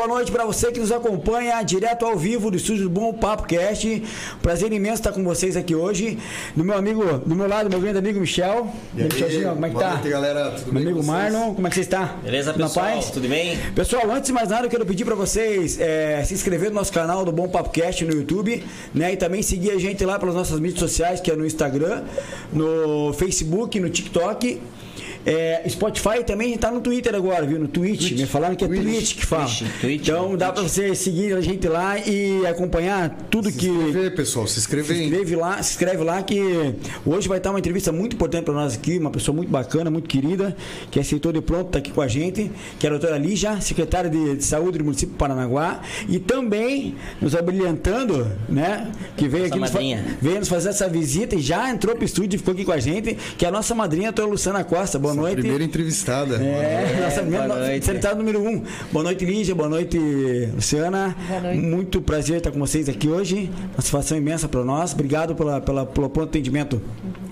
boa noite para você que nos acompanha direto ao vivo do estúdio do Bom Papo Cast. Prazer imenso estar com vocês aqui hoje. Do meu amigo, do meu lado, meu grande amigo Michel. E aí, Michelzinho, como é que boa tá? noite, galera. Tudo meu bem amigo com vocês? Marlon, como é que você está? Beleza, Tudo pessoal? paz? Tudo bem? Pessoal, antes de mais nada, eu quero pedir para vocês é, se inscrever no nosso canal do Bom Papo Cast no YouTube, né? E também seguir a gente lá pelas nossas mídias sociais, que é no Instagram, no Facebook, no TikTok. É, Spotify também está no Twitter agora, viu? No Twitch. Me falaram que é Twitch. Twitch que fala. Twitch, Twitch, então né? dá para você seguir a gente lá e acompanhar tudo Se que inscrever, pessoal. Se inscrever, se inscreve lá, se inscreve lá que hoje vai estar uma entrevista muito importante para nós aqui, uma pessoa muito bacana, muito querida, que aceitou de pronto estar aqui com a gente, que é a doutora Lígia, secretária de, de Saúde do município Paranaguá, e também nos abrilhantando, né, que veio Nossa aqui nos, madrinha. veio nos fazer essa visita e já entrou pro estúdio e ficou aqui com a gente, que é a nossa madrinha, a doutora Luciana Costa. Boa noite. Primeira entrevistada. É, nossa boa primeira noite. secretária número um. Boa noite, Lígia. Boa noite, Luciana. Boa noite. Muito prazer estar com vocês aqui hoje. Uma satisfação imensa para nós. Obrigado pela, pela, pelo pronto atendimento. Boa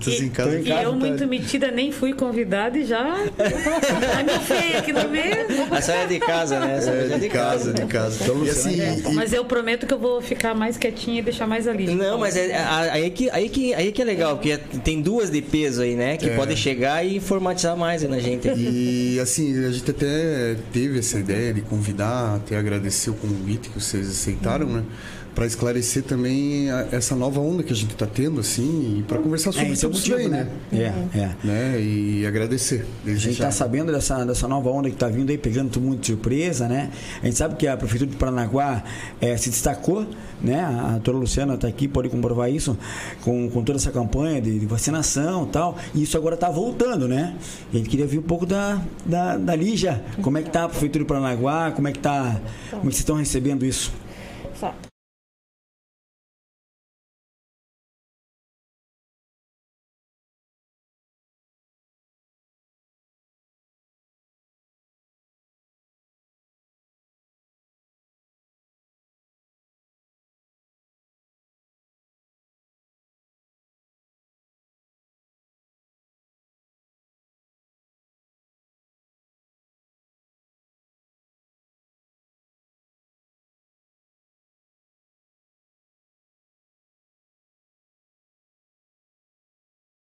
Vocês em casa, E casa, eu, tá? muito metida, nem fui convidada e já. Ai, meu feio aqui no meio. A senhora é de casa, né? A senhora É, de casa, de casa. Então, E assim, e- Mas eu prometo que eu vou ficar mais quietinha e deixar mais ali. Não, mas é, a- aí, que, aí, que, aí que é legal, porque tem duas de peso aí, né? Que É. podem chegar e informatizar mais aí na gente. E assim, a gente até teve essa ideia de convidar, até agradecer o convite que vocês aceitaram, né? Para esclarecer também a- essa nova onda que a gente está tendo, assim, e para conversar sobre é o tudo isso motivo, aí, né? né? É, é. né? E agradecer. A gente está sabendo dessa, dessa nova onda que está vindo aí, pegando todo mundo de surpresa, né? A gente sabe que a Prefeitura de Paranaguá eh, se destacou, né? A doutora Luciana está aqui, pode comprovar isso, com, com toda essa campanha de, de vacinação e tal. E isso agora está voltando, né? E a gente queria ver um pouco da, da, da Lígia, como é que está a Prefeitura de Paranaguá, como é que tá, como é que vocês estão recebendo isso?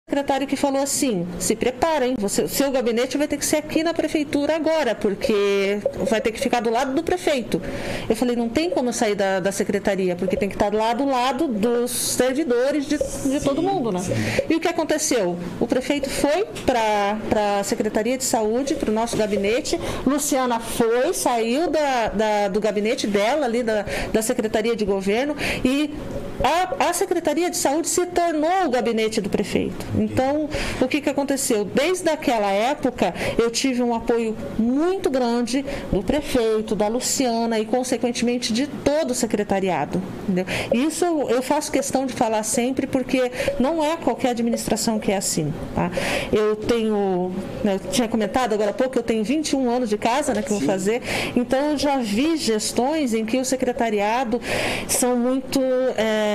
Secretário que falou assim: se preparem, você, seu gabinete vai ter que ser aqui na prefeitura agora, porque vai ter que ficar do lado do prefeito. Eu falei: não tem como sair da, da secretaria, porque tem que estar lá do lado dos servidores de, de todo mundo, né? E o que aconteceu? O prefeito foi para a Secretaria de Saúde, para o nosso gabinete, Luciana foi, saiu da, da- do gabinete dela, ali da, da Secretaria de Governo, e a, a Secretaria de Saúde se tornou o gabinete do prefeito. Então, o que, que aconteceu? Desde aquela época, eu tive um apoio muito grande do prefeito, da Luciana e, consequentemente, de todo o secretariado. entendeu? Isso eu faço questão de falar sempre, porque não é qualquer administração que é assim. Tá? Eu tenho, né, eu tinha comentado agora há pouco, eu tenho 21 anos de casa né, que eu vou fazer, então eu já vi gestões em que o secretariado são muito. é,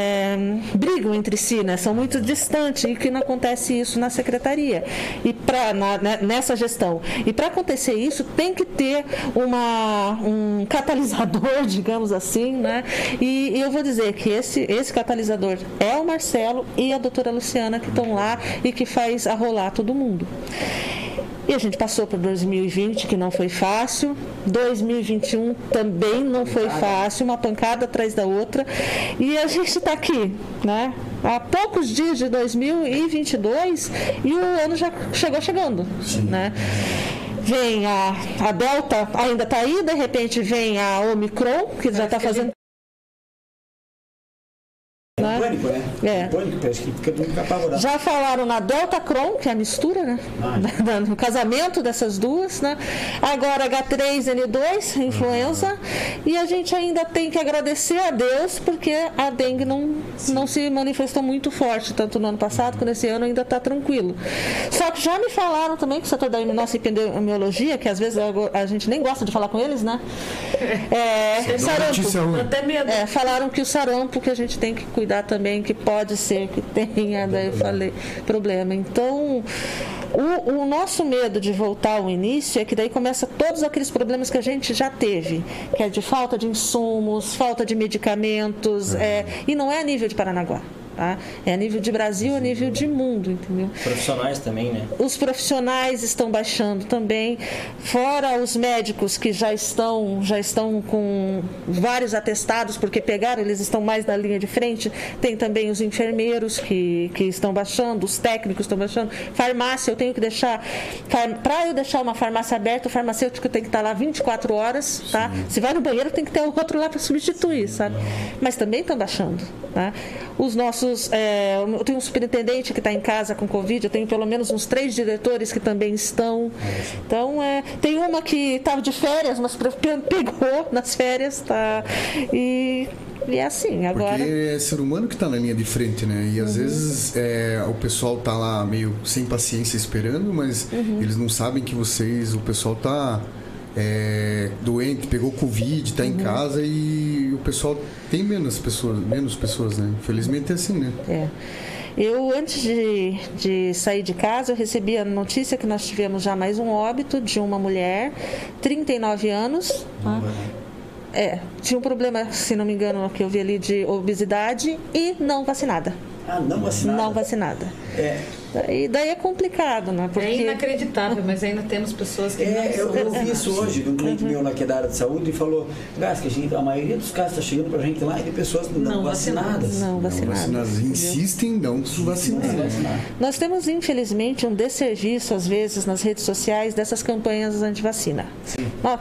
brigam entre si, né? são muito distantes e que não acontece isso na secretaria e pra, na- né, nessa gestão. E para acontecer isso, tem que ter uma, um catalisador, digamos assim, né? E, e eu vou dizer que esse, esse catalisador é o Marcelo e a doutora Luciana que estão lá e que faz arrolar todo mundo. E a gente passou por 2020, que não foi fácil. 2021 também não foi fácil, uma pancada atrás da outra. E a gente está aqui, né? Há poucos dias de 2022 e o ano já chegou chegando, né? Vem a, a Delta, ainda está aí, de repente vem a Omicron, que já está fazendo né? pânico, né? É. Pânico, parece que fica todo mundo apavorado. Já falaram na Delta Cron, que é a mistura, né? Ah, no casamento dessas duas, né? Agora H3N2, influenza. Uhum. E a gente ainda tem que agradecer a Deus, porque a dengue não, não se manifestou muito forte, tanto no ano passado quanto nesse ano ainda está tranquilo. Só que já me falaram também que o setor da nossa epidemiologia, que às vezes a gente nem gosta de falar com eles, né? É, sarampo. Até medo. É, falaram que o sarampo que a gente tem que cuidar também, que pode ser que tenha, daí eu falei, problema. Então, o, o, nosso medo de voltar ao início é que daí começa todos aqueles problemas que a gente já teve, que é de falta de insumos, falta de medicamentos, é, e não é a nível de Paranaguá. Tá? É a nível de Brasil, a nível de mundo, entendeu? Profissionais também, né? Os profissionais estão baixando também, fora os médicos que já estão, já estão com vários atestados, porque pegaram, eles estão mais na linha de frente. Tem também os enfermeiros que, que estão baixando, os técnicos estão baixando. Farmácia, eu tenho que deixar. Para eu deixar uma farmácia aberta, o farmacêutico tem que estar lá 24 horas, tá? Se vai no banheiro, tem que ter outro lá para substituir, sabe? Mas também estão baixando, tá? Os nossos nossos. É, eu tenho um superintendente que está em casa com Covid, eu tenho pelo menos uns três diretores que também estão. Então, é, tem uma que estava de férias, mas pegou nas férias, tá? E e é assim, agora. Porque é ser humano que está na linha de frente, né? E às uhum. vezes é, o pessoal tá lá meio sem paciência esperando, mas uhum. eles não sabem que vocês, o pessoal tá é, doente, pegou Covid, está uhum. em casa e o pessoal tem menos pessoas, menos pessoas, né? Infelizmente é assim, né? É. Eu, antes de, de sair de casa, eu recebi a notícia que nós tivemos já mais um óbito de uma mulher, 39 anos. Tá? É, tinha um problema, se não me engano, que eu vi ali de obesidade e não vacinada. Ah, não vacinada? Não vacinada. É. Daí, daí é complicado, né? Porque... É inacreditável, mas ainda temos pessoas que é, eu, eu vi isso hoje de um cliente uhum. meu lá que é da área de saúde e falou, Gás, que a, gente, a maioria dos casos está chegando para a gente lá e de pessoas não, não vacinadas. Não vacinadas. Não vacinadas. Insistem em não vacinar. Nós temos, infelizmente, um desserviço, às vezes, nas redes sociais dessas campanhas anti-vacina.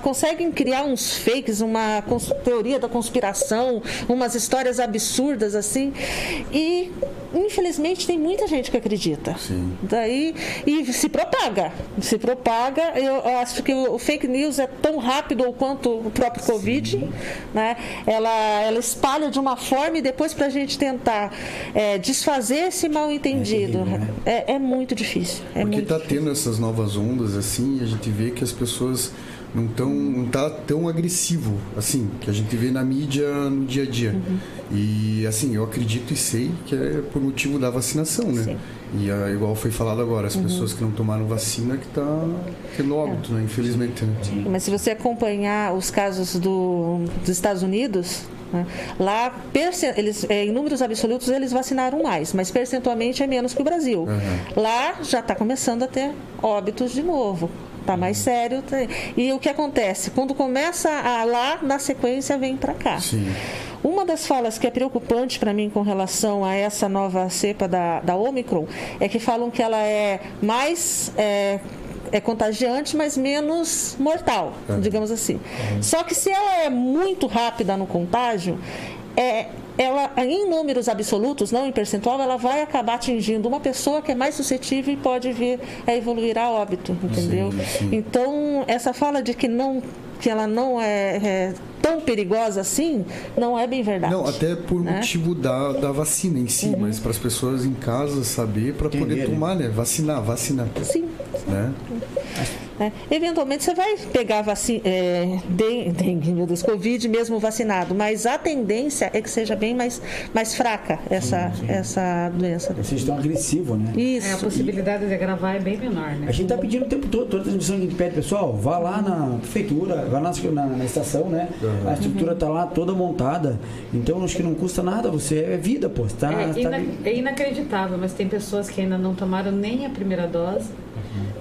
Conseguem criar uns fakes, uma teoria da conspiração, umas histórias absurdas assim, e infelizmente tem muita gente que acredita. Sim. Daí e se propaga, se propaga. Eu acho que o fake news é tão rápido quanto o próprio covid, né? Ela ela espalha de uma forma e depois para a gente tentar é, desfazer esse mal entendido é, né? é, é, muito difícil. É Porque está tendo essas novas ondas assim, a gente vê que as pessoas não tão não tá tão agressivo assim que a gente vê na mídia no dia a dia uhum. e assim eu acredito e sei que é por motivo da vacinação né Sim. E é, igual foi falado agora as uhum. pessoas que não tomaram vacina que tá tendo óbito é. né infelizmente né? mas se você acompanhar os casos do, dos Estados Unidos né, Lá, eles, é, em números absolutos, eles vacinaram mais, mas percentualmente é menos que o Brasil. Uhum. Lá já está começando a ter óbitos de novo tá mais sério. Tá... E o que acontece? Quando começa a lá, na sequência vem para cá. Sim. Uma das falas que é preocupante para mim com relação a essa nova cepa da, da Omicron é que falam que ela é mais. É, é contagiante, mas menos mortal, é. digamos assim. Uhum. Só que se ela é muito rápida no contágio, é, ela, em números absolutos, não em percentual, ela vai acabar atingindo uma pessoa que é mais suscetível e pode vir a evoluir a óbito, entendeu? Sim, sim. Então, essa fala de que não que ela não é, é, tão perigosa assim, não é bem verdade. Não, até por né? motivo da, da vacina em si, uhum. mas para as pessoas em casa saber para poder tomar, né? Vacinar, vacinar. Sim. Né? Né? Eventualmente você vai pegar vacina, é, dengue, meu Deus, Covid mesmo vacinado, mas a tendência é que seja bem mais, mais fraca essa, sim, sim. essa doença. Vocês tão agressivo, né? Isso. É, a possibilidade e... de agravar é bem menor, né? A gente está pedindo o tempo todo, toda a transmissão que a gente pede, pessoal, vá lá na prefeitura, vá na, na, na estação, né? Uhum. A estrutura está lá toda montada, então acho que não custa nada, você é vida, pô. Tá, é, tá ina é inacreditável, mas tem pessoas que ainda não tomaram nem a primeira dose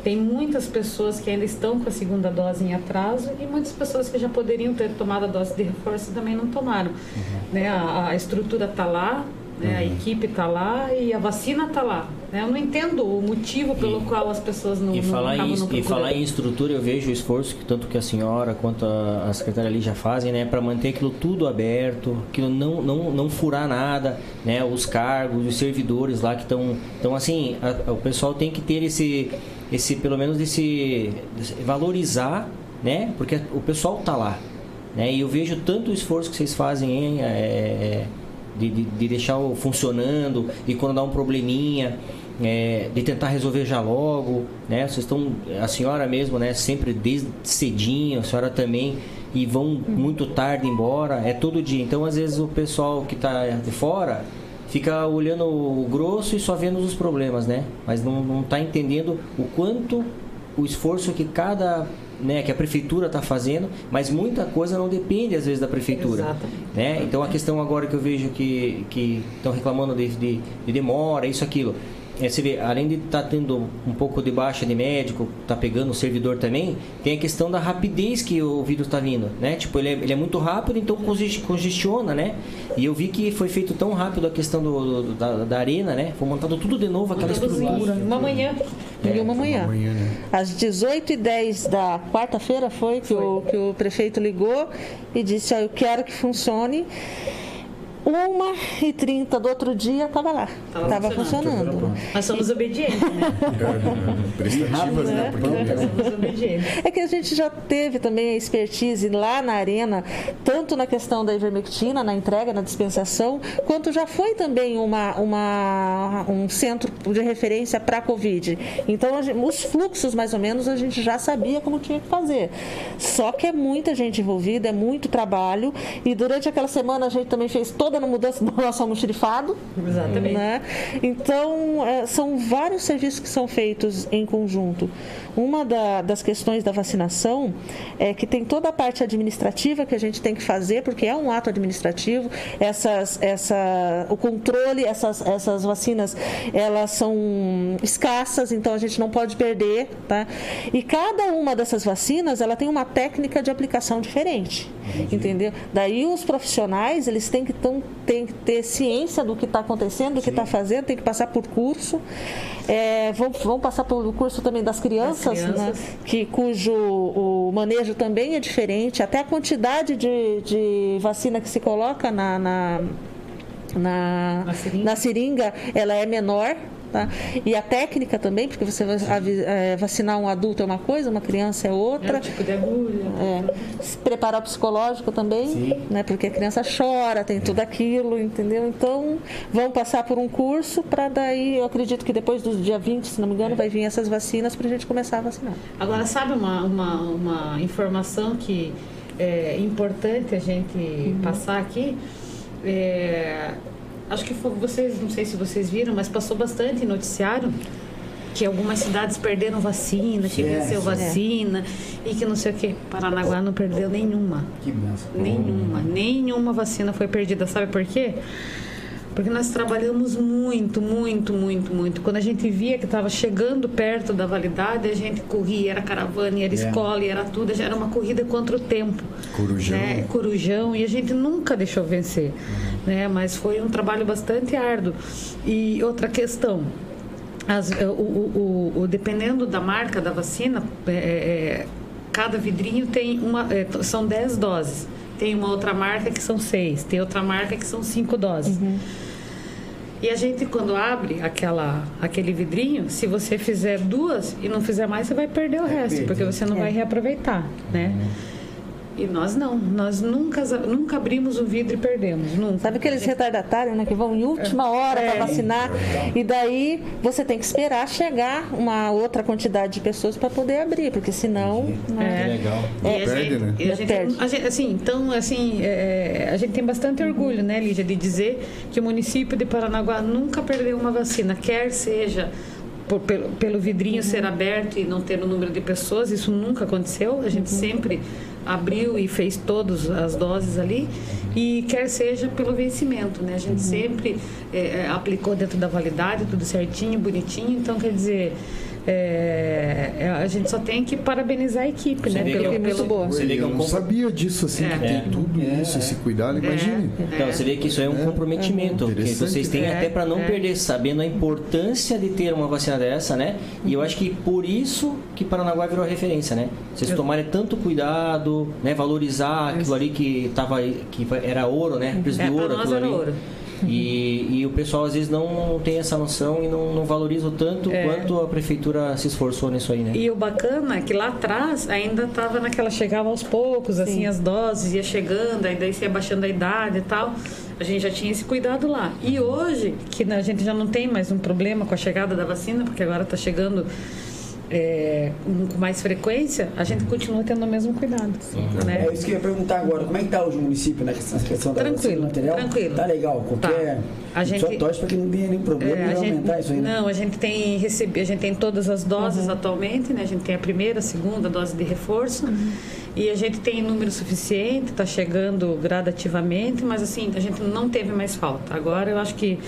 tem muitas pessoas que ainda estão com a segunda dose em atraso e muitas pessoas que já poderiam ter tomado a dose de reforço também não tomaram. Uhum. Né? A, a estrutura está lá, Né? A equipe está lá e a vacina está lá. Né? Eu não entendo o motivo pelo E- qual as pessoas não, E falar, não e falar em estrutura, eu vejo o esforço que tanto que a senhora quanto a, a secretária ali já fazem, né, para manter aquilo tudo aberto, aquilo não, não, não furar nada, né, os cargos, os servidores lá que estão, então assim, a- o pessoal tem que ter esse, esse pelo menos esse, valorizar, né, porque o pessoal tá lá, né, e eu vejo tanto o esforço que vocês fazem, é, é, de, de, de deixar o funcionando e quando dá um probleminha é, de tentar resolver já logo, né? Vocês estão, a senhora mesmo, né? Sempre desde cedinho, a senhora também e vão muito tarde embora, é todo dia. Então às vezes o pessoal que está de fora fica olhando o grosso e só vendo os problemas, né? Mas não, não tá entendendo o quanto o esforço que cada né, que a prefeitura está fazendo, mas muita coisa não depende às vezes da prefeitura. Né? Então a questão agora que eu vejo que que estão reclamando de, de, de demora, isso, aquilo. É, você vê, além de estar tendo um pouco de baixa de médico, tá pegando o servidor também, tem a questão da rapidez que o vírus está vindo, né? Tipo, ele é, ele é muito rápido, então conges- congestiona, né? E eu vi que foi feito tão rápido a questão do, do- da, da arena, né? Foi montado tudo de novo, aquela estrutura. Uma manhã. E uma manhã. Amanhã, né? Às 18h10 da quarta-feira foi que, O, que o prefeito ligou e disse, ó, eu quero que funcione. 1h30 do outro dia estava lá. Tava Estava funcionando. funcionando. Nós somos obedientes, né? Prestativas, né? Porque Nós somos obedientes. É que a gente já teve também a expertise lá na arena, tanto na questão da ivermectina, na entrega, na dispensação, quanto já foi também uma, uma, um centro de referência para a Covid. Então, a gente- os fluxos, mais ou menos, a gente já sabia como tinha que fazer. Só que é muita gente envolvida, é muito trabalho, e durante aquela semana a gente também fez toda a mudança do nosso almoxerifado. Exatamente. Né? Então, é, são vários serviços que são feitos em conjunto. Uma da- das questões da vacinação é que tem toda a parte administrativa que a gente tem que fazer, porque é um ato administrativo. Essas, essa, o controle, essas, essas vacinas, elas são escassas, então a gente não pode perder. Tá? E cada uma dessas vacinas, ela tem uma técnica de aplicação diferente. Entendeu? Daí os profissionais, eles têm que, tão, têm que ter ciência do que está acontecendo, do que está fazendo, tem que passar por curso. É, vão, vão passar pelo curso também das crianças, Das crianças. Né? que, cujo o manejo também é diferente, até a quantidade de, de vacina que se coloca na, na, na, Na seringa. na seringa, ela é menor. Tá? E a técnica também, porque você é, vacinar um adulto é uma coisa, uma criança é É outra. o tipo de agulha. É, se preparar o psicológico também, né? Porque a criança chora, tem tudo aquilo, entendeu? Então, vão passar por um curso para daí, eu acredito que depois do dia 20, se não me engano, vai vir essas vacinas para a gente começar a vacinar. Agora, sabe uma, uma, uma informação que é importante a gente passar aqui? É, acho que foi, vocês, não sei se vocês viram, mas passou bastante noticiário que algumas cidades perderam vacina, que É, venceu vacina e que não sei o que. Paranaguá não perdeu nenhuma. Que benção. Nenhuma, nenhuma vacina foi perdida. Sabe por quê? Porque nós trabalhamos muito, muito, muito, muito. Quando a gente via que estava chegando perto da validade, a gente corria, era caravana, era É. escola, era tudo, já era uma corrida contra o tempo. Corujão. Né? Corujão, e a gente nunca deixou vencer. Né? Mas foi um trabalho bastante árduo. E outra questão, as- o, o- o- o- dependendo da marca da vacina, é, é, cada vidrinho tem uma. é, são 10 doses. Tem uma outra marca que são 6, tem outra marca que são 5 doses. E a gente, quando abre aquela, aquele vidrinho, se você fizer duas e não fizer mais, você vai perder o resto, porque você não É. vai reaproveitar, né? E nós não, nós nunca, nunca abrimos o vidro e perdemos, nunca. Sabe aqueles retardatários, né, que vão em última hora É. para vacinar e daí você tem que esperar chegar uma outra quantidade de pessoas para poder abrir, porque senão né, Que legal. E a Perde, gente- né? e a gente- Perde. a gente- assim, então, assim, é, a gente tem bastante orgulho, né, Lígia, de dizer que o município de Paranaguá nunca perdeu uma vacina, quer seja por- pelo, pelo vidrinho ser aberto e não ter o número de pessoas, isso nunca aconteceu. A gente sempre abriu e fez todas as doses ali e quer seja pelo vencimento, né? A gente sempre é, aplicou dentro da validade, tudo certinho, bonitinho, então quer dizer é, é, a gente só tem que parabenizar a equipe, Você né? vê que Pelo, é pelo, boa. Você é Eu não sabia disso, assim, É. que tem É. tudo isso, esse cuidado. Imagine. Então, você vê que isso é um comprometimento que vocês têm É, até para não é. perder, sabendo a importância de ter uma vacina dessa, né? E eu acho que por isso que Paranaguá virou referência, né? Vocês tomarem tanto cuidado, né? Valorizar aquilo ali que tava que era ouro, né? Preço É, de ouro, nós aquilo era ali. ouro. E, e o pessoal às vezes não tem essa noção e não, não valoriza o tanto É. quanto a prefeitura se esforçou nisso aí, né? E o bacana é que lá atrás ainda estava naquela, chegava aos poucos, assim, as doses, ia chegando, aí daí você ia baixando a idade e tal. A gente já tinha esse cuidado lá. E hoje, que a gente já não tem mais um problema com a chegada da vacina, porque agora está chegando é, com mais frequência, a gente continua tendo o mesmo cuidado. Né? É isso que eu ia perguntar agora. Como é que tá hoje o município né, nessa questão da Tranquilo, material? tranquilo. Tá legal. Qualquer... Tá. A gente- Só torce para que não tenha nenhum problema É, e gente- aumentar isso aí, né? Não, a gente tem recebido, a gente tem todas as doses atualmente, né? A gente tem a primeira, a segunda dose de reforço. E a gente tem número suficiente, está chegando gradativamente, mas assim, a gente não teve mais falta. Agora eu acho que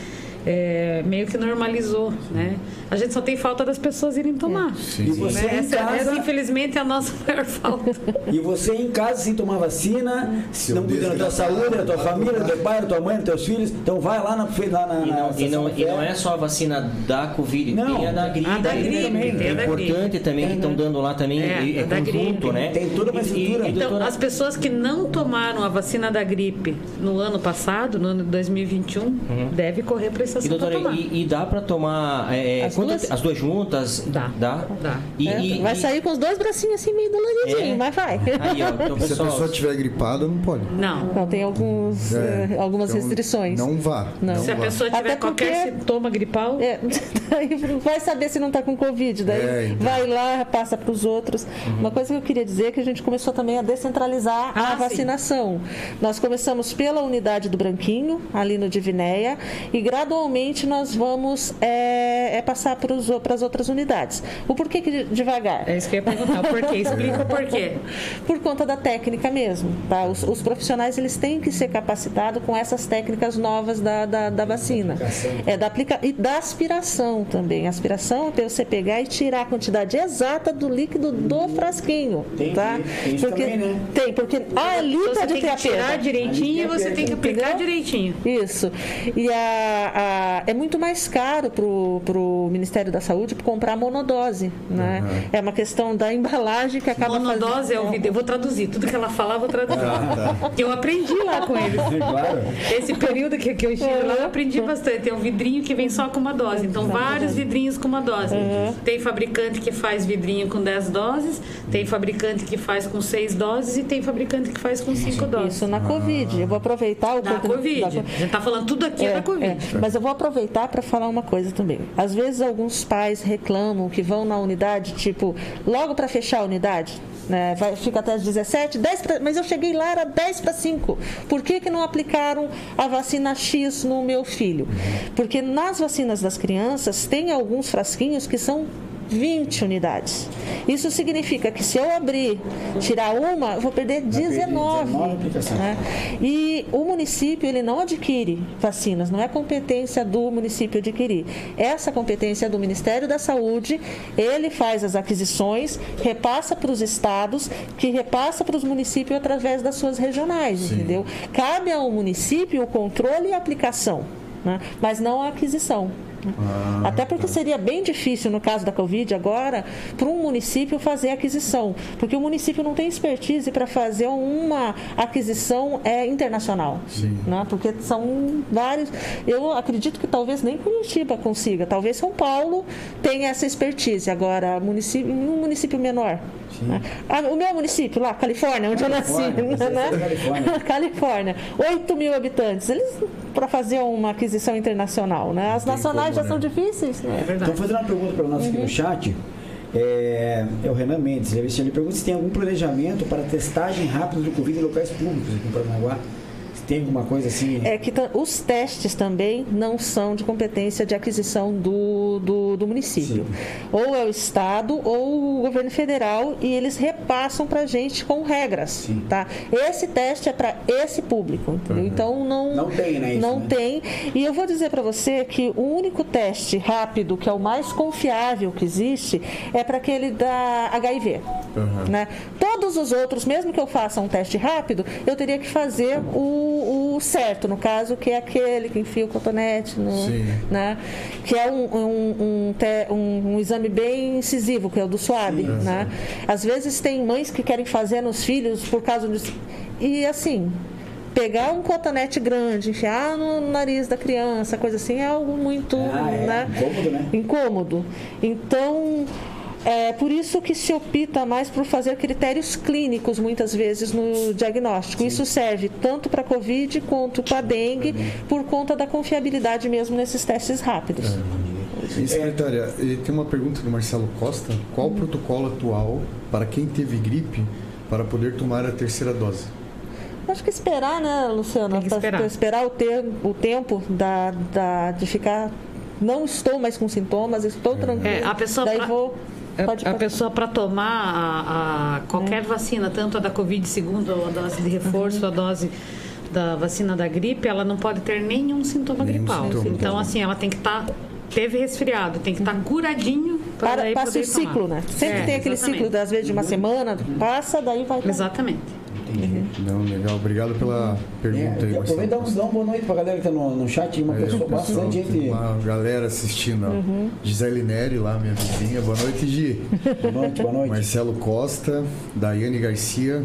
é, meio que normalizou, né? A gente só tem falta das pessoas irem tomar. E você Né? em Essa, casa... essa, infelizmente, é a nossa maior falta. E você em casa sem tomar vacina, Seu não cuidando da tua saúde, da tua família, do teu pai, da tua mãe, dos teus filhos, então vai lá na, lá na, E na não, e, estação não, e não é só a vacina da Covid, Não, tem a da gripe. a da gripe, também. é importante gripe. também que estão dando lá também, É, é, é conjunto, gripe. né? Tem toda uma E- e- estrutura. e, Então, doutora, as pessoas que não tomaram a vacina da gripe no ano passado, no ano de 2021, devem correr para a E para doutora, tomar. e, e dá pra tomar é, As quanto- duas? as duas juntas? Dá. Dá? Dá. E, É, e- vai e- sair com os dois bracinhos assim meio doloridinho, É. mas vai. Aí, ó, então, Se a pessoal, pessoa estiver gripada, não pode. Não. Não, tem alguns, É, eh, algumas então, restrições. Não vá. Não. Se a pessoa tiver Até porque- qualquer sintoma gripal, É, daí vai saber se não está com Covid. Daí É, então. vai lá, passa para os outros. Uma coisa que eu queria dizer é que a gente começou também a descentralizar Ah, a sim. vacinação. Nós começamos pela unidade do Branquinho, ali no Divinéia, e gradualmente nós vamos é, é passar para as outras unidades. O porquê que devagar? é isso que eu ia perguntar. Por quê? Explica o porquê. por conta da técnica mesmo. Tá? Os, os profissionais eles têm que ser capacitados com essas técnicas novas da, da, da vacina. É, da aplica e da aspiração também. A aspiração é pra você pegar e tirar a quantidade exata do líquido do frasquinho. Tem tá? tem isso porque, também, né? Tem, porque ali Você pode tem ter que a tirar perda. direitinho e Ali tem a você tem que aplicar entendeu? direitinho. Isso. E a, a- é muito mais caro para o Ministério da Saúde comprar monodose. Né? É uma questão da embalagem que acaba Monodose é fazendo- o vídeo. Eu vou traduzir. Tudo que ela falar, eu vou traduzir. Eu aprendi lá com eles. Claro. Esse período que, que eu estive lá, eu aprendi bastante. Tem um vidrinho que vem só com uma dose. Então, vários vidrinhos com uma dose. Tem fabricante que faz vidrinho com 10 doses, tem fabricante que faz com 6 doses e tem fabricante que faz com 5 doses. Isso na Covid. Eu vou aproveitar o pouco- Covid. da- A gente tá falando tudo aqui é, da Covid. é, mas eu vou aproveitar para falar uma coisa também. Às vezes alguns pais reclamam que vão na unidade, tipo, logo para fechar a unidade, né? Vai, fica até as 17, 10 pra, mas eu cheguei lá, era 10 para 5. Por que, que não aplicaram a vacina X no meu filho? Porque nas vacinas das crianças tem alguns frasquinhos que são 20 unidades. Isso significa que se eu abrir, tirar uma, eu vou perder 19. 19 aplicações. né? E o município ele não adquire vacinas, não é competência do município adquirir. Essa competência é do Ministério da Saúde, ele faz as aquisições, repassa para os estados, que repassa para os municípios através das suas regionais, entendeu? Cabe ao município o controle e a aplicação, né? mas não a aquisição. Até porque seria bem difícil, no caso da Covid agora, para um município fazer aquisição. Porque o município não tem expertise para fazer uma aquisição é, internacional. Né? Porque são vários. Eu acredito que talvez nem Curitiba consiga. Talvez São Paulo tenha essa expertise. Agora, município, um município menor. né? Ah, o meu município, lá, Califórnia, onde eu nasci. Califórnia, né? é Califórnia. Califórnia. 8 mil habitantes. Eles, para fazer uma aquisição internacional, né? As nacionais já como, são né? difíceis. Né? Então, fazendo uma pergunta para o nosso aqui no chat, é, é o Renan Mendes. Ele pergunta se tem algum planejamento para testagem rápida do Covid em locais públicos aqui em Paranaguá. Tem alguma coisa assim? É que os testes também não são de competência de aquisição do, do, do município. Ou é o Estado ou o governo federal e eles repassam para a gente com regras. Tá? Esse teste é para esse público. entendeu? Então não, Não tem, né, isso, não né? tem. E eu vou dizer para você que o único teste rápido, que é o mais confiável que existe, é para aquele da HIV. Né? Todos os outros, mesmo que eu faça um teste rápido, eu teria que fazer o, o certo, no caso, que é aquele que enfia o cotonete, no, né? que é um, um, um, um- um exame bem incisivo, que é o do SWAB. Né? Às vezes tem mães que querem fazer nos filhos por causa disso. E assim, pegar um cotonete grande, enfiar no nariz da criança, coisa assim, é algo muito Ah, é. né? Incômodo, né? incômodo. Então, é por isso que se opta mais por fazer critérios clínicos, muitas vezes, no diagnóstico. Isso serve tanto para Covid quanto para dengue, por conta da confiabilidade mesmo nesses testes rápidos. E, secretária, tem uma pergunta do Marcelo Costa. Qual o protocolo atual para quem teve gripe para poder tomar a terceira dose? Acho que esperar, né, Luciana? Tem esperar. pra esperar o, ter, o tempo da, da, de ficar. Não estou mais com sintomas, estou tranquila. É, a pessoa Daí pra- vou. A- Pode, a pode. pessoa para tomar a, a qualquer vacina, tanto a da Covid segunda, ou a dose de reforço, a dose da vacina da gripe, ela não pode ter nenhum sintoma Nenhum gripal. sintoma. Então, assim, ela tem que estar. teve resfriado, tem que estar curadinho para Para, passa poder o ciclo, tomar. né? Sempre É, tem aquele exatamente. ciclo, às vezes de uma semana, passa, daí vai. Exatamente. Não, legal. Obrigado pela pergunta aí, É, aproveita e dá um, uma boa noite pra galera que tá no, no chat, uma pessoa, bastante gente. Uma galera assistindo. ó. Gisele Neri lá, minha vizinha. Boa noite, Gi. Boa noite, boa noite. Marcelo Costa, Daiane Garcia,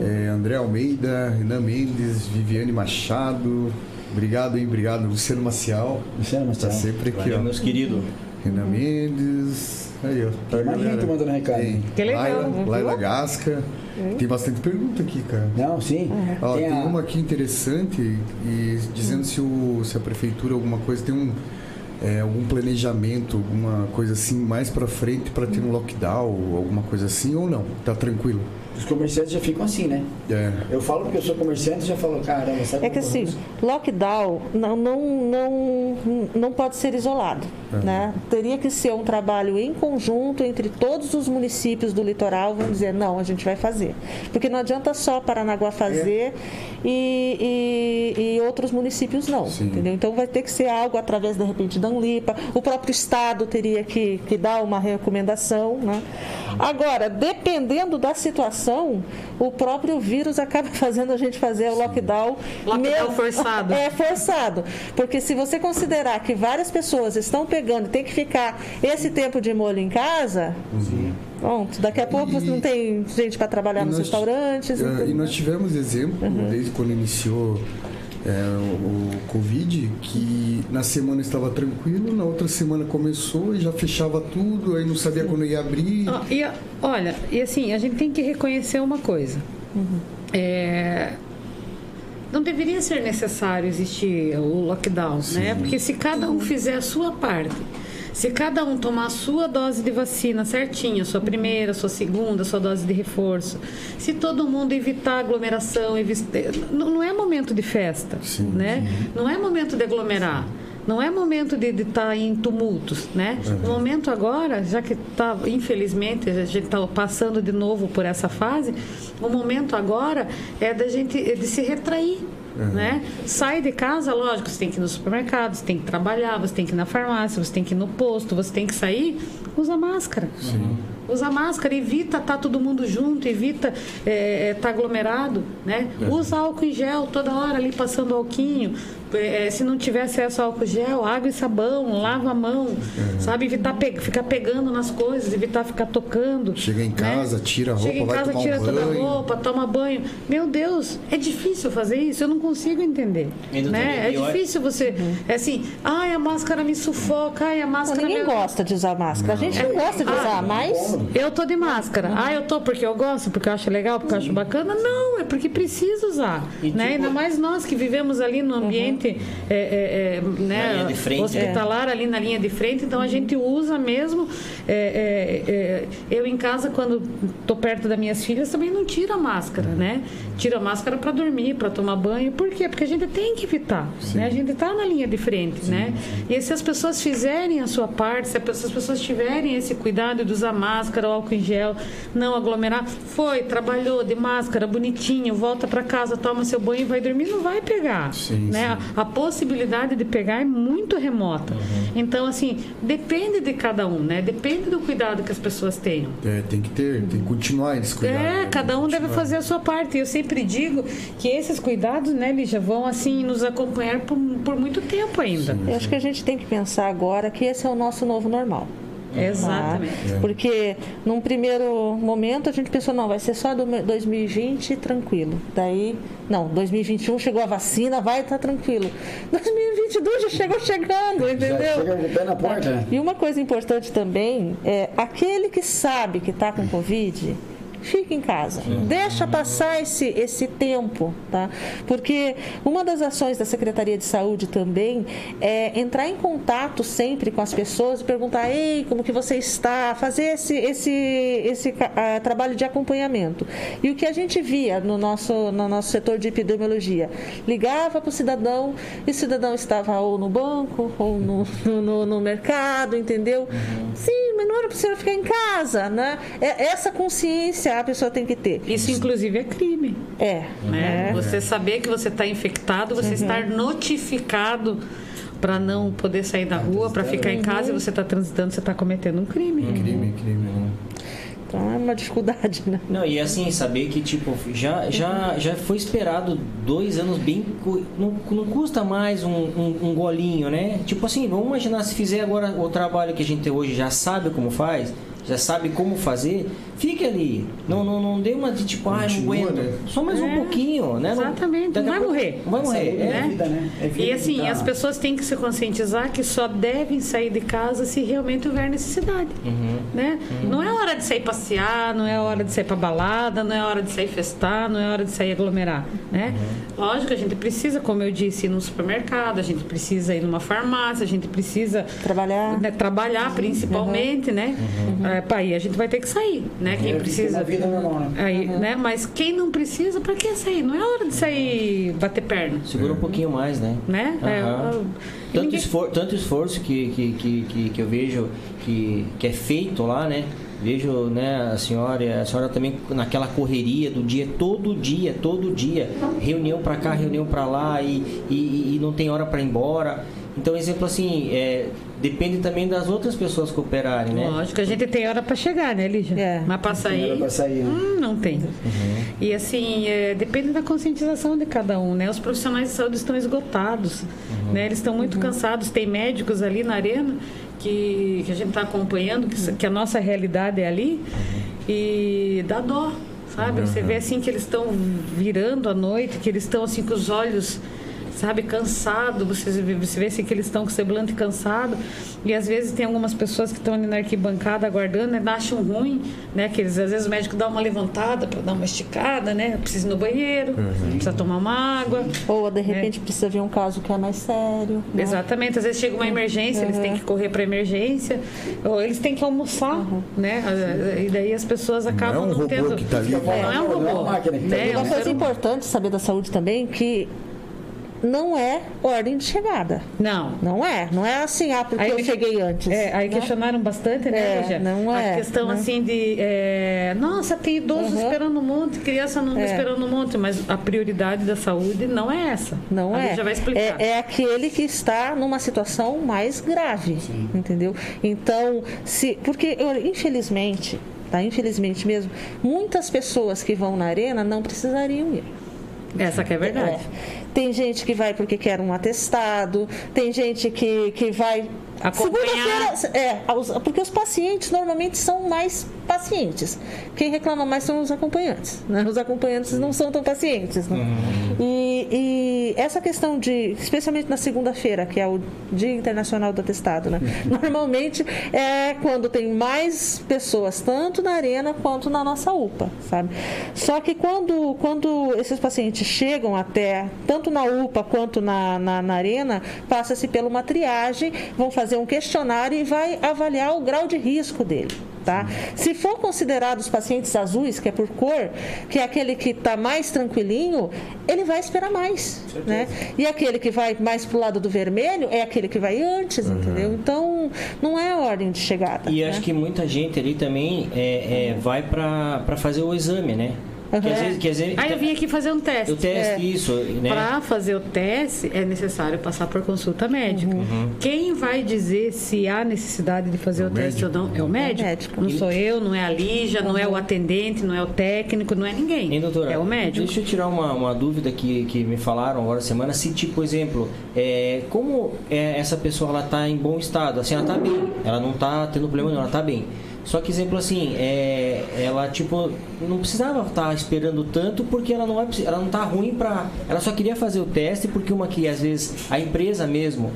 eh, André Almeida, Renan Mendes, Viviane Machado. Obrigado, hein? Obrigado. Luciano Maciel. Luciano Tá Marcelo. sempre aqui, Valeu, ó. meus queridos. Renan Mendes. Aí, ó. Tá Tem mais galera. gente mandando recado. Tem Que legal, Laila, viu? Laila Gasca. Tem bastante pergunta aqui, cara. Não, sim. Ó, Tem tem, a- uma aqui interessante e dizendo se, o, se a prefeitura alguma coisa tem um é, algum planejamento, alguma coisa assim mais pra frente pra ter um lockdown, alguma coisa assim ou não? Tá tranquilo? Os comerciantes já ficam assim, né? É. Eu falo porque eu sou comerciante e já falo, caramba, sabe É que assim, isso? lockdown não, não, não, não pode ser isolado. Né? Teria que ser um trabalho em conjunto entre todos os municípios do litoral, vamos dizer, não, a gente vai fazer. Porque não adianta só Paranaguá fazer e, e, e outros municípios não. Sim. Entendeu? Então vai ter que ser algo através, de repente, da Anlipa. O próprio Estado teria que, que dar uma recomendação. Né? Agora, dependendo da situação, o próprio vírus acaba fazendo a gente fazer o lockdown. Lockdown forçado. É forçado. Porque se você considerar que várias pessoas estão pegando e tem que ficar esse tempo de molho em casa, pronto, daqui a pouco E- não tem gente para trabalhar nos nós- restaurantes. entendeu? e nós tivemos exemplo, Uhum. desde quando iniciou é, o, o Covid, que na semana estava tranquilo, na outra semana começou e já fechava tudo, aí não sabia quando ia abrir. Ó, e, a- olha, e assim, a gente tem que reconhecer uma coisa. É, não deveria ser necessário existir o lockdown, né? Porque se cada um fizer a sua parte, se cada um tomar a sua dose de vacina certinha, sua primeira, sua segunda, sua dose de reforço, se todo mundo evitar aglomeração, evitar, não, não é momento de festa, Sim, né? Não é momento de aglomerar. Não é momento de estar em tumultos, né? O momento agora, já que tá, infelizmente a gente está passando de novo por essa fase, o momento agora é da gente é de se retrair. Né? Sai de casa, lógico, você tem que ir no supermercado, você tem que trabalhar, você tem que ir na farmácia, você tem que ir no posto, você tem que sair, usa máscara. Usa máscara, evita estar todo mundo junto, evita estar aglomerado, né? Usa álcool em gel toda hora ali passando alquinho. É, se não tiver acesso ao álcool gel, água e sabão, lava a mão, sabe? Evitar pe- ficar pegando nas coisas, evitar ficar tocando. Chega em né? casa, tira a roupa, Chega em vai casa, tomar um tira toda a roupa, toma banho. Meu Deus, é difícil fazer isso, eu não consigo entender. Né? É difícil você. É assim, ai, a máscara me sufoca, ai, a Não, máscara ninguém me... gosta de usar máscara. A gente não gosta de usar, mas. Eu tô de máscara. Ah, eu tô porque eu gosto, porque eu acho legal, porque eu acho bacana. Não, é porque precisa usar. E né? tipo- Ainda mais nós que vivemos ali no ambiente paciente é, é, é, né, frente, hospitalar ali na linha de frente, então a gente usa mesmo. é, é, é, eu em casa, quando estou perto das minhas filhas, também não tiro a máscara, né? Tiro a máscara para dormir, para tomar banho. Por quê? Porque a gente tem que evitar. Né? A gente está na linha de frente, né? E se as pessoas fizerem a sua parte, se as pessoas tiverem esse cuidado de usar máscara, álcool em gel, não aglomerar, foi, trabalhou de máscara, bonitinho, volta para casa, toma seu banho e vai dormir, não vai pegar. Sim, né? A, a possibilidade de pegar é muito remota. Então, assim, depende de cada um, né? Depende do cuidado que as pessoas tenham. É, tem que ter, tem que continuar esse cuidado. É, né? cada um deve fazer a sua parte. Eu sempre digo que esses cuidados, né, Lígia, vão assim nos acompanhar por, por muito tempo ainda. Eu acho que a gente tem que pensar agora que esse é o nosso novo normal. Exatamente. tá? Porque num primeiro momento a gente pensou, não, vai ser só do 2020 tranquilo. Daí, não, 2021 chegou a vacina, vai estar tranquilo. 2022 já chegou chegando, Já entendeu? chega com o pé na porta, né? E uma coisa importante também é aquele que sabe que está com Covid, fica em casa. Deixa passar esse, esse tempo, tá? Porque uma das ações da Secretaria de Saúde também é entrar em contato sempre com as pessoas e perguntar, ei, como que você está? Fazer esse, esse, esse ah, trabalho de acompanhamento. E o que a gente via no nosso, no nosso setor de epidemiologia? Ligava para o cidadão e o cidadão estava ou no banco ou no, no, no- mercado, entendeu? Sim, mas não era para você ficar em casa, né? É, essa consciência a pessoa tem que ter. Isso, inclusive, é crime. É, Né? né? Você saber que você está infectado, você estar notificado para não poder sair da rua, para ficar em casa e você está transitando, você está cometendo um crime. Crime, crime. né? Então é uma dificuldade, né? Não, e assim, saber que, tipo, já, já, já foi esperado dois anos bem. Não, não custa mais um, um, um golinho, né? Tipo assim, vamos imaginar se fizer agora o trabalho que a gente hoje já sabe como faz, já sabe como fazer, fique ali. Não, não, não dê uma de tipo, ah, não aguento. né? Só mais um É, pouquinho, né? Não- exatamente, não vai morrer. Não vai morrer, é. é vida, né? É vida E assim, tá- as pessoas têm que se conscientizar que só devem sair de casa se realmente houver necessidade. Né? Não é hora de sair passear, não é hora de sair para balada, não é hora de sair festar, não é hora de sair aglomerar. Né? Lógico, a gente precisa, como eu disse, ir no supermercado, a gente precisa ir numa farmácia, a gente precisa Trabalhar. né, trabalhar principalmente, né? É, pra aí a gente vai ter que sair, né? Quem É, precisa. vida normal, né? Aí, né? Mas quem não precisa, para que sair? Não é hora de sair bater perna, Segura um pouquinho mais, né? né? É, Aham. eu- Tanto, ninguém- esfor tanto esforço que, que, que, que, que eu vejo que, que é feito lá, né? Vejo né, a senhora, a senhora também naquela correria do dia, todo dia, todo dia, reunião para cá, reunião para lá e, e, e não tem hora para ir embora. Então, exemplo assim, é, depende também das outras pessoas cooperarem, né? Lógico, a gente tem hora para chegar, né, Lígia? É. Mas para sair. Pra sair, né? Hum, não tem. E assim, é, depende da conscientização de cada um, né? Os profissionais de saúde estão esgotados, né? Eles estão muito cansados. Tem médicos ali na arena que, que a gente está acompanhando, que, s- que a nossa realidade é ali, e dá dó, sabe? Você vê assim que eles estão virando à noite, que eles estão assim com os olhos sabe, cansado, você você vê assim que eles estão com o semblante cansado, e às vezes tem algumas pessoas que estão ali na arquibancada aguardando, né, acham ruim, né, que eles, às vezes o médico dá uma levantada para dar uma esticada, né, precisa ir no banheiro, precisa tomar uma água. Ou de repente precisa vir um caso que é mais sério. né? Exatamente, às vezes chega uma emergência, eles têm que correr para emergência, ou eles têm que almoçar, né? E daí as pessoas acabam um não robô tendo. que tá ali. Não é um Não é uma robô. máquina que tá né? ali. É um Uma coisa importante saber da saúde também que não é ordem de chegada. Não. Não é. Não é assim, ah, porque Aí eu cheguei antes. É, aí né? questionaram bastante, né, É, não é, A questão né? assim de. é, nossa, tem idoso Uhum. esperando um monte, criança não É. esperando um monte, mas a prioridade da saúde não é essa. Não a é. Lígia vai explicar. é. É aquele que está numa situação mais grave, entendeu? Então, se porque infelizmente, tá? Infelizmente mesmo, muitas pessoas que vão na arena não precisariam ir. Essa que é verdade. É. Tem gente que vai porque quer um atestado, tem gente que, que vai. Segunda-feira. É, porque os pacientes normalmente são mais pacientes. Quem reclama mais são os acompanhantes. né? Os acompanhantes não são tão pacientes. né? E, e essa questão de, especialmente na segunda-feira, que é o Dia Internacional do Atestado, né? Normalmente é quando tem mais pessoas, tanto na arena quanto na nossa UPA, sabe? Só que quando, quando esses pacientes chegam até, tanto na UPA quanto na, na, na arena, passa-se por uma triagem, vão fazer um questionário e vai avaliar o grau de risco dele. Tá? Se for considerado os pacientes azuis, que é por cor, que é aquele que está mais tranquilinho, ele vai esperar mais. Né? E aquele que vai mais para o lado do vermelho é aquele que vai antes, uhum. entendeu? Então, não é a ordem de chegada. E né? acho que muita gente ali também é, é vai para fazer o exame, né? Uhum. Que às vezes, que às vezes, ah, eu vim aqui fazer um teste. O teste, é. isso. Né? Para fazer o teste, é necessário passar por consulta médica. Uhum. Quem vai dizer se há necessidade de fazer é o, o teste ou não? É o médico. É médico. Não sou eu, não é a Lígia, uhum. não é o atendente, não é o técnico, não é ninguém. Hein, doutora, é o médico. Deixa eu tirar uma, uma dúvida que, que me falaram agora semana. Se, tipo, exemplo, é, como é, essa pessoa ela está em bom estado, assim, ela está bem, ela não está tendo problema nenhum, ela está bem. Só que, exemplo assim, é, ela tipo não precisava estar tá esperando tanto porque ela não vai, ela não tá ruim para, ela só queria fazer o teste porque uma que às vezes a empresa mesmo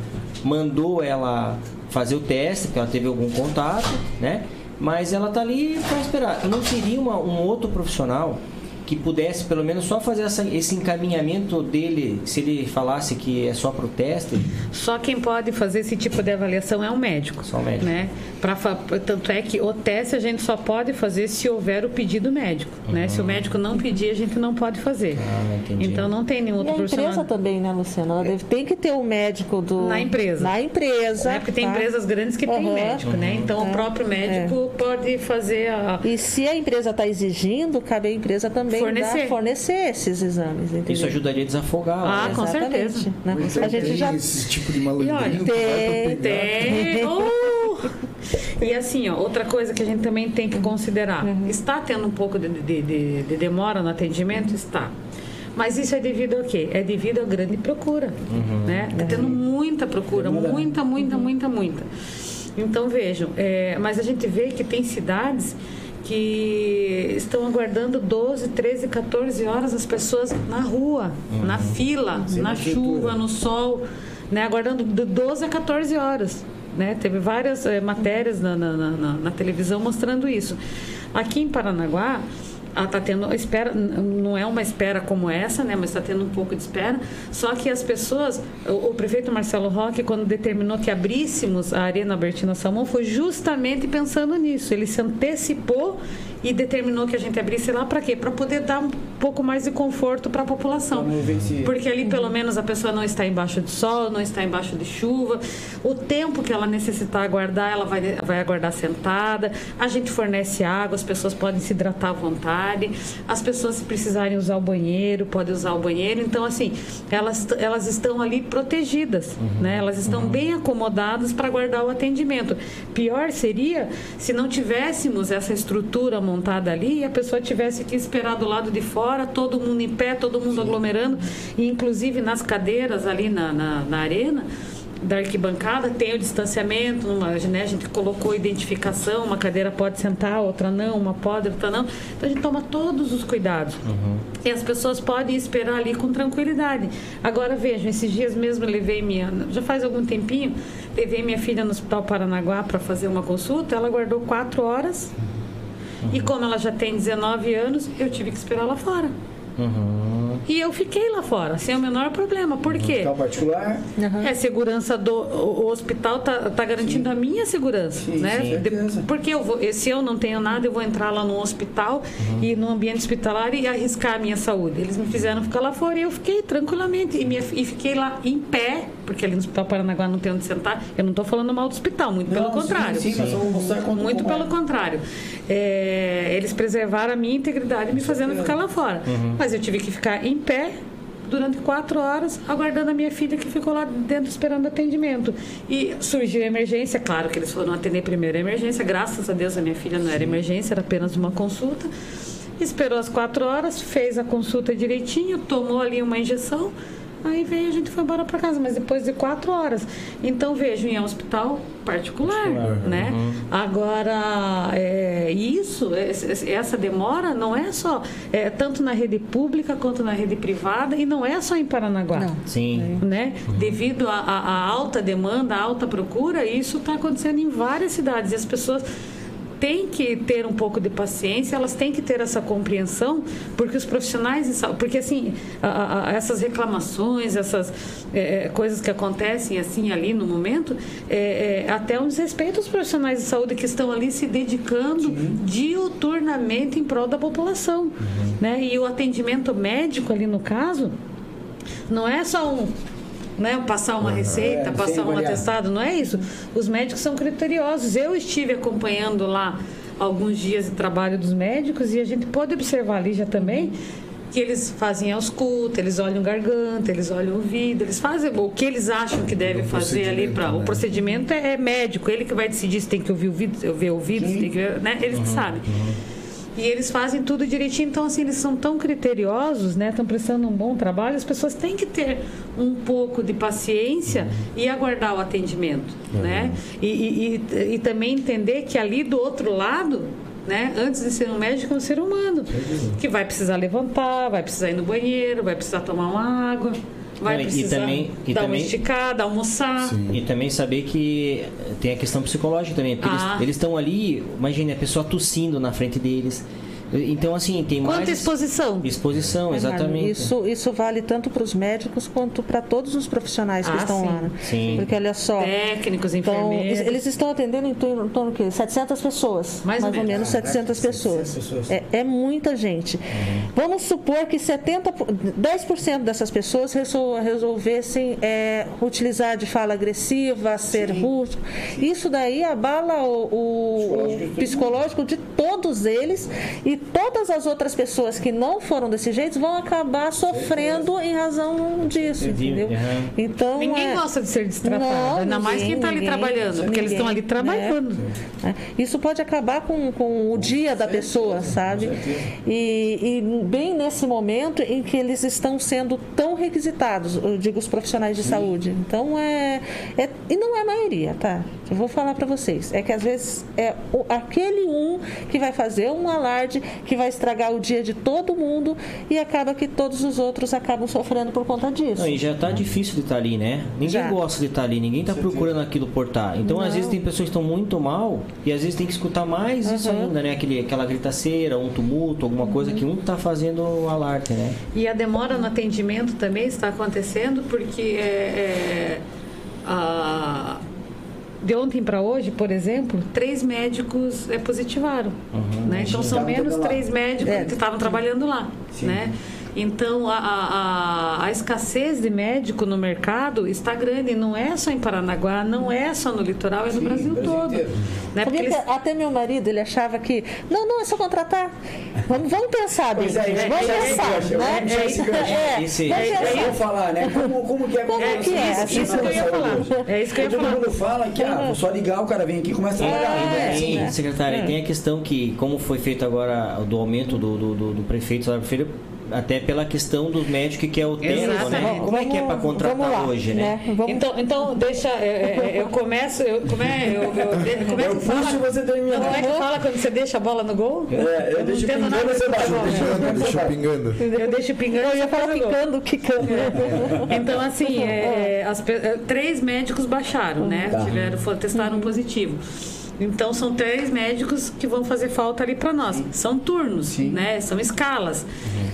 mandou ela fazer o teste, que ela teve algum contato, né? Mas ela tá ali para esperar. Não seria uma, um outro profissional que pudesse pelo menos só fazer essa, esse encaminhamento dele, se ele falasse que é só para o teste? Só quem pode fazer esse tipo de avaliação é o médico. Só o médico. Né? Pra, tanto é que o teste a gente só pode fazer se houver o pedido médico. Uhum. Né? Se o médico não pedir, a gente não pode fazer. Ah, então não tem nenhum outro e a profissional. empresa também, né, Luciana? Ela deve, tem que ter o um médico do... Na empresa. Na empresa. Né? Porque tem tá? empresas grandes que uhum. têm médico, né? Então o próprio médico é. pode fazer a... E se a empresa está exigindo, cabe à empresa também fornecer. Dar, fornecer esses exames. Entendeu? Isso ajudaria a desafogar. Ah, com certeza. Né? A gente já esse tipo de malandrinho tem, tem. Oh! E assim, ó, outra coisa que a gente também tem que considerar. Uhum. Está tendo um pouco de, de, de, de demora no atendimento? Está. Mas isso é devido ao quê? É devido à grande procura. Uhum. Né? Está tendo muita procura, muita, muita, muita, muita. Então vejam, é, mas a gente vê que tem cidades que estão aguardando 12, 13, 14 horas as pessoas na rua, uhum. na fila, Sim, na chuva, no sol, né, aguardando de 12 a 14 horas. Né? Teve várias é, matérias na, na, na, na televisão mostrando isso. Aqui em Paranaguá, está tendo espera, não é uma espera como essa, né, mas está tendo um pouco de espera. Só que as pessoas, o, o, prefeito Marcelo Roque, quando determinou que abríssemos a Arena Bertina Salmão, foi justamente pensando nisso. Ele se antecipou e determinou que a gente abrisse lá para quê? Para poder dar um pouco mais de conforto para a população. Porque ali pelo menos a pessoa não está embaixo de sol, não está embaixo de chuva. O tempo que ela necessitar aguardar, ela vai, vai aguardar sentada. A gente fornece água, as pessoas podem se hidratar à vontade. As pessoas se precisarem usar o banheiro, podem usar o banheiro. Então assim, elas, elas estão ali protegidas, uhum. né? Elas estão uhum. bem acomodadas para aguardar o atendimento. Pior seria se não tivéssemos essa estrutura montada ali e a pessoa tivesse que esperar do lado de fora, todo mundo em pé, todo mundo aglomerando, e inclusive nas cadeiras ali na, na, na arena da arquibancada tem o distanciamento, numa, né, a gente colocou identificação, uma cadeira pode sentar, outra não, uma pode, outra não. Então a gente toma todos os cuidados. Uhum. E as pessoas podem esperar ali com tranquilidade. Agora vejam, esses dias mesmo eu levei minha, já faz algum tempinho, levei minha filha no Hospital Paranaguá para fazer uma consulta, ela guardou quatro horas. Uhum. E como ela já tem 19 anos, eu tive que esperar lá fora. Uhum. E eu fiquei lá fora, sem o menor problema. Por quê? Hospital particular? Uhum. É segurança do o, hospital tá, tá garantindo sim. a minha segurança, sim, né? Sim. Porque eu vou, se eu não tenho nada, eu vou entrar lá no hospital uhum. e no ambiente hospitalar e arriscar a minha saúde. Eles me fizeram ficar lá fora e eu fiquei tranquilamente e, minha, e fiquei lá em pé, porque ali no Hospital Paranaguá não tem onde sentar. Eu não estou falando mal do hospital, muito não, pelo contrário. Sim, muito pelo é. contrário. É, eles preservaram a minha integridade me fazendo ficar lá fora. Uhum. Mas eu tive que ficar em pé durante quatro horas aguardando a minha filha que ficou lá dentro esperando atendimento. E surgiu a emergência, claro que eles foram atender primeiro a emergência, graças a Deus a minha filha não era emergência, era apenas uma consulta. Esperou as quatro horas, fez a consulta direitinho, tomou ali uma injeção, Aí veio, a gente foi embora para casa, mas depois de quatro horas. Então, vejo, em um hospital particular, né? Uhum. Agora, é, isso, essa demora não é só, é, tanto na rede pública quanto na rede privada, e não é só em Paranaguá. Não. Sim. Né? Devido à à- à alta demanda, à alta procura, isso está acontecendo em várias cidades. E as pessoas têm que ter um pouco de paciência, elas têm que ter essa compreensão, porque os profissionais de saúde, porque assim, a- a- essas reclamações, essas é, é, coisas que acontecem assim ali no momento, é, é, até um desrespeito aos profissionais de saúde que estão ali se dedicando diuturnamente em prol da população. Né? E o atendimento médico ali no caso, não é só um né, passar uma receita, É, passar um variar. atestado, não é isso. Os médicos são criteriosos. Eu estive acompanhando lá alguns dias de trabalho dos médicos e a gente pode observar ali já também que eles fazem ausculta, eles olham garganta, eles olham o ouvido, eles fazem o que eles acham que deve fazer ali para o né? procedimento é, é médico, ele que vai decidir se tem que ouvir ouvido, se ver ouvido, se tem que né? Eles que sabem. E eles fazem tudo direitinho, então assim, eles são tão criteriosos, né? Estão prestando um bom trabalho, as pessoas têm que ter um pouco de paciência e aguardar o atendimento, né? E, e, e, e também entender que ali do outro lado, né? Antes de ser um médico, é um ser humano que vai precisar levantar, vai precisar ir no banheiro, vai precisar tomar uma água, vai Não, e precisar também- e dar uma também- esticada, almoçar. E também saber que tem a questão psicológica também. Porque Ah. eles- eles estão ali, imagine a pessoa tossindo na frente deles. Então, assim, tem mais. Quanta exposição? Exposição, exatamente. Isso, isso vale tanto para os médicos quanto para todos os profissionais que Ah, estão sim. lá. né? Sim. Porque olha só. Técnicos, Então, enfermeiros. eles estão atendendo em torno, em torno de quê? 700 pessoas. Mais ou ou menos. menos 700 pessoas. 700 pessoas. É, é muita gente. Vamos supor que 70, por- 10% dessas pessoas resol- resolvessem é, utilizar de fala agressiva, ser rústico. Isso daí abala o, o- o psicológico de todos eles e todas as outras pessoas que não foram desse jeito vão acabar sofrendo em razão disso, entendeu? Então, Ninguém é- gosta de ser destratado, Não, ainda mais quem está ali ninguém, trabalhando, porque eles estão ali ninguém, trabalhando. né? Isso pode acabar com, com o dia da pessoa, sabe? E, e bem nesse momento em que eles estão sendo tão requisitados, eu digo os profissionais de saúde. Então é, é e não é a maioria, tá? Eu vou falar para vocês, é que às vezes é o- aquele um que vai fazer um alarde, que vai estragar o dia de todo mundo e acaba que todos os outros acabam sofrendo por conta disso. Não, e já tá difícil de estar ali, né? Ninguém Já. gosta de estar ali, ninguém tá procurando aquilo por estar. Então, às Não. vezes, tem pessoas que estão muito mal e às vezes tem que escutar mais isso ainda, né? Aquele, aquela gritaceira, um tumulto, alguma coisa que um tá fazendo o alarde, né? E a demora no atendimento também está acontecendo porque é, é, a- de ontem para hoje, por exemplo, três médicos é, positivaram. Né? Então são menos três médicos É. que estavam trabalhando lá. Né? Então a, a, a- a escassez de médico no mercado está grande. Não é só em Paranaguá, não é só no litoral, é no Brasil, Brasil todo. Né? Porque eles- até meu marido, ele achava que. Não, não, é só contratar. Vamos, vamos pensar. Pois é, vamos é, é, pensar. é, é, né? é, gancho. É, é, É, falar, né? Como, como que é Como a que é? isso, Isso que eu ia falar. É isso que eu ia Todo falar. mundo fala que, ah, vou só ligar, o cara vem aqui e começa a trabalhar. É, né? Sim, né? secretária, tem a questão que, como foi feito agora do aumento do, do, do, do prefeito lá Feira, até pela questão do médico que é o termo, né? Como é que é para contratar lá, hoje, né? Vamos- Então, então deixa. é, é, eu começo. Eu, como é? Eu, eu, como é Eu que fala? puxo você termina. Como é que fala quando você deixa a bola no gol? É, eu não deixo entendo pingando, nada você bate, deixa pingando. Eu deixo pingando. Eu ia falar picando, quicando. Então, assim, é, as é, três médicos baixaram, né? Tá. Tiveram, foram, testaram positivo. Então, são três médicos que vão fazer falta ali para nós. São turnos, Sim. né? São escalas.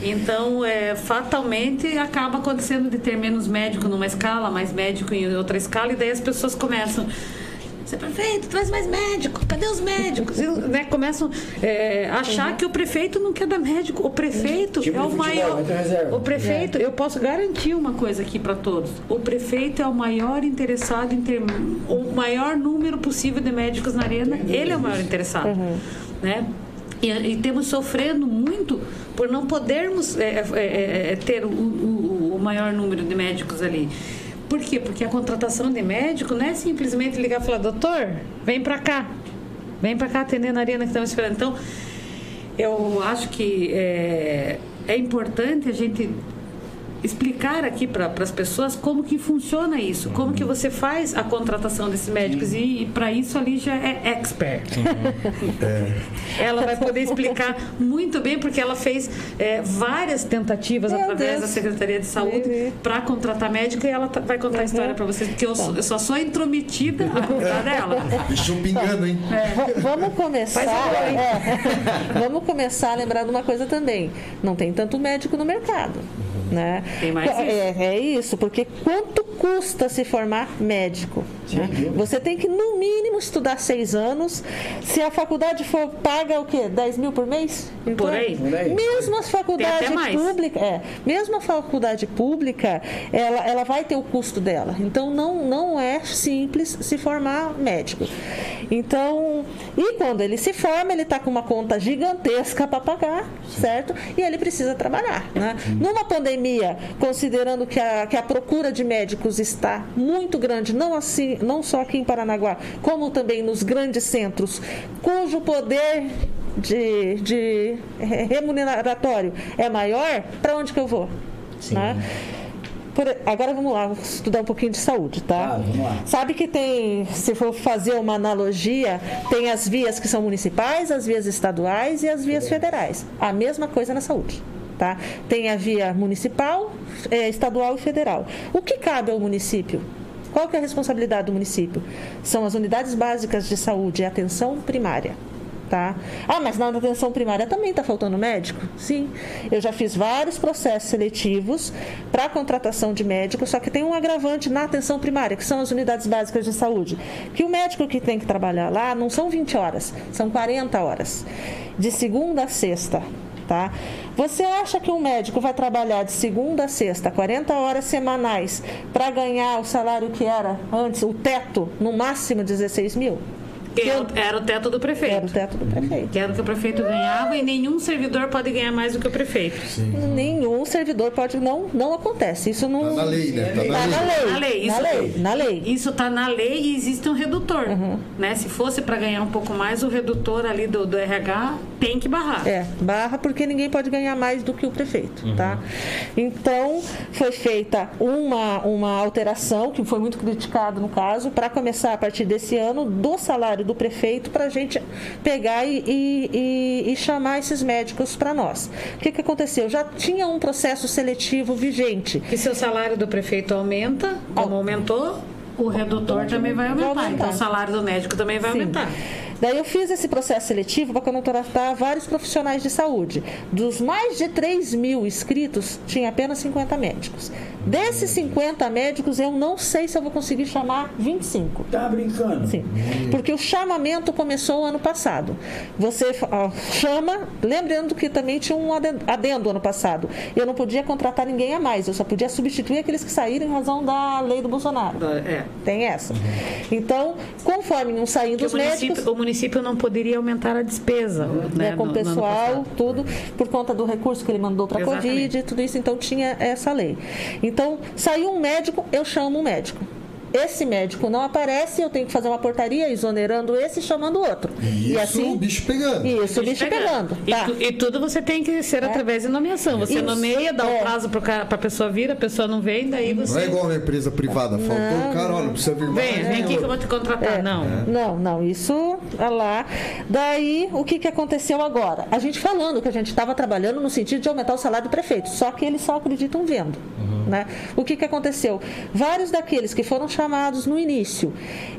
Então, é, fatalmente, acaba acontecendo de ter menos médico numa escala, mais médico em outra escala, e daí as pessoas começam... Você prefeito, traz mais médico, cadê os médicos? E, né, começam é, a achar que o prefeito não quer dar médico. O prefeito Tipo é o maior. O prefeito, eu posso garantir uma coisa aqui para todos. O prefeito é o maior interessado em ter o maior número possível de médicos na arena. Ele é o maior interessado, né? E, e temos sofrendo muito por não podermos é, é, é, é, ter o, o- o maior número de médicos ali. Por quê? Porque a contratação de médico não é simplesmente ligar e falar, doutor, vem para cá. Vem para cá atender na arena que estamos esperando. Então, eu acho que é, é importante a gente explicar aqui para as pessoas como que funciona isso, como que você faz a contratação desses médicos e, e para isso ali já é expert. Ela vai poder explicar muito bem porque ela fez é, várias tentativas Meu através Deus. da Secretaria de Saúde Uhum. para contratar médico e ela tá- vai contar a história para vocês porque eu, sou- eu só sou intrometida a contar dela. Deixou pingando, hein? V- Vamos começar. Faz agora, hein? é. vamos começar a lembrar de uma coisa também. Não tem tanto médico no mercado. Né? Tem mais isso. É, é isso, porque quanto custa se formar médico? Né? Você tem que, no mínimo, estudar seis anos. Se a faculdade for paga o quê? 10 mil por mês? Então, Por aí. Por aí. Mesmo as faculdades públicas, é, mesmo a faculdade pública, ela, ela vai ter o custo dela. Então não, não é simples se formar médico. Então, e quando ele se forma, ele está com uma conta gigantesca para pagar, certo? E ele precisa trabalhar. Né? Numa pandemia, considerando que a, que a procura de médicos está muito grande, não, assim, não só aqui em Paranaguá, como também nos grandes centros, cujo poder de, de remuneratório é maior, para onde que eu vou? Né? Por- agora vamos lá, vamos estudar um pouquinho de saúde, tá? Lá. Sabe que tem, se for fazer uma analogia, tem as vias que são municipais, as vias estaduais e as vias federais. A mesma coisa na saúde. Tá? Tem a via municipal, eh, estadual e federal. O que cabe ao município? Qual que é a responsabilidade do município? São as unidades básicas de saúde e atenção primária. Tá? Ah, mas na atenção primária também está faltando médico? Sim. Eu já fiz vários processos seletivos para contratação de médicos, só que tem um agravante na atenção primária, que são as unidades básicas de saúde. Que o médico que tem que trabalhar lá não são 20 horas, são 40 horas. De segunda a sexta. Tá? Você acha que um médico vai trabalhar de segunda a sexta, 40 horas semanais, para ganhar o salário que era antes, o teto, no máximo 16 mil? Que era, o- era o teto do Era o prefeito. teto do prefeito. Que era o que o prefeito ganhava e nenhum servidor pode ganhar mais do que o prefeito. Nenhum servidor pode. Não, não acontece. Isso não. Tá na lei, né? Tá Tá na na lei. lei. Na lei, Na isso- lei. Na lei. Isso está na lei e existe um redutor. Né? Se fosse para ganhar um pouco mais, o redutor ali do, do RH tem que barrar. É, barra porque ninguém pode ganhar mais do que o prefeito, tá? Então, foi feita uma, uma alteração, que foi muito criticado no caso, para começar a partir desse ano, do salário do prefeito, para a gente pegar e, e- e- e chamar esses médicos para nós. O que, que aconteceu? Já tinha um processo seletivo vigente. E se o salário do prefeito aumenta, como aumentou, o redutor também vai aumentar. aumentar. Então o salário do médico também vai Sim. aumentar. Daí eu fiz esse processo seletivo para contratar vários profissionais de saúde. Dos mais de 3 mil inscritos, tinha apenas 50 médicos. Desses 50 médicos, eu não sei se eu vou conseguir chamar 25. Tá brincando? Sim, porque o chamamento começou ano passado. Você ó, chama, lembrando que também tinha um aden- adendo ano passado. Eu não podia contratar ninguém a mais, eu só podia substituir aqueles que saíram em razão da lei do Bolsonaro. É. Tem essa. Então, conforme iam saindo os o médicos. município, o município não poderia aumentar a despesa. Né, né, com o pessoal, tudo, por conta do recurso que ele mandou para a. Covid e tudo isso, então tinha essa lei. Então, saiu um médico, eu chamo um médico. Esse médico não aparece, eu tenho que fazer uma portaria exonerando esse e chamando o outro. E e isso, assim, o bicho pegando. isso, o bicho pegando. E, Tá. tu- e tudo você tem que ser através de nomeação. Você Isso. nomeia, dá É. o prazo para a pessoa vir, a pessoa não vem, daí Não é você. igual uma empresa privada. Faltou o cara, olha, não precisa vir mais. Vem, vem aqui que eu vou te contratar. É. Não. Não, não, isso ah lá. Daí, o que, que aconteceu agora? A gente falando que a gente estava trabalhando no sentido de aumentar o salário do prefeito, só que eles só acreditam vendo. Né? O que, que aconteceu? Vários daqueles que foram chamados no início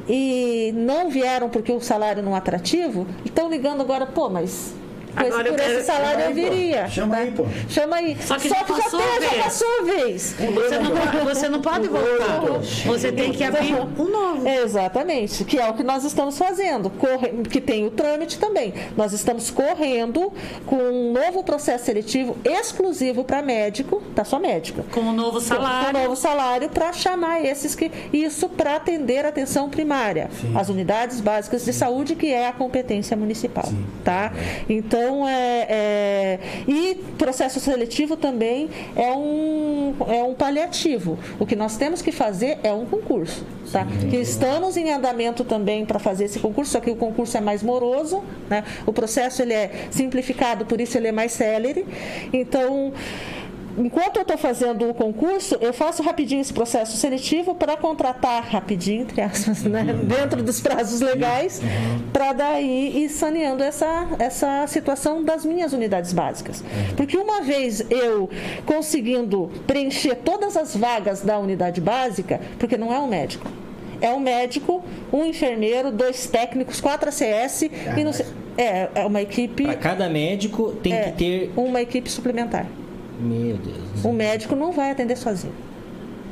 e não vieram porque o salário não é atrativo, estão ligando agora, pô, mas. Com esse- Agora eu por quero- esse salário chama eu aí, pô. viria. Chama tá? aí, pô. Chama aí. Só que já já, passou a tem- já vez. passou a vez. Você não, pode- você não pode voltar. Você tem que abrir um novo. Exatamente, que é o que nós estamos fazendo, corre- que tem o trâmite também. Nós estamos correndo com um novo processo seletivo exclusivo para médico, tá só médico. Com o novo Com salário. um novo salário para chamar esses que. Isso para atender a atenção primária, as unidades básicas de saúde, que é a competência municipal. Tá? Então, é, é- E processo seletivo também é um, é um paliativo. O que nós temos que fazer é um concurso. Tá? Que estamos em andamento também para fazer esse concurso, só que o concurso é mais moroso, né? o processo ele é simplificado, por isso ele é mais célere. Então enquanto eu estou fazendo o concurso, eu faço rapidinho esse processo seletivo para contratar rapidinho, entre aspas, né? dentro dos prazos legais, para daí ir saneando essa, essa situação das minhas unidades básicas. Porque uma vez eu conseguindo preencher todas as vagas da unidade básica, porque não é um médico. É um médico, um enfermeiro, dois técnicos, quatro ACS e não sei, é, é uma equipe. Para cada médico tem é, que ter. uma equipe suplementar. Meu Deus. O médico não vai atender sozinho.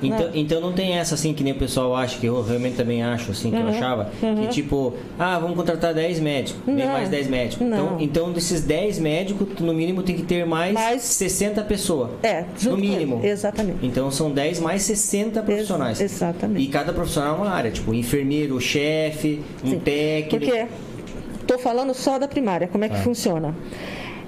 Então, Não. então não tem essa assim que nem o pessoal acha, que eu realmente também acho, assim, que eu achava, que tipo, ah, vamos contratar 10 médicos, vem Não. mais 10 médicos. Não. Então, então, desses 10 médicos, no mínimo tem que ter mais, Mais- 60 pessoas. É, No mínimo. Exatamente. Então são 10 mais 60 profissionais. exatamente. E cada profissional é uma área, tipo, enfermeiro, chefe, um Sim. técnico. Porque estou falando só da primária, como é que funciona?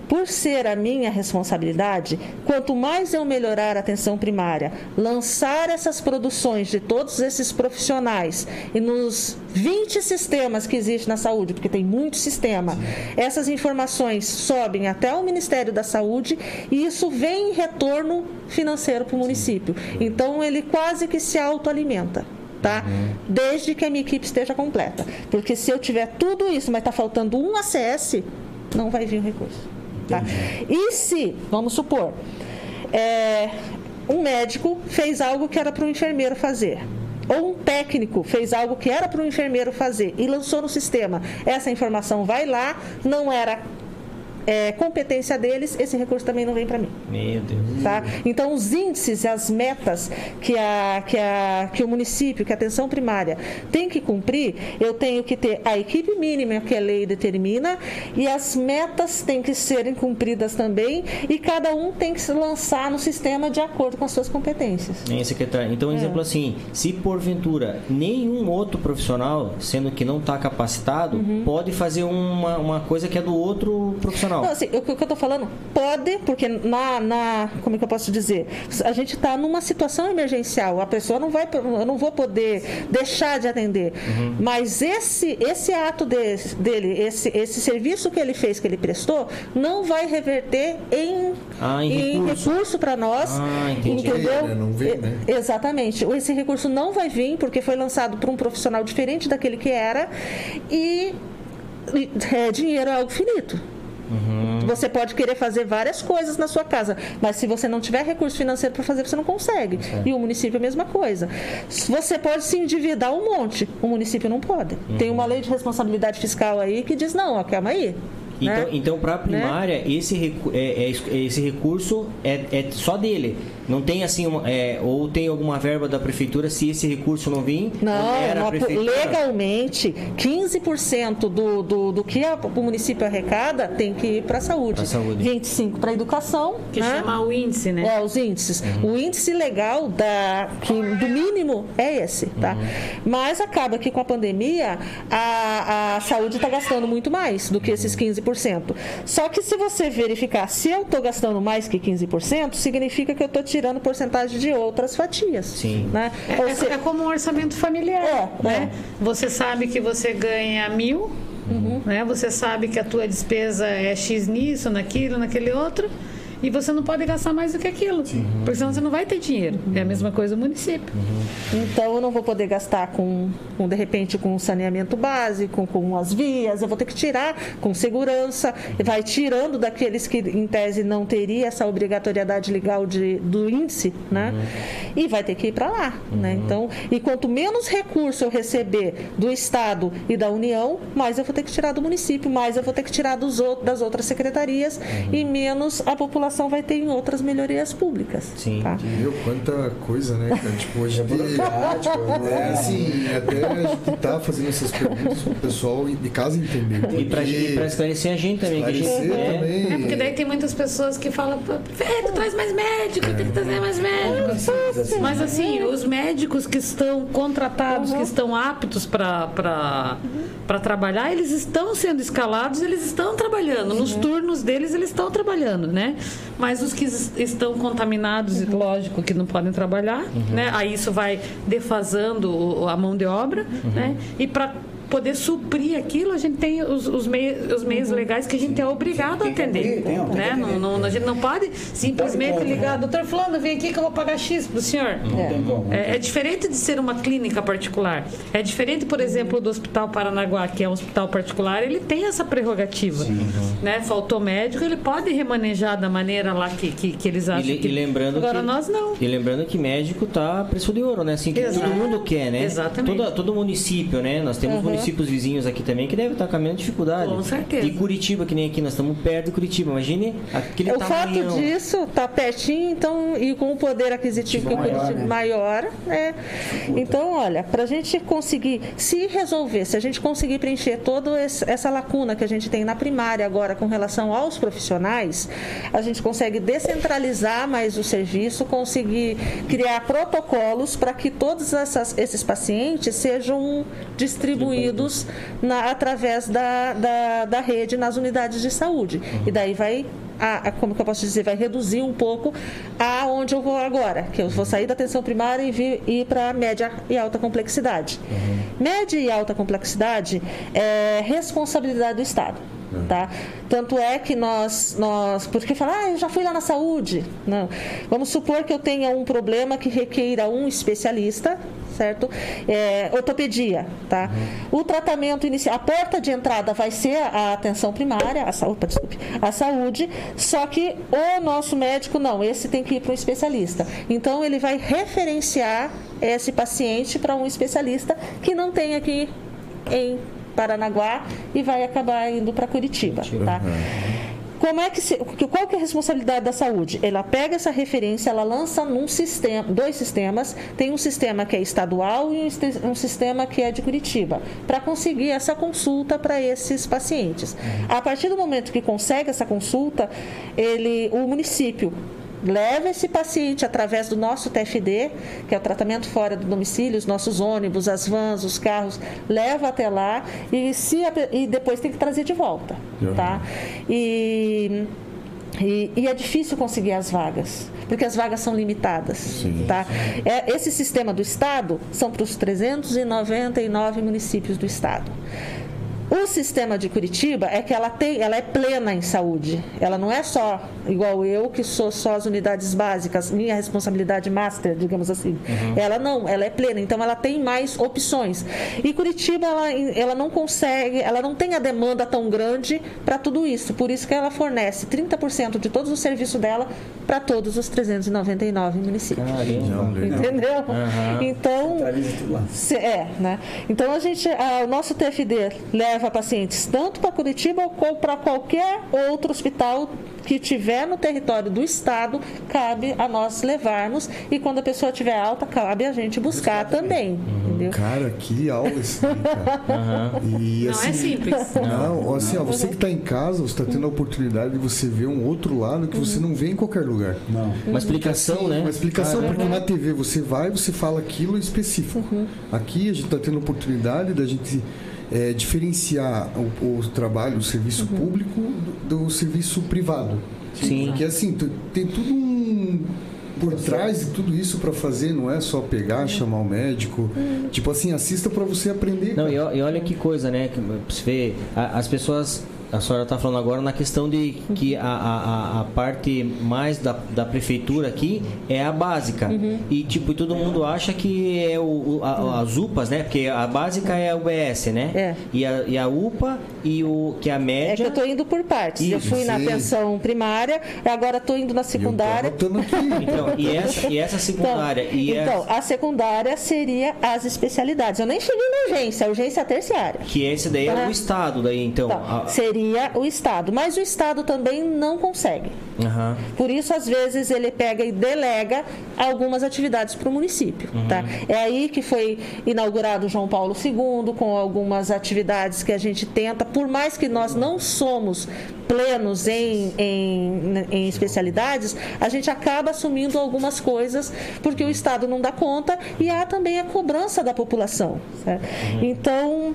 Por ser a minha responsabilidade, quanto mais eu melhorar a atenção primária, lançar essas produções de todos esses profissionais e nos 20 sistemas que existem na saúde, porque tem muito sistema, essas informações sobem até o Ministério da Saúde e isso vem em retorno financeiro para o município. Então ele quase que se autoalimenta. Tá? Desde que a minha equipe esteja completa. Porque se eu tiver tudo isso, mas está faltando um ACS, não vai vir o recurso. Tá? E se, vamos supor, é, um médico fez algo que era para o enfermeiro fazer. Ou um técnico fez algo que era para o enfermeiro fazer e lançou no sistema. Essa informação vai lá, não era é, competência deles, esse recurso também não vem para mim. Meu Deus. Tá? Então, os índices e as metas que, a, que, a, que o município, que a atenção primária tem que cumprir, eu tenho que ter a equipe mínima que a lei determina e as metas têm que serem cumpridas também e cada um tem que se lançar no sistema de acordo com as suas competências. Hein, secretário? Então, um exemplo assim, se porventura nenhum outro profissional, sendo que não está capacitado, Uhum. pode fazer uma, uma coisa que é do outro profissional. Não, assim, o que eu tô falando, pode, porque na, na como é que eu posso dizer? A gente está numa situação emergencial, a pessoa não vai, eu não vou poder deixar de atender. Uhum. Mas esse, esse ato de- dele, esse, esse serviço que ele fez, que ele prestou, não vai reverter em, Ah, em recurso. recurso para nós. Ah, entendi. Entendeu? É, né? Não vem, né? E- Exatamente. Esse recurso não vai vir porque foi lançado por um profissional diferente daquele que era e e, é, dinheiro é algo finito. Você pode querer fazer várias coisas na sua casa, mas se você não tiver recurso financeiro para fazer, você não consegue. E o município é a mesma coisa. Você pode se endividar um monte, o município não pode. Tem uma lei de responsabilidade fiscal aí que diz: não, ó, calma aí. Então, né? então para a primária, esse, recu- é- é- esse recurso é, é só dele. Não tem assim, é, ou tem alguma verba da prefeitura se esse recurso não vir? Não, prefeitura? legalmente, 15% do, do, do que a- o município arrecada tem que ir para a saúde. Pra saúde. 25% para a educação. Que né? chama o índice, né? É, os índices. O índice legal da, que, do mínimo é esse, tá? Mas acaba que com a pandemia a, a saúde está gastando muito mais do que esses 15%. Só que se você verificar, se eu estou gastando mais que 15%, significa que eu estou tirando porcentagem de outras fatias. Sim. Né? Ou É, se- é como um orçamento familiar, É, né? Você sabe que você ganha mil, né? Você sabe que a tua despesa é X nisso, naquilo, naquele outro. E você não pode gastar mais do que aquilo. Porque senão você não vai ter dinheiro. É a mesma coisa o município. Então eu não vou poder gastar com, com de repente com saneamento básico, com as vias, eu vou ter que tirar com segurança, e vai tirando daqueles que em tese não teria essa obrigatoriedade legal de, do índice, né? E vai ter que ir para lá, né? Então, e quanto menos recurso eu receber do estado e da União, mais eu vou ter que tirar do município, mais eu vou ter que tirar dos outros, das outras secretarias e menos a população vai ter em outras melhorias públicas. Sim. tá? Viu quanta coisa, né, cara? Tipo, hoje É burocrático, É né? assim, até a gente tá fazendo essas perguntas pro pessoal de casa entender. E para porque esclarecer a gente também. Que a gente, esclarecer é, também. É porque daí tem muitas pessoas que falam, prefeito, traz mais médico, tem que trazer mais médicos. Mas assim, os médicos que estão contratados, que estão aptos para trabalhar, eles estão sendo escalados, eles estão trabalhando. Nos turnos deles, eles estão trabalhando, né? Mas os que es- estão contaminados, e lógico que não podem trabalhar, né? Aí isso vai defasando a mão de obra, né? E para poder suprir aquilo, a gente tem os, os meios, os meios legais que a gente é obrigado a atender. tem, tem, tem né? Não, não- a gente não pode simplesmente como, ligar, doutor Fulano, vem aqui que eu vou pagar X pro senhor. Não tem como. É, é diferente de ser uma clínica particular. É diferente, por exemplo, do Hospital Paranaguá, que é um hospital particular, ele tem essa prerrogativa. Né? Faltou médico, ele pode remanejar da maneira lá que, que, que eles E, acham le- que... e lembrando Agora que, nós não. E lembrando que médico tá a preço de ouro, né? Assim, que Exato. todo mundo quer, né? Exatamente. Toda, todo município, né? Nós temos municípios vizinhos aqui também que devem estar caminhando dificuldade. Com certeza. E Curitiba, que nem aqui, nós estamos perto de Curitiba. Imagine aquele o fato tamanhão. disso tá pertinho, então, e com o poder aquisitivo que o Maior, Curitiba né? maior, né? Então, olha, para a gente conseguir, se resolver, se a gente conseguir preencher toda essa lacuna que a gente tem na primária agora com relação aos profissionais, a gente consegue descentralizar mais o serviço, conseguir criar protocolos para que todos essas- esses pacientes sejam distribuídos na- através da, da, da rede nas unidades de saúde. E daí vai a, a- como que eu posso dizer, vai reduzir um pouco aonde eu vou agora, que eu vou sair da atenção primária e vir, ir para média e alta complexidade. Média e alta complexidade é responsabilidade do Estado. Tá? Tanto é que nós, nós porque falar, ah, eu já fui lá na saúde. Não. Vamos supor que eu tenha um problema que requeira um especialista, certo? É, ortopedia, tá? O tratamento inicial, a porta de entrada vai ser a atenção primária, a saúde, opa, desculpe, a saúde, só que o nosso médico não, esse tem que ir para um especialista. Então ele vai referenciar esse paciente para um especialista que não tem aqui em Paranaguá e vai acabar indo para Curitiba, tá? Como é que se, qual que é a responsabilidade da saúde? Ela pega essa referência, ela lança num sistema, dois sistemas, tem um sistema que é estadual e um, um sistema que é de Curitiba, para conseguir essa consulta para esses pacientes. A partir do momento que consegue essa consulta, ele, o município leva esse paciente através do nosso TFD, que é o tratamento fora do domicílio, os nossos ônibus, as vans, os carros, leva até lá e, se, e depois tem que trazer de volta, tá? E, e, e é difícil conseguir as vagas, porque as vagas são limitadas, tá? É, esse sistema do Estado são para os 399 municípios do Estado. O sistema de Curitiba é que ela tem, ela é plena em saúde. Ela não é só igual eu que sou só as unidades básicas, minha responsabilidade master, digamos assim. Ela não, ela é plena, então ela tem mais opções. E Curitiba ela, ela não consegue, ela não tem a demanda tão grande para tudo isso. Por isso que ela fornece 30% de todos os serviços dela para todos os 399 municípios. Caramba. Entendeu? Então, tudo lá. se- É, né? Então a gente, a- o nosso TFD leva pacientes tanto para Curitiba como para qualquer outro hospital que tiver no território do estado, cabe a nós levarmos e quando a pessoa tiver alta, cabe a gente buscar também, entendeu? Cara, que aula esse daí, cara. E, Não assim, é simples. Não, assim, ó, você que está em casa, você está tendo a oportunidade de você ver um outro lado que você não vê em qualquer lugar. Não. Uma explicação, né? Uma explicação, porque na TV você vai, você fala aquilo específico. Aqui a gente está tendo a oportunidade da gente é, diferenciar o, o trabalho, o serviço público do, do serviço privado. Sim. Porque assim, tu- tem tudo um por trás de tudo isso para fazer, não é só pegar, chamar o médico. Tipo assim, assista para você aprender. Não, e, e olha que coisa, né? que Você vê, a- as pessoas. A senhora está falando agora na questão de que a, a, a- parte mais da, da prefeitura aqui é a básica. E tipo, e todo mundo acha que é o, a- as UPAs, né? Porque a básica é a UBS, né? É. E, a, e a UPA e o que é a É que média. eu estou indo por partes. eu Isso, fui na sim. atenção primária, agora estou indo na E eu secundária. anotando aqui. Então, e essa, e essa secundária? e então, essa, a secundária seria as especialidades. Eu nem cheguei na urgência, a urgência é terciária. que esse daí é Aham. o Estado, daí então. Então, a- seria o Estado. Mas o Estado também não consegue. Aham. Por isso, às vezes, ele pega e delega algumas atividades para o município. Tá? É aí que foi inaugurado o João Paulo II, com algumas atividades que a gente tenta, por mais que nós não somos plenos em, em, em especialidades, a gente acaba assumindo algumas coisas porque o Estado não dá conta e há também a cobrança da população. certo? Então,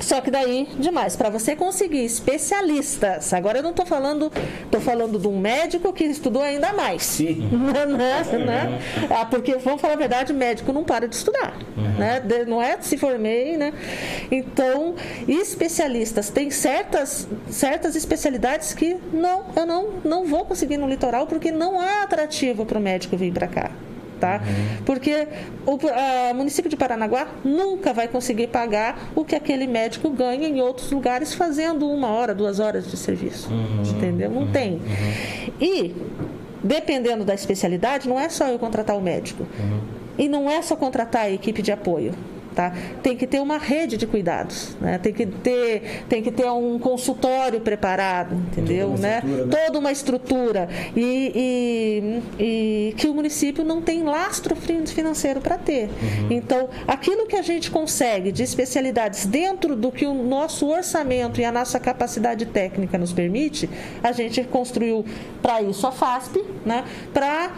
Só que daí, demais, para você conseguir especialistas, agora eu não estou falando, tô falando de um médico que estudou ainda mais. Sim. né? né? Ah, porque, vamos falar a verdade, médico não para de estudar. Né? De- Não é se formei, né? Então, especialistas, tem certas, certas especialidades que não, eu não, não vou conseguir no litoral porque não é atrativo para o médico vir para cá. Tá? Porque o a, município de Paranaguá nunca vai conseguir pagar o que aquele médico ganha em outros lugares fazendo uma hora, duas horas de serviço. Entendeu? Não tem. E, dependendo da especialidade, não é só eu contratar o médico. E não é só contratar a equipe de apoio. Tá? Tem que ter uma rede de cuidados, né? tem, que ter, tem que ter um consultório preparado, entendeu? uma né? estrutura, né? Toda uma estrutura e, e- e que o município não tem lastro fin- financeiro para ter. Então, aquilo que a gente consegue de especialidades dentro do que o nosso orçamento e a nossa capacidade técnica nos permite, a gente construiu para isso a FASP, né? Para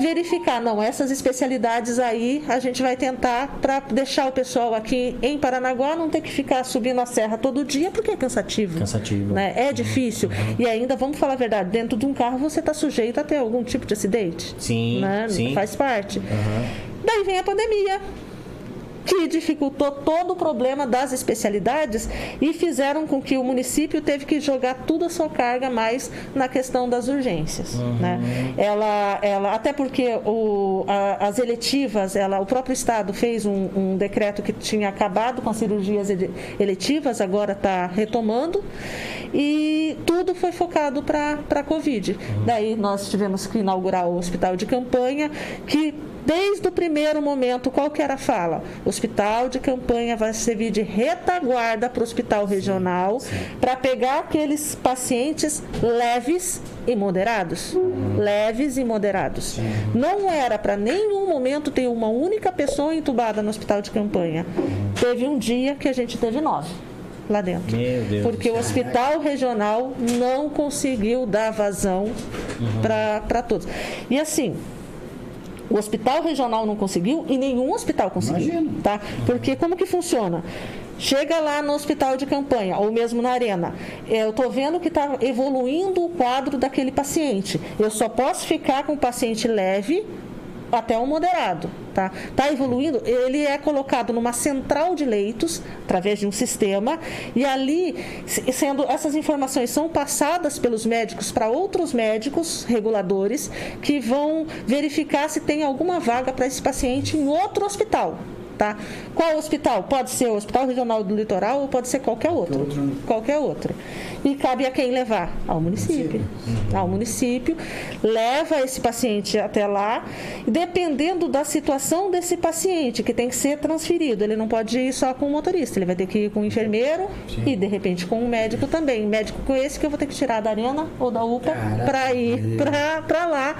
verificar, não, essas especialidades aí a gente vai tentar para deixar o pessoal aqui em Paranaguá não ter que ficar subindo a serra todo dia, porque é cansativo. Cansativo. Né? É difícil. E ainda, vamos falar a verdade, dentro de um carro você está sujeito a ter algum tipo de acidente. Sim, né? sim. Faz parte. Daí vem a pandemia que dificultou todo o problema das especialidades e fizeram com que o município teve que jogar toda a sua carga mais na questão das urgências, né? Ela, ela, até porque o, a- as eletivas, ela, o próprio estado fez um, um decreto que tinha acabado com as cirurgias ele- eletivas, agora está retomando e tudo foi focado para a Covid. Daí nós tivemos que inaugurar o hospital de campanha que Desde o primeiro momento, qual que era a fala? O hospital de campanha vai servir de retaguarda para o hospital regional para pegar aqueles pacientes leves e moderados. Leves e moderados. Não era para nenhum momento ter uma única pessoa entubada no hospital de campanha. Teve um dia que a gente teve nove lá dentro. Porque o hospital regional não conseguiu dar vazão para todos. E assim, o hospital regional não conseguiu e nenhum hospital conseguiu. Imagino. Tá? Porque como que funciona? Chega lá no hospital de campanha, ou mesmo na arena, eu estou vendo que está evoluindo o quadro daquele paciente. Eu só posso ficar com o paciente leve até o moderado, tá? Tá evoluindo, ele é colocado numa central de leitos através de um sistema e ali se- sendo essas informações são passadas pelos médicos para outros médicos reguladores que vão verificar se tem alguma vaga para esse paciente em outro hospital. Tá? Qual hospital? Pode ser o Hospital Regional do Litoral ou pode ser qualquer outro. outro, né? Qualquer outro. E cabe a quem levar? Ao município. Ao município. Leva esse paciente até lá. E dependendo da situação desse paciente, que tem que ser transferido, ele não pode ir só com o motorista, ele vai ter que ir com o enfermeiro e, de repente, com o médico também. Médico com esse que eu vou ter que tirar da arena ou da UPA para ir para lá.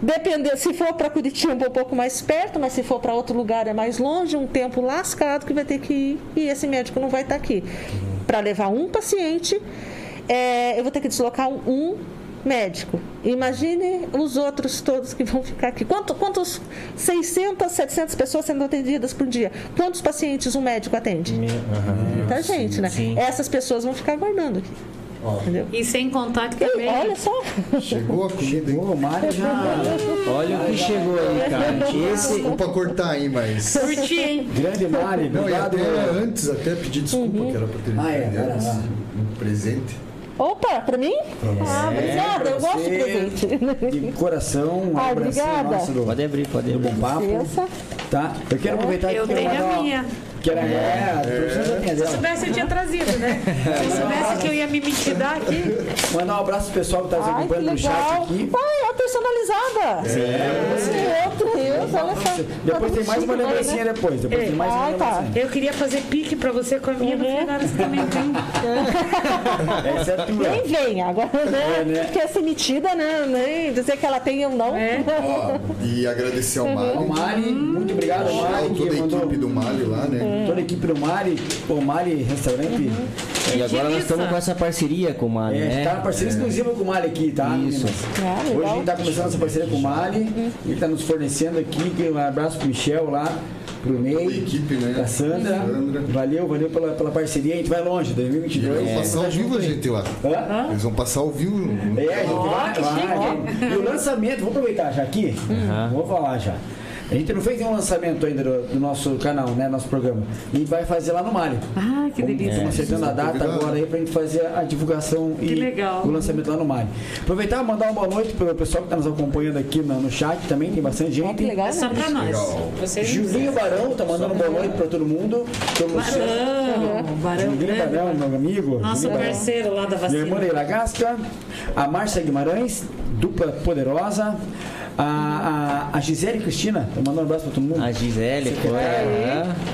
Depender, se for para Curitiba, um pouco mais perto, mas se for para outro lugar é mais longe, um tempo lascado que vai ter que ir e esse médico não vai estar aqui. Para levar um paciente, é, eu vou ter que deslocar um, médico. Imagine os outros todos que vão ficar aqui. Quanto, quantos 600, 700 pessoas sendo atendidas por dia? Quantos pacientes um médico atende? Muita gente, né? sim. Essas pessoas vão ficar aguardando aqui. Entendeu? E sem contar que E também. olha só. Chegou a comida, hein? O Mário já. Olha o que chegou aí, cara. Esse, Desculpa cortar aí, mas. Curti, hein? Grande Mário, Não, e obrigado. até antes, até pedir desculpa que era pra ter Ah, é, um presente. Opa, pra mim? Ah, obrigada, eu gosto de presente. De coração, um Ah, abracinho obrigada. nosso do, Pode abrir, pode abrir. Bom Papo. Tá? Eu quero aproveitar Eu que tenho a minha. Que era, é, a Se soubesse, eu tinha trazido, né? Se soubesse que eu ia me mitidar aqui. Mandar um abraço pro pessoal que tá nos que acompanhando no chat aqui. Ai, é personalizada. É. Meu Deus, olha só. Depois tem mais uma Tá lembrancinha né? depois. Depois tem mais uma Ah, tá. Eu queria fazer pique pra você com a minha, no final você também tem. Essa é a tua. Nem venha, agora, né? É, né? Quer ser metida, né? Nem dizer que ela tem ou não. É. Ó, e agradecer ao Mário. Mari, muito obrigado, Ao Mari, toda a equipe do Mário lá, né? Toda a equipe do Mari, o Mari Restaurante. E agora nós estamos com essa parceria com o Mário, É, né? tá na parceria exclusiva com o Mali aqui, tá? Isso. meninas? Ah, legal. Hoje a gente tá começando essa parceria com o Mali. Ele tá nos fornecendo aqui. que Um abraço pro Michel lá. pro Ney, a equipe, né? pra Sandra. Sandra. Valeu, valeu pela, pela parceria. A gente vai longe, E 2022. eles vão passar ao vivo a gente lá. Hã? Eles vão passar ao vivo. É, a gente vai, que vai, vai. E o lançamento, vou aproveitar já aqui, vou falar já. A gente não fez nenhum lançamento ainda do, do nosso canal, né? Nosso programa. Gente vai fazer lá no Mário. Ah, que delícia. Estamos acertando a data agora aí pra gente fazer a divulgação e legal. o lançamento lá no Mário. Aproveitar e mandar uma boa noite pro pessoal que está nos acompanhando aqui no, no chat também, tem bastante gente. que legal. É só né? pra nós. Legal. Vocês Julinho Barão tá mandando boa noite pra todo mundo. Barão, Barão Julinho grande. Barão, meu amigo. Nosso Julinho Barão. parceiro lá da Minha irmã vacina. Leila Gasca, a Márcia Guimarães, dupla poderosa, a, a, a Gisele Cristina, tô mandando um abraço pra todo mundo. A Gisele foi,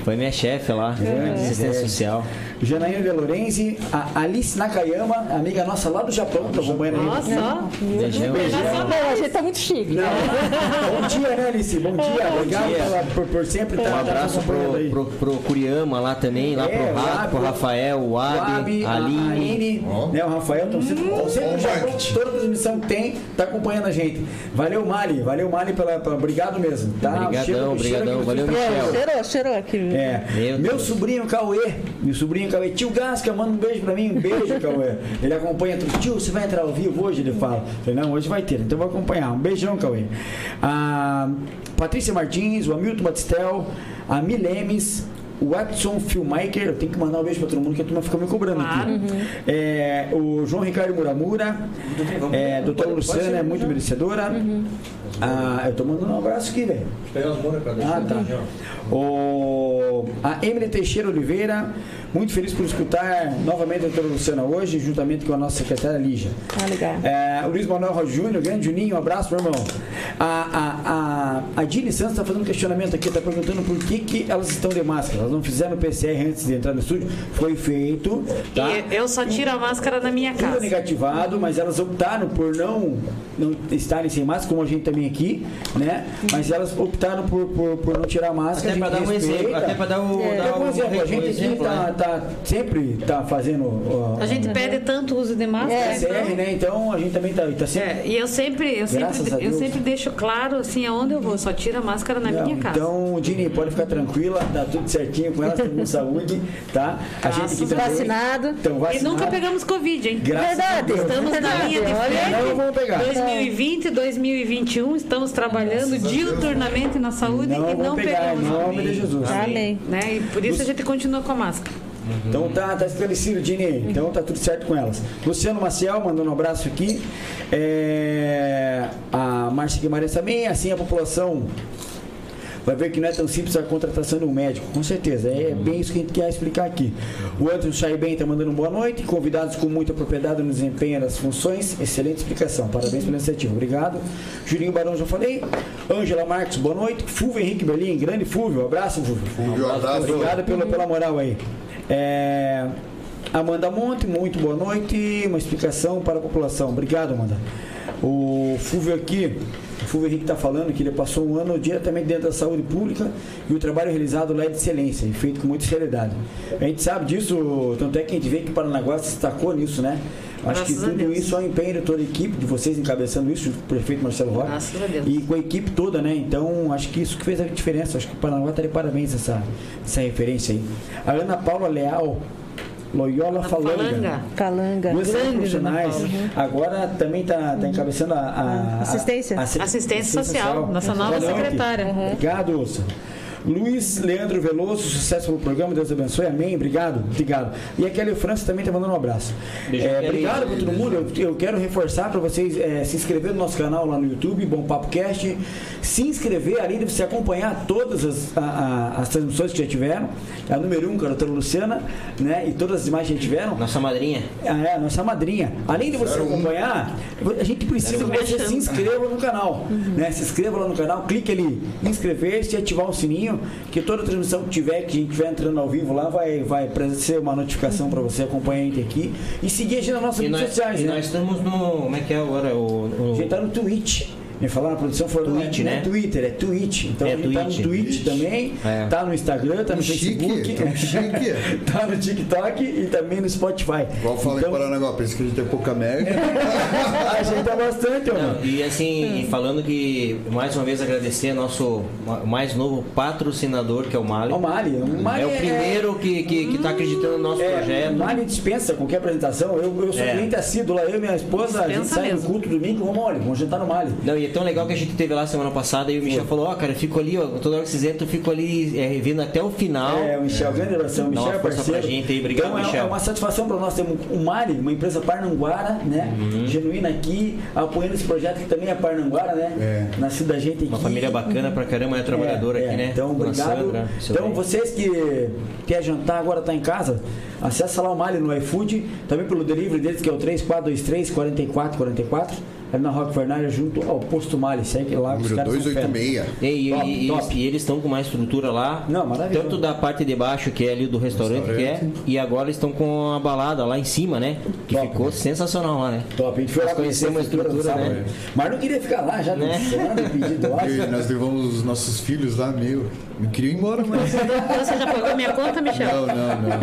foi minha chefe lá, assistência Gisele. social. Janaína De Lorenzi, a Alice Nakayama, amiga nossa lá do Japão, tá acompanhando aí. Nossa, ó. Beijão. Não, a gente tá muito chique. Não. Bom dia, né, Alice? Bom dia. Obrigado dia. pela- por, por sempre estar Um abraço acompanhando pro, aí. pro, pro Curiama lá também, lá É, pro o Rafa, Abi, pro Rafael, o Abi, a a Aline. Né, o Rafael, estão sempre, tão sempre no o Japão, toda transmissão que tem, tá acompanhando a gente. Valeu, Mali, valeu, Mali, pela, pela- obrigado mesmo. Tá? Obrigadão, Cheiro- obrigadão, cheiro aqui valeu, Michel. Michel. Cheirou, cheirou aqui. É, Meu meu, sobrinho Cauê, meu sobrinho Cauê, tio Gasca, manda um beijo pra mim, um beijo, Cauê. Ele acompanha tudo. Tio, você vai entrar ao vivo hoje? Ele fala. Falei, não, hoje vai ter, então eu vou acompanhar. Um beijão, Cauê. A Patrícia Martins, o Hamilton Batistel, a Milemes. O Watson Filmmaker, eu tenho que mandar um beijo pra todo mundo que a turma fica me cobrando Claro. aqui. É, o João Ricardo Muramura, é, doutora Luciana, é muito merecedora. Ah, eu tô mandando um abraço aqui, velho. Ah, tá. O, a Emily Teixeira Oliveira, muito feliz por escutar novamente a doutora Luciana hoje, juntamente com a nossa secretária Lígia. Ah, legal. É, o Luiz Manuel Rocha Júnior, grande Juninho, um abraço, meu irmão. A, a, a, a Dini Santos está fazendo um questionamento aqui, está perguntando por que, que elas estão de máscara. Elas não fizeram PCR antes de entrar no estúdio. Foi feito, tá? E eu só tiro a máscara da minha Tudo casa. negativado, mas elas optaram por não, não estarem sem máscara, como a gente também aqui, né? Mas elas optaram por, por, por não tirar a máscara. Até a pra gente dar um respeita. exemplo, até pra dar o. É. dar por um- exemplo, a um gente aqui exemplo, tá, né? tá- sempre tá fazendo ó, A gente pede tanto uso de máscara. É. então- PCR, né? Então a gente também tá, tá sempre. É, e eu sempre, eu sempre, eu sempre deixo claro assim aonde eu vou, só tiro a máscara na Não, minha casa. Então, Dini, pode ficar tranquila, tá tudo certinho com elas, com saúde, tá? A gente aqui Graças também. Vacinado. Então, e vacinado. nunca pegamos Covid, hein? Graças Verdade. a Deus. Estamos na linha de olha. Não vamos pegar. 2020, 2021, estamos trabalhando diuturnamente na saúde Não e não pegar, pegamos. em nome de Jesus. Amém. Né? E por isso a gente continua com a máscara. Então tá, tá esclarecido, Dini. Então tá tudo certo com elas. Luciano Maciel mandando um abraço aqui. É, a Márcia Guimarães também, assim a população vai ver que não é tão simples a contratação de um médico, com certeza. É bem isso que a gente quer explicar aqui. O Anderson Chaiben está mandando boa noite. Convidados com muita propriedade no desempenho das funções. Excelente explicação. Parabéns pela iniciativa. Obrigado. Julinho Barão já falei. Ângela Marques, boa noite. Fulvio Henrique Berlim, grande Fulvio. Abraço, Fulvio. Fulvio, abraço. Obrigado pela, pela moral aí. É, Amanda Monte, muito boa noite. Uma explicação para a população. Obrigado, Amanda. O Fulvio aqui, o Fulvio Henrique está falando que ele passou um ano diretamente dentro da saúde pública e o trabalho realizado lá é de excelência e feito com muita seriedade. A gente sabe disso, tanto é que a gente vê que Paranaguá se destacou nisso, né? Acho que Graças a tudo isso é um empenho de toda a equipe, de vocês encabeçando isso, o prefeito Marcelo Rocha. Graças a Deus. E com a equipe toda, né? Então, acho que isso que fez a diferença. Acho que o Paranaguá está de parabéns essa, essa referência aí. A Ana Paula Leal, Loyola Falanga. Falanga. Calanga. Duas Grande, profissionais. Ana Agora também está tá encabeçando a, a- a- Assistência. a- a- Assistência social, nossa nova secretária. Obrigado, Ussa. Luiz Leandro Veloso, sucesso pelo programa, Deus abençoe, amém, obrigado, obrigado. E a Kelly França também está mandando um abraço. É, obrigado para todo mundo, eu, eu quero reforçar para vocês é, se inscrever no nosso canal lá no YouTube, Bom Papo Cast, se inscrever, além de você acompanhar todas as, a- a- as transmissões que já tiveram, a número 1, um, com a doutora Luciana, né, e todas as demais que já tiveram, Nossa madrinha. ah, é, a nossa madrinha. Além de você acompanhar, a gente precisa que você se inscreva no canal. Né? Se inscreva lá no canal, clique ali, inscrever-se e ativar o sininho, que toda transmissão que tiver, que a gente estiver entrando ao vivo lá, vai, vai ser uma notificação para você acompanhar a gente aqui. E seguir a gente nas nossas E redes nós, sociais, e né? nós estamos no. Como é que é agora? O, A o- gente tá no Twitch. Me falaram na produção, falou, Twitch, não é, né? Não é Twitter, é Twitch. Então É a gente tá no Twitch. Twitch também, É. tá no Instagram, tá no Chique, Facebook, chique. tá no TikTok e também no Spotify. Igual fala então, em Paranaguá, pensa que a gente é pouca merda. a gente é bastante, mano. e assim, falando que mais uma vez agradecer ao nosso ma- mais novo patrocinador, que é o Mali. O Mali, o Mali é o primeiro que, que, que tá acreditando no nosso É, projeto. o Mali dispensa qualquer apresentação. Eu, eu sou É. cliente assíduo lá, eu e minha esposa, a gente Dispensa sai no mesmo. culto domingo, vamos, olha, vamos jantar no Mali. Não, e é tão legal que a gente teve lá semana passada e o Michel falou, ó, cara, eu fico ali, ó, toda hora que vocês entram, eu fico ali é, vendo até o final. É, o Michel, grande abração. O Dá Michel uma é parceiro. pra gente aí, obrigado, então, é- Michel. É uma satisfação para nós termos o Mari, uma empresa parnanguara, né? Genuína aqui, apoiando esse projeto que também é parnanguara, né? É. Nascido da gente aqui. Uma família bacana pra caramba, é trabalhadora É, aqui, é. né? Então, obrigado. Sandra, então, bem. vocês que quer jantar agora tá em casa, acessa lá o Mali no iFood, também pelo delivery deles, que é o 3423 4444, ali na Rock Fornalha, junto ao Posto Mali. Segue lá, Número caras são fera. 286. E, e- Top, e- top. e eles estão com uma estrutura lá. Não, maravilhoso. Tanto da parte de baixo, que é ali do restaurante, que é, Restaurante. e agora estão com a balada lá em cima, né? Que Top, ficou sensacional lá, né? Top, a gente foi lá Nós conhecer conhecemos a estrutura, sábado. né? Mas não queria ficar lá já, Né? semana de pedido lá. Nós levamos os nossos filhos lá, meu. Não queria ir embora, mas. Você já pagou minha conta, Michel? Não, não, não.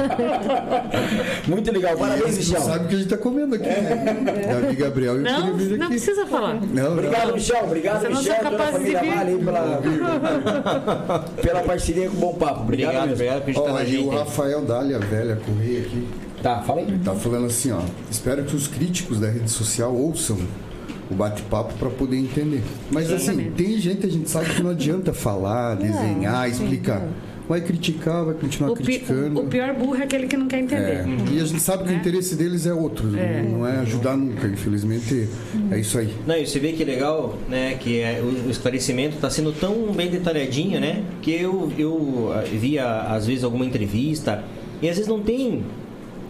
Muito legal, parabéns, não Michel. sabem o que a gente tá comendo aqui. né? Davi Gabriel, eu Não, vir não aqui. precisa falar. Não, não. Obrigado, Michel. Obrigado, Você não Michel, é a capaz de aí pela, pela parceria com o Bom Papo. Obrigado, Obrigado, mesmo. obrigado por na e o. Rafael Dália, velha, Correia aqui, Tá, fala aí. tá falando assim, ó. Espero que os críticos da rede social ouçam o bate-papo para poder entender. Mas assim, Exatamente. tem gente, a gente sabe que não adianta falar, desenhar, explicar. Vai criticar, vai continuar O, pi- criticando. o pior burro é aquele que não quer entender. É. E a gente sabe que o interesse deles é outro, não é ajudar nunca, infelizmente. É isso aí. Não, e você vê que legal, né, que é, o, o esclarecimento está sendo tão bem detalhadinho, né, que eu, eu ah, via às vezes alguma entrevista e às vezes não tem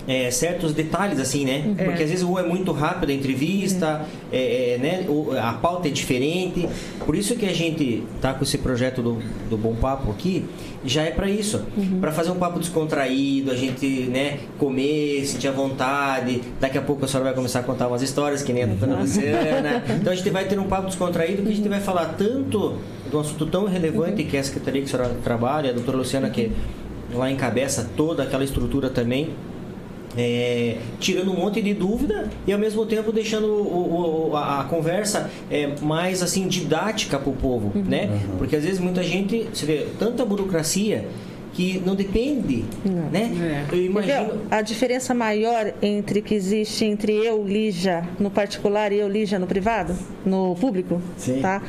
é, certos detalhes assim, né? É. Porque às vezes ou é muito rápido a entrevista, é, é, né? ou a pauta é diferente. Por isso que a gente tá com esse projeto do, do Bom Papo aqui, já é para isso, para fazer um papo descontraído, a gente, né, comer, sentir à vontade. Daqui a pouco a senhora vai começar a contar umas histórias que nem a doutora Luciana. Então a gente vai ter um papo descontraído que a gente vai falar tanto de um assunto tão relevante que é a secretaria que a senhora trabalha, a doutora Luciana que lá encabeça toda aquela estrutura também é, tirando um monte de dúvida e ao mesmo tempo deixando o- o- a, a conversa é, mais assim didática para o povo, né? Porque às vezes muita gente, você vê, tanta burocracia que não depende, né? Eu imagino. Entendeu? A diferença maior entre que existe entre eu, Lígia, no particular e eu, Lígia, no privado, no público, Sim. tá?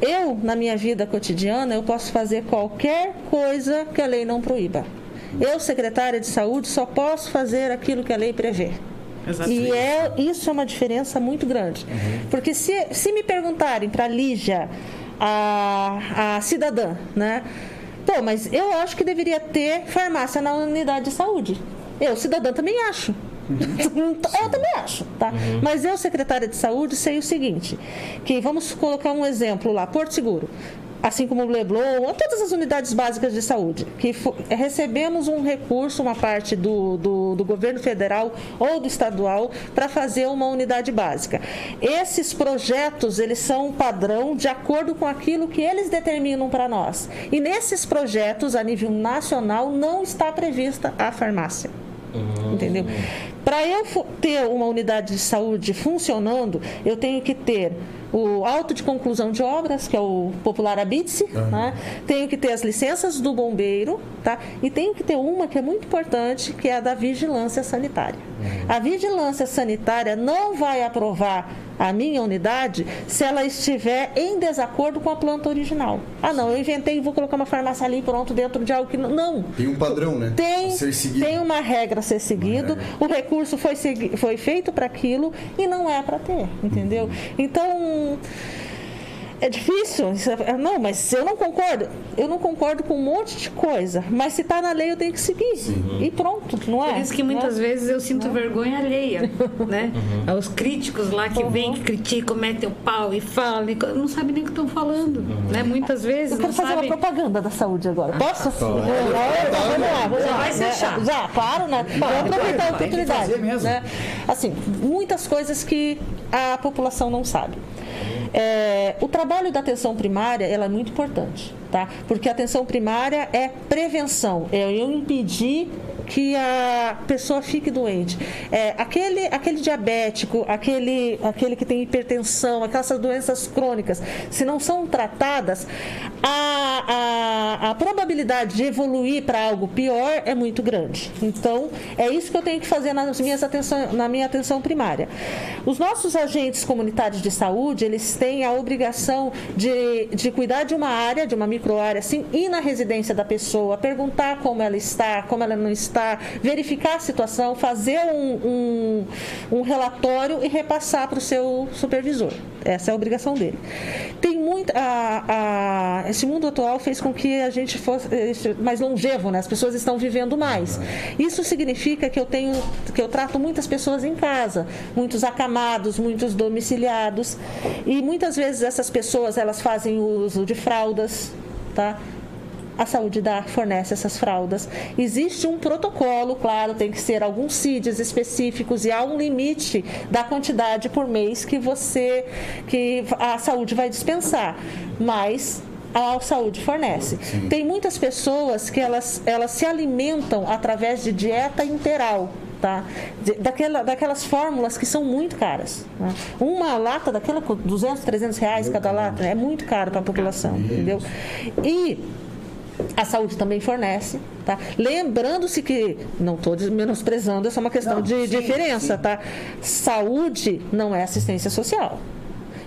Eu, na minha vida cotidiana, eu posso fazer qualquer coisa que a lei não proíba. Eu, secretária de saúde, só posso fazer aquilo que a lei prevê. E é, isso é uma diferença muito grande. Porque se, se me perguntarem para Lígia, a, a cidadã, né? Pô, mas eu acho que deveria ter farmácia na unidade de saúde. Eu, cidadã, também acho. eu também acho, tá? Mas eu, secretária de saúde, sei o seguinte: que vamos colocar um exemplo lá, Porto Seguro. Assim como o Leblon, todas as unidades básicas de saúde, que recebemos um recurso, uma parte do, do, do governo federal ou do estadual, para fazer uma unidade básica. Esses projetos, eles são um padrão de acordo com aquilo que eles determinam para nós. E nesses projetos, a nível nacional, não está prevista a farmácia. Entendeu? Para eu ter uma unidade de saúde funcionando, eu tenho que ter o auto de conclusão de obras, que é o popular ABITSE, né? tenho que ter as licenças do bombeiro, tá? e tenho que ter uma que é muito importante, que é a da vigilância sanitária. A vigilância sanitária não vai aprovar a minha unidade se ela estiver em desacordo com a planta original. Ah, não, eu inventei e vou colocar uma farmácia ali pronto dentro de algo que não. Não. Tem um padrão, né? Tem, tem uma regra a ser seguido, o recurso foi, segui- foi feito para aquilo e não é para ter, entendeu? Uhum. Então. É difícil. É- Não, mas eu não concordo. Eu não concordo com um monte de coisa. Mas se está na lei, eu tenho que seguir. E pronto, não é? Por isso que muitas Né? vezes eu sinto vergonha alheia, né? Aos críticos lá que vêm, que criticam, metem o pau e falam, e não sabem nem o que estão falando, né? Muitas vezes Eu não quero fazer sabem. uma propaganda da saúde agora. Posso? Vamos lá, vamos lá. vai se né? achar. Já, claro, né? Vou aproveitar a Tem que oportunidade. fazer mesmo. né? Assim, muitas coisas que a população não sabe. É, o trabalho da atenção primária ela é muito importante, tá? Porque a atenção primária é prevenção, é eu impedir que a pessoa fique doente. É, aquele, aquele diabético, aquele, aquele que tem hipertensão, aquelas doenças crônicas, se não são tratadas, a, a, a probabilidade de evoluir para algo pior é muito grande. Então, é isso que eu tenho que fazer nas minhas atenção, na minha atenção primária. Os nossos agentes comunitários de saúde, eles têm a obrigação de, de cuidar de uma área, de uma microárea, assim, ir na residência da pessoa, perguntar como ela está, como ela não está, verificar a situação, fazer um, um, um relatório e repassar para o seu supervisor. Essa é a obrigação dele. Tem muito. A, a, esse mundo atual fez com que a gente fosse mais longevo, né? As pessoas estão vivendo mais. Isso significa que eu tenho, que eu trato muitas pessoas em casa, muitos acamados, muitos domiciliados. E muitas vezes essas pessoas elas fazem uso de fraldas, tá? A saúde da fornece essas fraldas. Existe um protocolo, claro, tem que ser alguns CIDs específicos e há um limite da quantidade por mês que você que a saúde vai dispensar. Mas a saúde fornece. Sim. Tem muitas pessoas que elas, elas se alimentam através de dieta integral. Tá? Daquela, daquelas fórmulas que são muito caras. Né? Uma lata daquela com 200, 300 reais cada lata é muito caro para a população, entendeu? E a saúde também fornece, tá? Lembrando-se que, não estou menosprezando, essa é uma questão não, de sim, diferença, sim. tá? Saúde não é assistência social.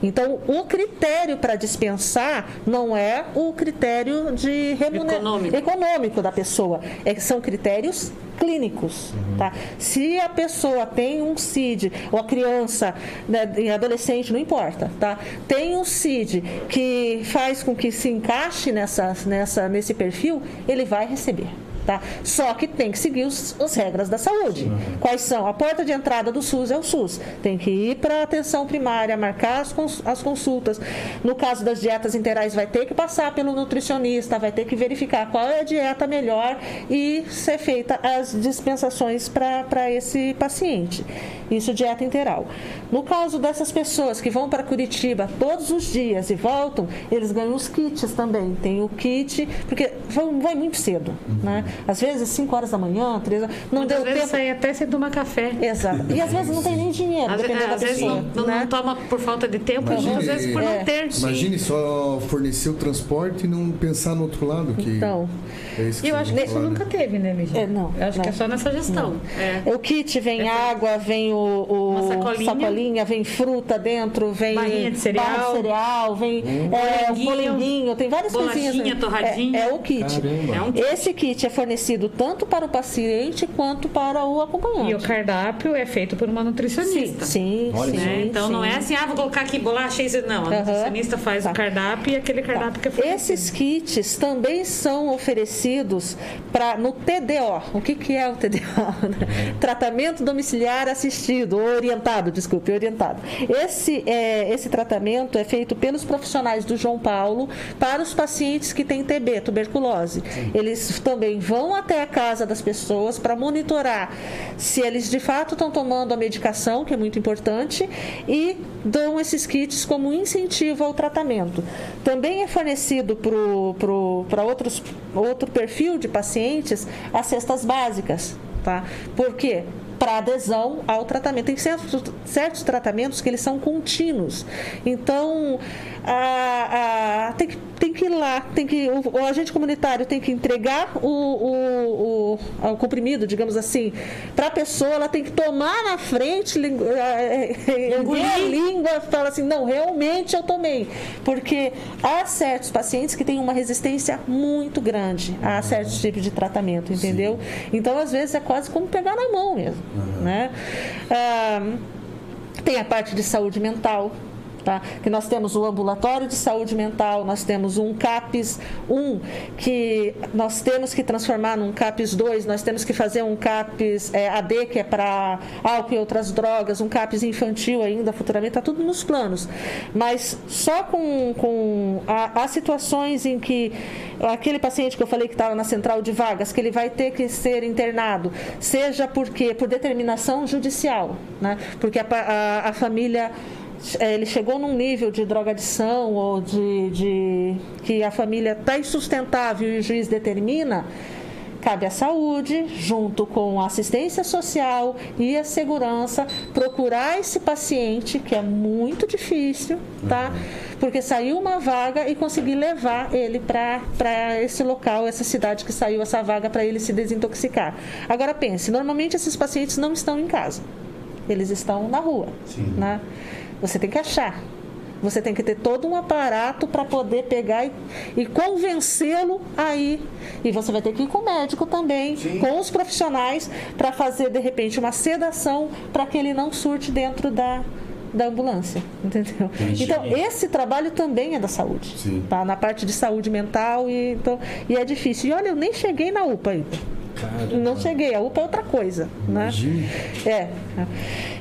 Então, o critério para dispensar não é o critério de remuner... econômico. econômico da pessoa, é, são critérios clínicos, uhum. tá? Se a pessoa tem um CID, ou a criança, né, adolescente, não importa, tá? Tem um CID que faz com que se encaixe nessa, nessa, nesse perfil, ele vai receber. Tá? Só que tem que seguir os, as regras da saúde. Quais são? A porta de entrada do SUS é o SUS. Tem que ir para a atenção primária, marcar as, cons, as consultas. No caso das dietas interais, vai ter que passar pelo nutricionista, vai ter que verificar qual é a dieta melhor e ser feita as dispensações para esse paciente. Isso dieta integral. No caso dessas pessoas que vão para Curitiba todos os dias e voltam, eles ganham os kits também. Tem o kit, porque vai muito cedo, uhum. né? Às vezes, 5 horas da manhã, 3 horas. Não Muitas deu vezes tempo. sai até sem tomar café. Exato. E às vezes não tem nem dinheiro, às, dependendo é, da às pessoa. Vezes não, né? não, toma por falta de tempo imagine, e às vezes por é. não ter. Imagine só fornecer o transporte e não pensar no outro lado. Que então. É isso que eu acho que isso nunca né? teve, né, Lígia? É, não. Eu acho não. que é só nessa gestão. É. O kit vem é. água, vem o, o sacolinha. sacolinha. vem fruta dentro, vem barrinha de cereal, de cereal vem hum. é, um tem várias coisinhas. Né? torradinha. É, é o kit. É um kit. Esse kit é fornecido tanto para o paciente quanto para o acompanhante. E o cardápio é feito por uma nutricionista. Sim, sim. Né? Então sim. não é assim, ah, vou colocar aqui bolacha, isso. Não, a uhum. nutricionista faz tá. o cardápio e aquele cardápio tá. que é fornecido. Esses kits também são oferecidos para no TDO. O que, que é o TDO? Tratamento domiciliar assistido, orientado, desculpe, orientado. Esse, é, esse tratamento é feito pelos profissionais do João Paulo para os pacientes que têm TB, tuberculose. Sim. Eles também vão até a casa das pessoas para monitorar se eles de fato estão tomando a medicação, que é muito importante, e dão esses kits como incentivo ao tratamento. Também é fornecido para outro perfil de pacientes as cestas básicas. Tá? Por quê? Para adesão ao tratamento. Tem certos, certos tratamentos que eles são contínuos. Então, a, a, tem, que, tem que ir lá, tem que, o, o agente comunitário tem que entregar o, o, o, o comprimido, digamos assim, para a pessoa, ela tem que tomar na frente, engolir a língua, fala assim, não, realmente eu tomei. Porque há certos pacientes que têm uma resistência muito grande a certos tipos de tratamento, entendeu? Sim. Então, às vezes, é quase como pegar na mão mesmo. Uhum. Né? Ah, tem a parte de saúde mental, Tá? Que nós temos o ambulatório de saúde mental, nós temos um CAPES 1, que nós temos que transformar num CAPES 2, nós temos que fazer um CAPES é, AD, que é para álcool e outras drogas, um CAPES infantil ainda, futuramente, está tudo nos planos. Mas só com, com há, há situações em que aquele paciente que eu falei que estava na central de vagas, que ele vai ter que ser internado, seja porque por determinação judicial, né? porque a, a, a família ele chegou num nível de drogadição ou de, de que a família está insustentável e o juiz determina, cabe à saúde, junto com a assistência social e a segurança, procurar esse paciente, que é muito difícil, tá? Porque saiu uma vaga e conseguir levar ele para esse local, essa cidade que saiu essa vaga para ele se desintoxicar. Agora pense, normalmente esses pacientes não estão em casa. Eles estão na rua, Sim. né? Você tem que achar você tem que ter todo um aparato para poder pegar e, e convencê-lo aí. E você vai ter que ir com o médico também, Sim. com os profissionais, para fazer, de repente, uma sedação para que ele não surte dentro da, da ambulância, entendeu? Entendi. Então esse trabalho também é da saúde, Sim. tá? Na parte de saúde mental e então e é difícil. E olha, eu nem cheguei na UPA ainda. Cara, não cheguei, a UPA é outra coisa, né? É.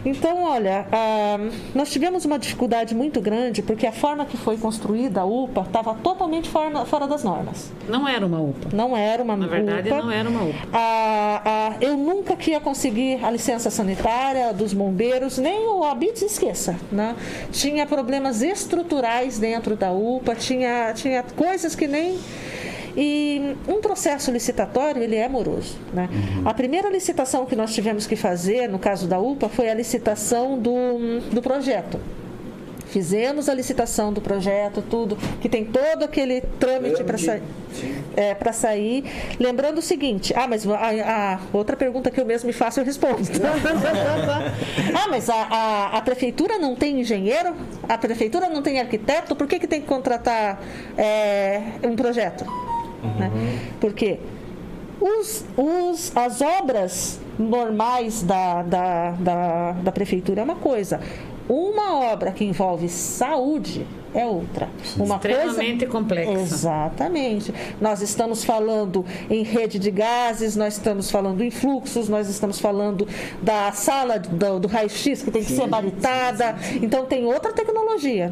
Então, olha, ah, nós tivemos uma dificuldade muito grande porque a forma que foi construída a UPA estava totalmente fora, fora, das normas. Não era uma UPA. Não era uma UPA. Na verdade, não era uma UPA. Ah, ah, eu nunca que ia conseguir a licença sanitária dos bombeiros, nem o ABITS esqueça. Né? Tinha problemas estruturais dentro da UPA, tinha, tinha coisas que nem e um processo licitatório, ele é moroso. Né? Uhum. A primeira licitação que nós tivemos que fazer, no caso da UPA, foi a licitação do, do projeto. Fizemos a licitação do projeto, tudo, que tem todo aquele trâmite para sair. É, sair. Lembrando o seguinte, ah, mas a, a, outra pergunta que eu mesmo me faço, eu respondo. ah, mas a, a, a, prefeitura não tem engenheiro? A prefeitura não tem arquiteto? Por que, que tem que contratar é, um projeto? Uhum. Né? Porque os, os, as obras normais da, da, da, da prefeitura é uma coisa. Uma obra que envolve saúde é outra. Uma Extremamente coisa... complexa. Exatamente. Nós estamos falando em rede de gases, nós estamos falando em fluxos, nós estamos falando da sala do, do raio-x que tem que sim, ser baritada. Sim, sim, então tem outra tecnologia.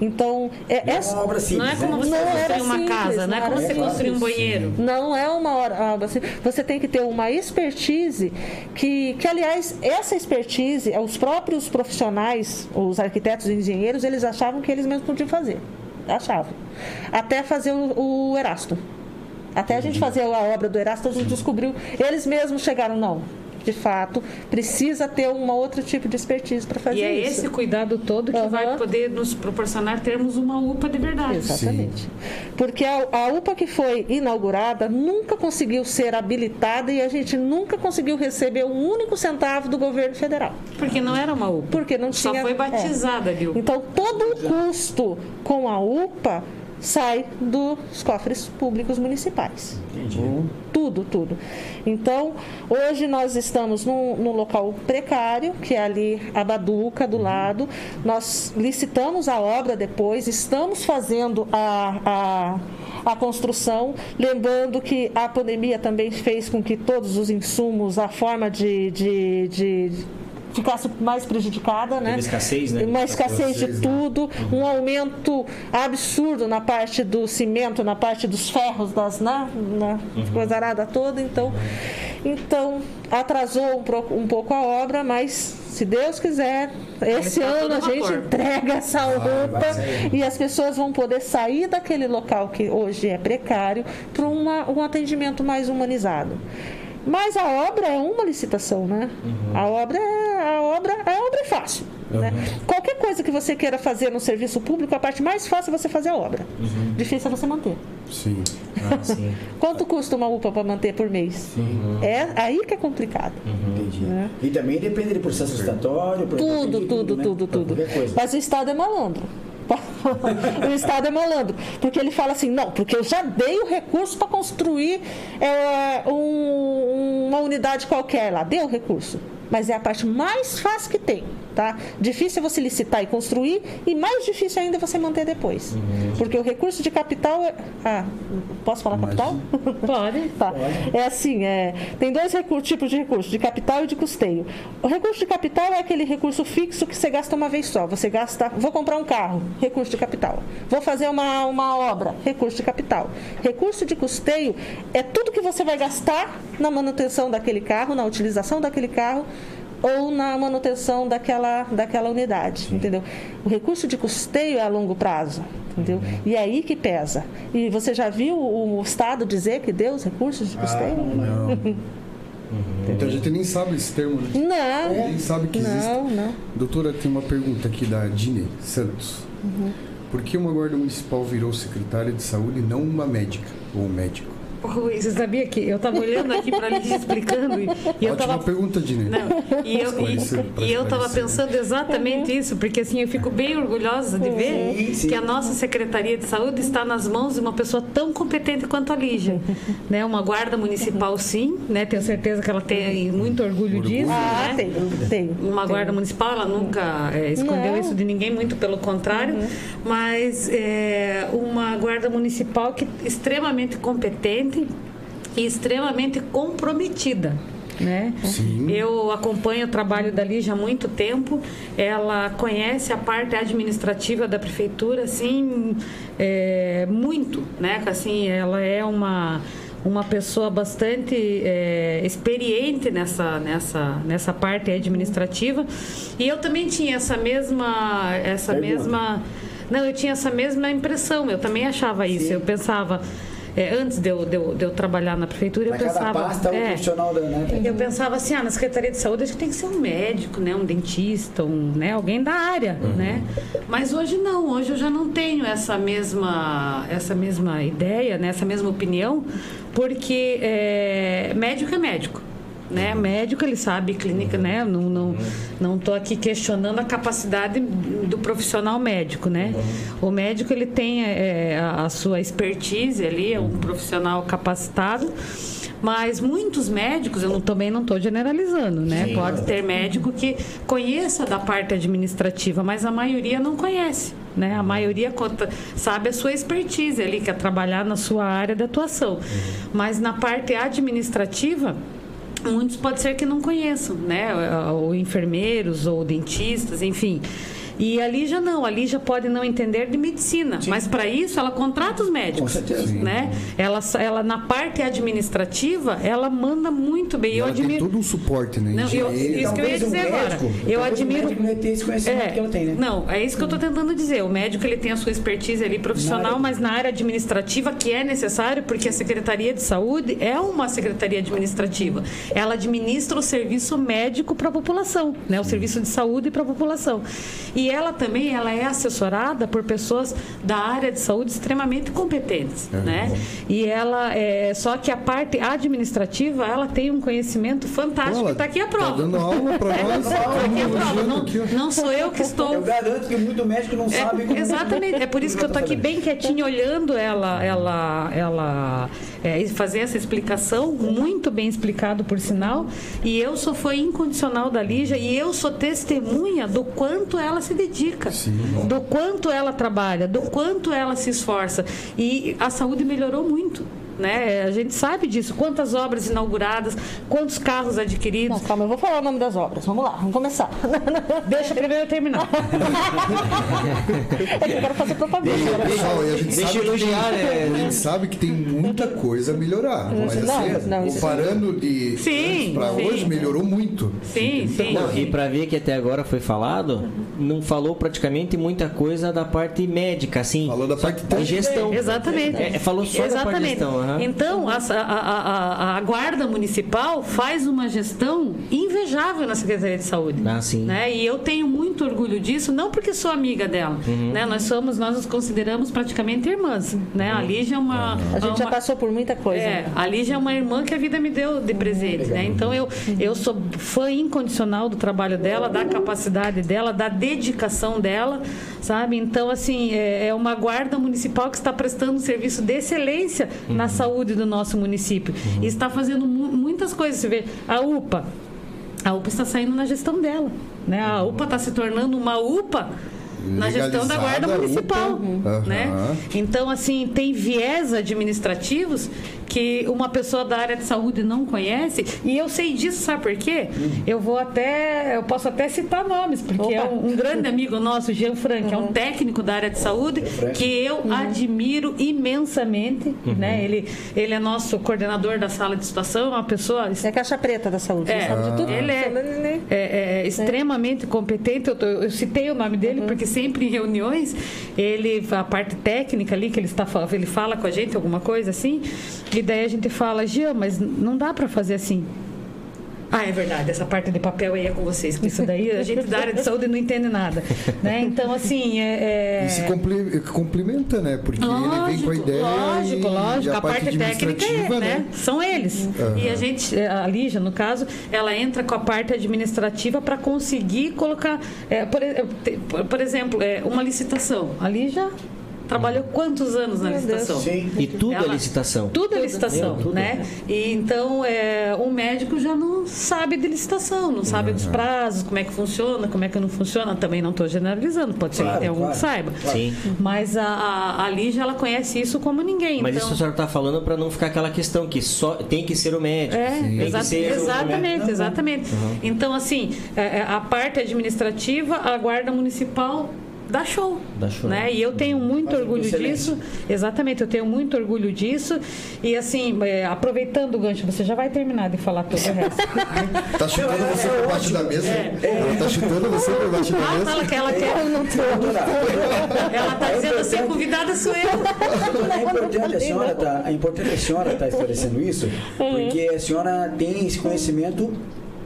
Então, é, não, é, uma obra simples, não é como você né? construir uma simples, casa, não é como você construir um banheiro. Não é uma obra simples. Você tem que ter uma expertise que, que, aliás, essa expertise, os próprios profissionais, os arquitetos e engenheiros, eles achavam que eles mesmos podiam fazer. Achavam. Até fazer o, o Erasto. Até a gente fazer a obra do Erasto, a gente descobriu. Eles mesmos chegaram, não de fato, precisa ter um outro tipo de expertise para fazer isso. E é isso. esse cuidado todo que uhum. vai poder nos proporcionar termos uma UPA de verdade. Exatamente. Sim. Porque a, a, UPA que foi inaugurada nunca conseguiu ser habilitada e a gente nunca conseguiu receber um único centavo do governo federal. Porque não era uma UPA. Porque não tinha. Só foi batizada, é. viu? Então, todo o custo com a UPA sai dos cofres públicos municipais. Entendi. Tudo, tudo. Então, hoje nós estamos num, num, local precário, que é ali a Baduca, do lado. Nós licitamos a obra depois, estamos fazendo a, a, a construção. Lembrando que a pandemia também fez com que todos os insumos, a forma de, de, de ficasse mais prejudicada, né? Uma escassez, né? Uma escassez de né? tudo, uhum. um aumento absurdo na parte do cimento, na parte dos ferros, das, né? na uhum. coisa arada toda, então, então atrasou um, um pouco a obra, mas se Deus quiser, esse ano a gente entrega essa roupa e as pessoas vão poder sair daquele local que hoje é precário para um atendimento mais humanizado. Mas a obra é uma licitação, né? Uhum. A obra é a obra, a obra é fácil. Uhum. Né? Qualquer coisa que você queira fazer no serviço público, a parte mais fácil é você fazer a obra. Uhum. Difícil é você manter. Sim. Ah, sim. Quanto custa uma UPA para manter por mês? Uhum. É aí que é complicado. Uhum. Entendi. Né? E também depende de processo estatório, tudo, tudo, tudo, né? tudo, tudo. Mas o Estado é malandro. o Estado é malandro. Porque ele fala assim, não, porque eu já dei o recurso para construir é, um, uma unidade qualquer lá. Deu o recurso. Mas é a parte mais fácil que tem tá? Difícil é você licitar e construir e mais difícil ainda é você manter depois. Uhum. Porque o recurso de capital é... Ah, posso falar capital? Pode. tá. Pode. É assim, é... tem dois tipos de recurso, de capital e de custeio. O recurso de capital é aquele recurso fixo que você gasta uma vez só. Você gasta, vou comprar um carro, recurso de capital. Vou fazer uma, uma obra, recurso de capital. Recurso de custeio é tudo que você vai gastar na manutenção daquele carro, na utilização daquele carro ou na manutenção daquela, daquela unidade, entendeu? O recurso de custeio é a longo prazo, entendeu? E é aí que pesa. E você já viu o Estado dizer que deu os recursos de custeio? Não. Então a gente nem sabe esse termo, né? Não. Nem sabe que existe. Não, não. Doutora, tem uma pergunta aqui da Dine Santos. Por que uma guarda municipal virou secretária de saúde e não uma médica ou um médico? Rui, você sabia que eu estava olhando aqui para ele explicando e, e eu Ótima estava pergunta, Dine. Não, e eu, e, e eu estava pensando exatamente isso, porque assim eu fico bem orgulhosa de ver Sim, sim. que a nossa Secretaria de Saúde está nas mãos de uma pessoa tão competente quanto a Lígia. né? Uma guarda municipal, sim, né? tenho certeza que ela tem muito orgulho, disso. Ah, né? tem, tem. uma guarda municipal, ela nunca é, escondeu Não. isso de ninguém, muito pelo contrário, mas é, uma guarda municipal que extremamente competente e extremamente comprometida. Né? Sim. Eu acompanho o trabalho da Lígia há muito tempo. Ela conhece a parte administrativa da prefeitura, assim, é, muito, né? Assim, ela é uma uma pessoa bastante é, experiente nessa, nessa, nessa parte administrativa e eu também tinha essa mesma essa Pergunta. mesma não eu tinha essa mesma impressão eu também achava isso eu pensava é, antes de eu, de, eu, de eu trabalhar na prefeitura eu cada pensava pasta é é, profissional da. Né? eu pensava assim, ah, na Secretaria de Saúde acho que tem que ser um médico, né? Um dentista, um, né? alguém da área, né? Mas hoje não, hoje eu já não tenho essa mesma, essa mesma ideia, né? essa mesma opinião, porque é, médico é médico. Né? Médico, ele sabe clínica, né? Não, não, não tô aqui questionando a capacidade do profissional médico, né? O médico, ele tem é, a, a sua expertise ali, é um profissional capacitado, mas muitos médicos, eu não- também não estou generalizando, né? Pode ter médico que conheça da parte administrativa, mas a maioria não conhece, né? A maioria conta- sabe a sua expertise ali, que é trabalhar na sua área de atuação. Mas na parte administrativa, muitos pode ser que não conheçam, né? Ou enfermeiros ou dentistas, enfim. E a Lígia não, a Lígia pode não entender de medicina, mas para isso ela contrata os médicos, Com certeza. né? Ela, ela na parte administrativa, ela manda muito bem. Eu ela tem admiro todo um suporte, né? Não, eu- isso que eu ia Talvez um dizer agora. médico, Eu admiro- médico não ter esse conhecimento que ela tem, né? Não, é isso que eu estou tentando dizer. O médico ele tem a sua expertise ali profissional, Na mas na área administrativa que é necessário, porque a Secretaria de Saúde é uma secretaria administrativa. Ela administra o serviço médico para a população, né? O serviço de saúde para a população. E ela também ela é assessorada por pessoas da área de saúde extremamente competentes, né? E ela é só que a parte administrativa ela tem um conhecimento fantástico. Está aqui a prova. Tá dando aula pra nós. Tá aqui a Estamos prova. Não, não sou eu que estou Eu garanto que muito médico não é, sabe como. exatamente, é por isso que eu tô aqui bem quietinha olhando ela, ela, ela é, fazer essa explicação, muito bem explicado por sinal. E eu sou fã incondicional da Lígia e eu sou testemunha do quanto ela se dedica, do quanto ela trabalha, do quanto ela se esforça. E a saúde melhorou muito. Né? A gente sabe disso. Quantas obras inauguradas, quantos carros adquiridos. Não, calma, eu vou falar o nome das obras. Vamos lá, vamos começar. Deixa primeiro eu terminar. É que eu quero fazer propaganda. Pessoal, e a gente Deixa sabe elogiar, tem- né? A gente sabe que tem muita coisa a melhorar. Mas Não, assim, não, isso- comparando de Sim, antes pra sim. hoje, melhorou muito. Sim, sim. Não, e para ver que até agora foi falado, não falou praticamente muita coisa da parte médica, assim. Falou da parte de técnica. gestão. Exatamente. É, falou só da parte de Exatamente. gestão. Então, a, a, a- a guarda municipal faz uma gestão invejável na Secretaria de Saúde. Ah, sim. Né? E eu tenho muito orgulho disso, não porque sou amiga dela. Uhum. Né? Nós somos, nós nos consideramos praticamente irmãs. Né? A Lígia é uma. A gente já uma- passou por muita coisa. é, né? a Lígia é uma irmã que a vida me deu de presente, né? Então eu, eu sou fã incondicional do trabalho dela, da capacidade dela, da dedicação dela, sabe? Então, assim, é, é uma guarda municipal que está prestando um serviço de excelência na saúde do nosso município. E está fazendo mu- muitas coisas. Você vê, a UPA, a UPA está saindo na gestão dela, né? A UPA está se tornando uma UPA na gestão da Guarda Municipal. UPA. Né? Então, assim, tem viés administrativos que uma pessoa da área de saúde não conhece. E eu sei disso, sabe por quê? Eu vou até, eu posso até citar nomes, porque é Opa. um, um grande amigo nosso, Jean Frank, é um técnico da área de saúde que eu admiro imensamente. Né? Ele, ele é nosso coordenador da sala de situação, é uma pessoa É a caixa preta da saúde. é, sabe de tudo. ele é, Ele- é- é extremamente competente. Eu, tô- eu citei o nome dele porque sempre em reuniões ele a parte técnica ali que ele está falando, ele fala com a gente alguma coisa assim, e daí a gente fala, Gia, mas não dá para fazer assim. Ah, é verdade, essa parte de papel aí é com vocês, que isso daí a gente da área de saúde não entende nada, né? Então assim, é, é- E se compli- complementa, né? Porque ele vem com a ideia. lógico, e, lógico. e A, parte, técnica é, administrativa, né? São eles. E a gente, a Lígia, no caso, ela entra com a parte administrativa para conseguir colocar, é, por- por exemplo, é, uma licitação. A Lígia trabalhou quantos anos na licitação? Sim. E tudo é Ela- licitação. Tudo é licitação, Tudo. né? E então é, o médico já não sabe de licitação, não sabe dos prazos, como é que funciona, como é que não funciona. Também não estou generalizando, pode ser Claro, que tenha algum claro, que saiba. claro. Sim. Mas a, a, a Lígia, ela conhece isso como ninguém. Mas então... isso a senhora está falando para não ficar aquela questão que só tem que ser o médico. É, tem exa- que ser o- exatamente, não. exatamente. Então, assim, é, é, a parte administrativa, a Guarda Municipal dá show. Dá show. Né? E eu tenho muito Faz orgulho disso. Exatamente, eu tenho muito orgulho disso. E assim, é, aproveitando o gancho, você já vai terminar de falar todo o resto. Tá chutando você por baixo da mesa? Ela tá chutando você por baixo da Ah, mesa? fala que ela quer. Ela tá dizendo assim, a convidada sou eu. É importante a senhora tá, é importante a senhora estar esclarecendo isso, porque a senhora tem esse conhecimento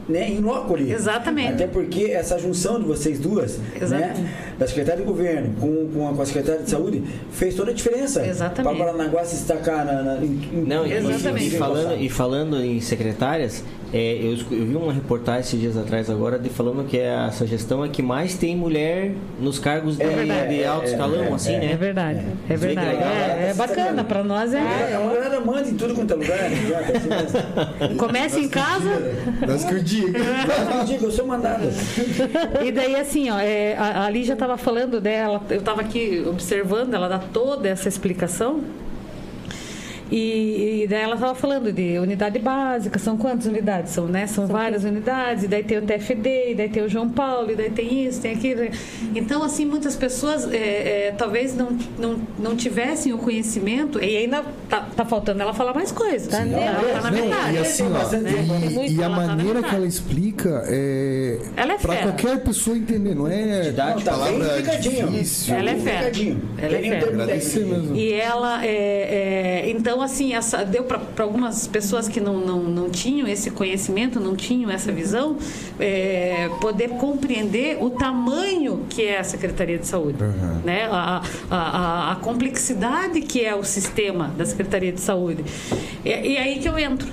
né, em loco ali. Exatamente. Até porque essa junção de vocês duas, né, da secretária de governo com, com, a, com a secretária de saúde, fez toda a diferença. Exatamente. Para Paranaguá se destacar na, na, em, em- Não, e, Exatamente. e falando, e falando em secretárias, é, eu, eu vi uma reportagem esses dias atrás agora de falando que essa gestão é que mais tem mulher nos cargos de, É verdade, de é, alto é, escalão, é, assim, É né? verdade, é verdade. É, é bacana, para nós é. É, a galera manda em tudo quanto é lugar. Né? Assim. Começa em casa. Nós que eu digo. Mas eu digo, eu sou mandado. E daí, assim, ó, é, a, a Lígia estava falando dela, eu estava aqui observando, ela dá toda essa explicação. E, e daí ela estava falando de unidade básica, são quantas unidades? São, né? São várias unidades, e daí tem o TFD, e daí tem o João Paulo, e daí tem isso, tem aquilo. Então, assim, muitas pessoas é, é, talvez não, não, não tivessem o conhecimento, e ainda tá, tá faltando ela falar mais coisas. Tá, né? né? Ela tá na Não, metade. e assim, ó, bastante e, e a tá maneira metade. que ela explica é Ela é qualquer pessoa entender, não é Didática. Tá bem palavra difícil. Ela é fera. Ela é fera. E ela, é, é, então, assim, essa, deu para algumas pessoas que não, não, não tinham esse conhecimento, não tinham essa visão, é, poder compreender o tamanho que é a Secretaria de Saúde, Uhum. né? A, a, a, a complexidade que é o sistema da Secretaria de Saúde. E, e aí que eu entro.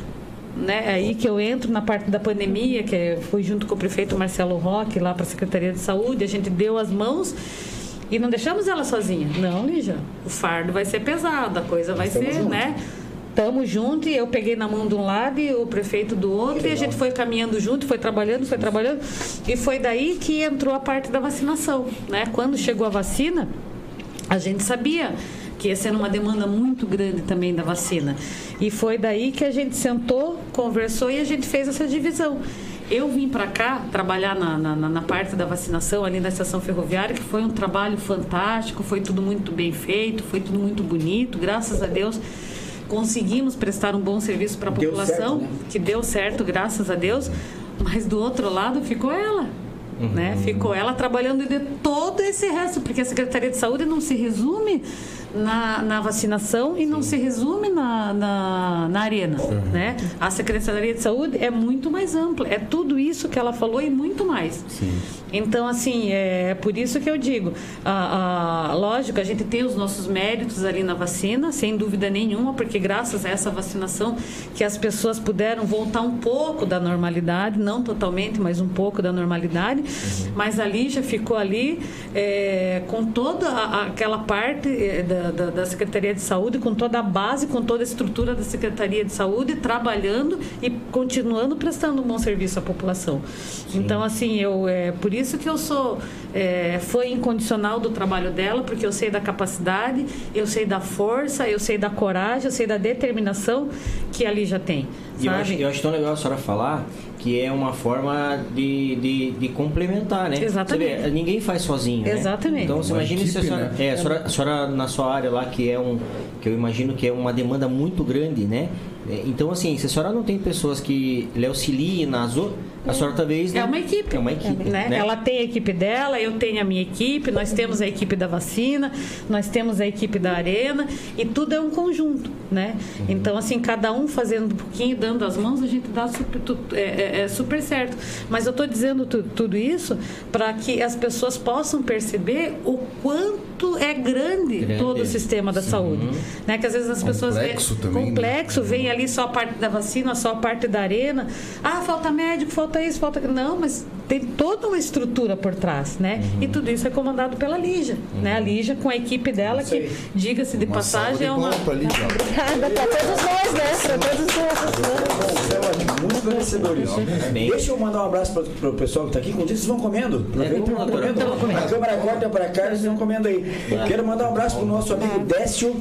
Né? É aí que eu entro na parte da pandemia, que é- fui junto com o prefeito Marcelo Roque lá para a Secretaria de Saúde, a gente deu as mãos e não deixamos ela sozinha. Não, Lígia, o fardo vai ser pesado, a coisa vai Estamos ser, juntos. né? Tamo junto e eu peguei na mão de um lado e o prefeito do outro, e a gente foi caminhando junto, foi trabalhando, foi trabalhando. E foi daí que entrou a parte da vacinação, né? Quando chegou a vacina, a gente sabia que ia ser uma demanda muito grande também da vacina. E foi daí que a gente sentou, conversou e a gente fez essa divisão. Eu vim para cá trabalhar na, na, na- parte da vacinação ali na estação ferroviária, que foi um trabalho fantástico, foi tudo muito bem feito, foi tudo muito bonito, graças a Deus. Conseguimos prestar um bom serviço para a população, certo, né? que deu certo, graças a Deus. Mas do outro lado ficou ela. Né? Ficou ela trabalhando de todo esse resto, porque a Secretaria de Saúde não se resume na, na vacinação e não se resume na, na, na arena. Né? A Secretaria de Saúde é muito mais ampla, é tudo isso que ela falou e muito mais. Então, assim, é por isso que eu digo, a, a- lógico, a gente tem os nossos méritos ali na vacina, sem dúvida nenhuma, porque graças a essa vacinação que as pessoas puderam voltar um pouco da normalidade, não totalmente, mas um pouco da normalidade. Mas ali já ficou ali é, com toda a- aquela parte é, da, da, da Secretaria de Saúde, com toda a base, com toda a estrutura da Secretaria de Saúde, trabalhando e continuando prestando um bom serviço à população. Então, assim, eu é por isso que eu sou é, fã incondicional do trabalho dela, porque eu sei da capacidade, eu sei da força, eu sei da coragem, eu sei da determinação que ali já tem. E eu acho, eu acho tão legal a senhora falar que é uma forma de, de, de complementar, né? Exatamente. Você vê, ninguém faz sozinho, né? Exatamente. Então você Uma imagina se a senhora, né? é, a senhora, a senhora na sua área lá que é um que eu imagino que é uma demanda muito grande, né? É, Então assim, se a senhora não tem pessoas que lhe auxiliem nas a senhora talvez É não- uma equipe. É uma equipe, né? né? Ela tem a equipe dela, eu tenho a minha equipe, nós temos a equipe da vacina, nós temos a equipe da arena e tudo é um conjunto, né? Uhum. Então, assim, cada um fazendo um pouquinho, dando as mãos, a gente dá super, tu- é, é- é super certo. Mas eu estou dizendo tu- tudo isso para que as pessoas possam perceber o quanto é grande, Grande. todo o sistema da saúde. Né? Que às vezes as pessoas veem Complexo também, né? complexo, vem ali só a parte da vacina, só a parte da arena. Ah, falta médico, falta isso, falta. Não, mas tem toda uma estrutura por trás, né? Uhum. E tudo isso é comandado pela Lígia, né? A Lígia com a equipe dela, que, diga-se de Uma passagem, é uma. pra Lígia. Obrigada para todos nós, né? Para todos nós. Isso é ótimo, muito. Deixa eu mandar um abraço para o pessoal que está aqui. Isso, vocês vão comendo. Aproveita e vão comendo. A câmera corta para cá, vocês vão comendo aí. Quero mandar um abraço para o nosso amigo Décio.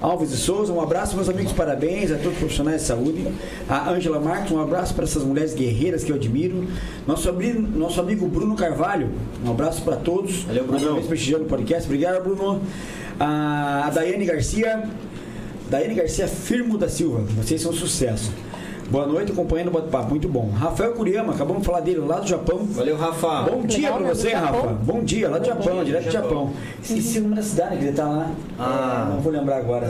Alves de Souza, um abraço, meus amigos, parabéns a todos os profissionais de saúde. A Ângela Marques, um abraço para essas mulheres guerreiras que eu admiro. Nosso, nosso amigo Bruno Carvalho, um abraço para todos. Valeu, Bruno. Prestigiando o podcast. Obrigado, Bruno. A, a Daiane Garcia, Daiane Garcia Firmo da Silva, vocês são um sucesso. Boa noite, acompanhando o bate-papo, muito bom. Rafael Curiyama, acabamos de falar dele lá do Japão. Valeu, Rafa. Bom dia Legal, pra né? você? Rafa. Bom dia, lá do Japão, direto do Japão. Esqueci o nome da cidade que ele tá lá. Ah. É, não vou lembrar agora.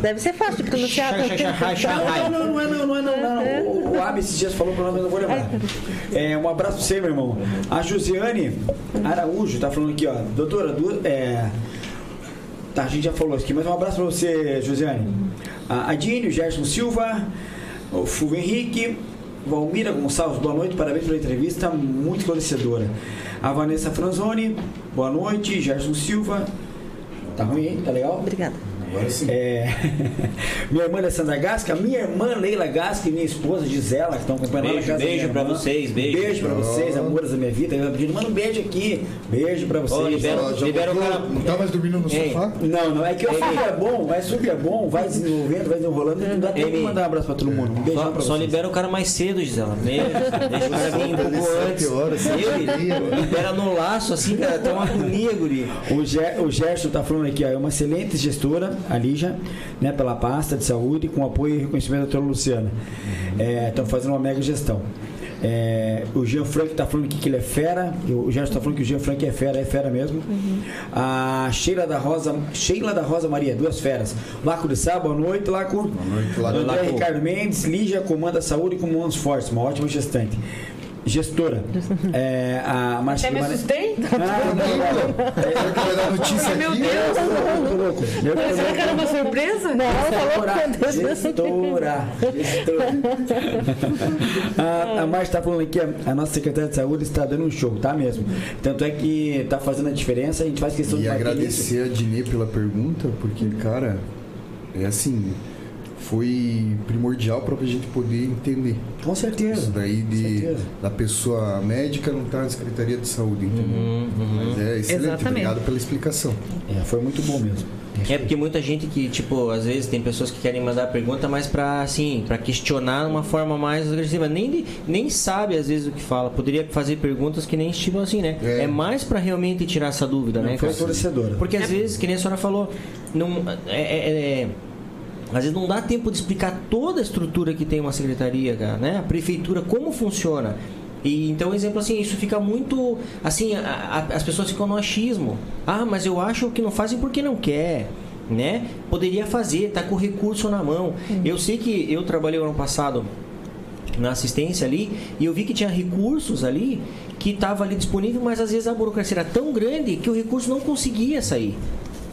Deve ser fácil de pronunciar. Shanghai, Shanghai. Não, não, não é não, não é não. não. O, o Abi esses dias falou pra nós, mas eu não vou lembrar. É, um abraço pra você, meu irmão. A Josiane Araújo tá falando aqui, ó. Doutora, duas, é, Tá, a gente já falou aqui, mas um abraço pra você, Josiane. A Adine, o Gerson Silva, o Fulvio Henrique, Valmira Gonçalves, boa noite, parabéns pela entrevista, muito esclarecedora. A Vanessa Franzoni, boa noite, Gerson Silva. Tá ruim, hein? Tá legal? Obrigada. Agora sim. É, minha irmã Alessandra Gasca, minha irmã Leila Gasca e minha esposa Gisela, que estão acompanhando lá Beijo, casa da beijo pra vocês, beijo. Beijo pra vocês, amores da minha vida. Eu pedindo, manda um beijo aqui. Beijo pra vocês. Ó, libera- já libera o cara- Não tá mais dormindo no Ei. sofá? Não, não, é que o assunto é bom, o assunto é bom, vai desenvolvendo, vai desenrolando, não dá tempo de mandar um abraço pra todo mundo. Um beijão Só, pra só libera o cara mais cedo, Gisela. Meio, deixa o cara vir um pouco antes. horas, Eu, meia. libera no laço, assim, cara, tem uma agonia, guri. O, Ger, o Gerson está falando aqui, ó, é uma excelente gestora, a Lígia, né, pela pasta de saúde, com apoio e reconhecimento da doutora Luciana. Estão fazendo uma mega gestão. É, o Jean Frank está falando aqui que ele é fera. O Gerson está falando que o Jean Frank é fera, é fera mesmo. A Sheila da Rosa, Sheila da Rosa Maria, duas feras. Laco de Sá, boa noite, Laco. Boa noite, Laco. André Laco. Ricardo Mendes, Lígia comanda a saúde com mãos fortes, uma ótima gestante. Gestora. É, a Marcia Até me Guimarães- assustei? Ah, não, não. Notícia Meu aqui? Deus! Tô louco. Eu tô Será que era uma surpresa? Não, falou Gestora, gestora, gestora. A, a Márcia está falando aqui, a, a nossa secretária de saúde está dando um show, tá mesmo? Tanto é que está fazendo a diferença, a gente faz questão E de nisso. agradecer a Dinê pela pergunta, porque, cara, é assim, foi primordial para a gente poder entender. Com certeza. Isso daí com de, certeza. da pessoa médica não estar na Secretaria de Saúde, entendeu? Mas é excelente, Exatamente. obrigado pela explicação. É, foi muito bom mesmo. É porque muita gente que, tipo, às vezes tem pessoas que querem mandar pergunta, mas pra, assim, pra questionar de uma forma mais agressiva. Nem, nem sabe, às vezes, o que fala. Poderia fazer perguntas que nem tipo assim, né? É. É, mais pra realmente tirar essa dúvida, né, foi cara? Porque às vezes, que nem a senhora falou, não, é, é- é- às vezes não dá tempo de explicar toda a estrutura que tem uma secretaria, cara, né? A prefeitura, como funciona. E então, exemplo assim, isso fica muito. Assim, a- a- as pessoas ficam no achismo. Ah, mas eu acho que não fazem porque não quer. Né? Poderia fazer, tá com o recurso na mão. Eu sei que eu trabalhei ano passado na assistência ali e eu vi que tinha recursos ali que estava ali disponível, mas às vezes a burocracia era tão grande que o recurso não conseguia sair.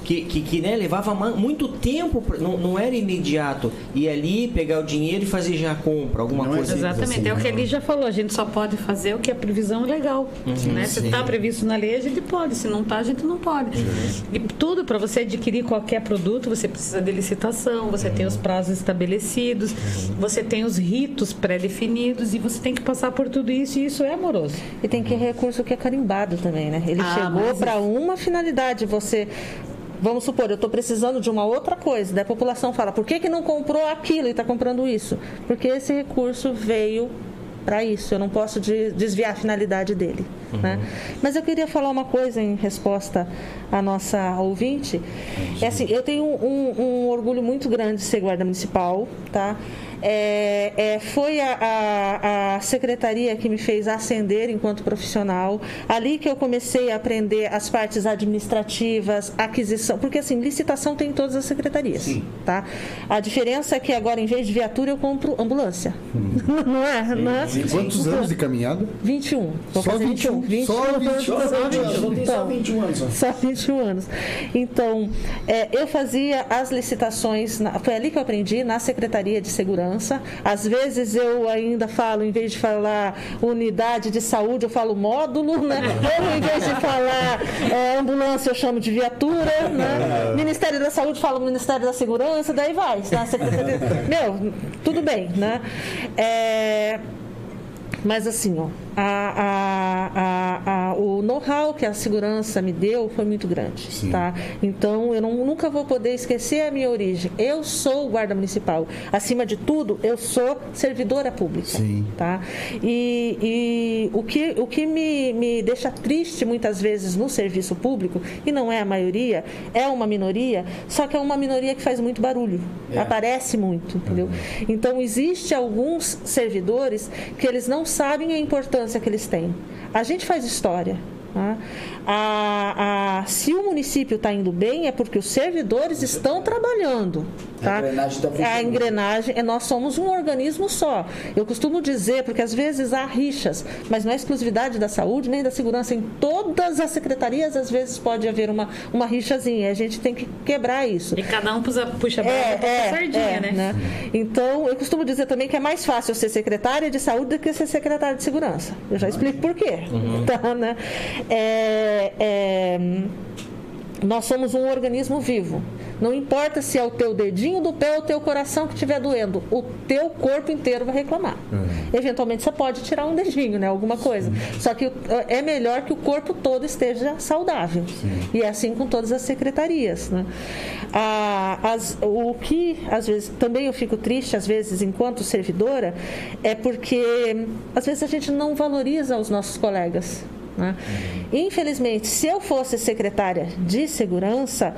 Que, que, que né, levava muito tempo, não, não era imediato. Ir ali, pegar o dinheiro e fazer já a compra, alguma Não é coisa. Exatamente, assim, é o que ele já falou, a gente só pode fazer o que é previsão legal. né? Se está previsto na lei, a gente pode, se não está, a gente não pode. E tudo, para você adquirir qualquer produto, você precisa de licitação, você tem os prazos estabelecidos, você tem os ritos pré-definidos e você tem que passar por tudo isso e isso é amoroso. E tem que recurso que é carimbado também, né? Ele Ah, chegou para uma finalidade, você Vamos supor, eu estou precisando de uma outra coisa. Daí a população fala, por que, que não comprou aquilo e está comprando isso? Porque esse recurso veio para isso. Eu não posso de- desviar a finalidade dele. Né? Mas eu queria falar uma coisa em resposta à nossa ouvinte. É assim, eu tenho um, um orgulho muito grande de ser guarda municipal, tá? É, é, foi a, a- a secretaria que me fez ascender enquanto profissional. Ali que eu comecei a aprender as partes administrativas, aquisição, porque assim, licitação tem em todas as secretarias, tá? A diferença é que agora, em vez de viatura, eu compro ambulância. Não é? Não é? E quantos anos de caminhada? 21. Vou Só fazer 21. 21. Só 21. Só 21, tem só Então, 21 anos. só. só 21 anos. Então, é, eu fazia as licitações, na- foi ali que eu aprendi, na Secretaria de Segurança. Às vezes eu ainda falo, em vez de falar unidade de saúde, eu falo módulo, né? Ou em vez de falar é, ambulância, eu chamo de viatura, né? Ministério da Saúde, falo Ministério da Segurança, daí vai. Secretaria... Meu, tudo bem, né? É, mas assim, ó, a- a- a- o know-how que a segurança me deu foi muito grande, Sim. tá? Então eu não- nunca vou poder esquecer a minha origem. Eu sou guarda municipal. Acima de tudo, eu sou servidora pública, Sim. tá? E, e o que, o que me, me deixa triste muitas vezes no serviço público, e não é a maioria, é uma minoria, só que é uma minoria que faz muito barulho, aparece muito, entendeu? Então, existe alguns servidores que eles não sabem a importância que eles têm. A gente faz história. Tá? A- a- se o município está indo bem, é porque os servidores estão trabalhando. Tá? A engrenagem tá A funcionando. engrenagem, é, nós somos um organismo só. Eu costumo dizer, porque às vezes há rixas, mas não é exclusividade da saúde nem da segurança. Em todas as secretarias, às vezes pode haver uma, uma rixazinha. A gente tem que quebrar isso. E cada um puxa, puxa a É, brasa é, sardinha, é, né? Então, eu costumo dizer também que é mais fácil ser secretária de saúde do que ser secretária de segurança. Eu já explico por quê. Tá, né? É, é, nós somos um organismo vivo. Não importa se é o teu dedinho do pé ou o teu coração que estiver doendo, o teu corpo inteiro vai reclamar. Eventualmente você pode tirar um dedinho, né? Alguma coisa. Só que o- é melhor que o corpo todo esteja saudável. E é assim com todas as secretarias. Né? Ah, as- o que às vezes também eu fico triste, às vezes, enquanto servidora, é porque às vezes a gente não valoriza os nossos colegas. Né? Infelizmente, se eu fosse secretária de segurança,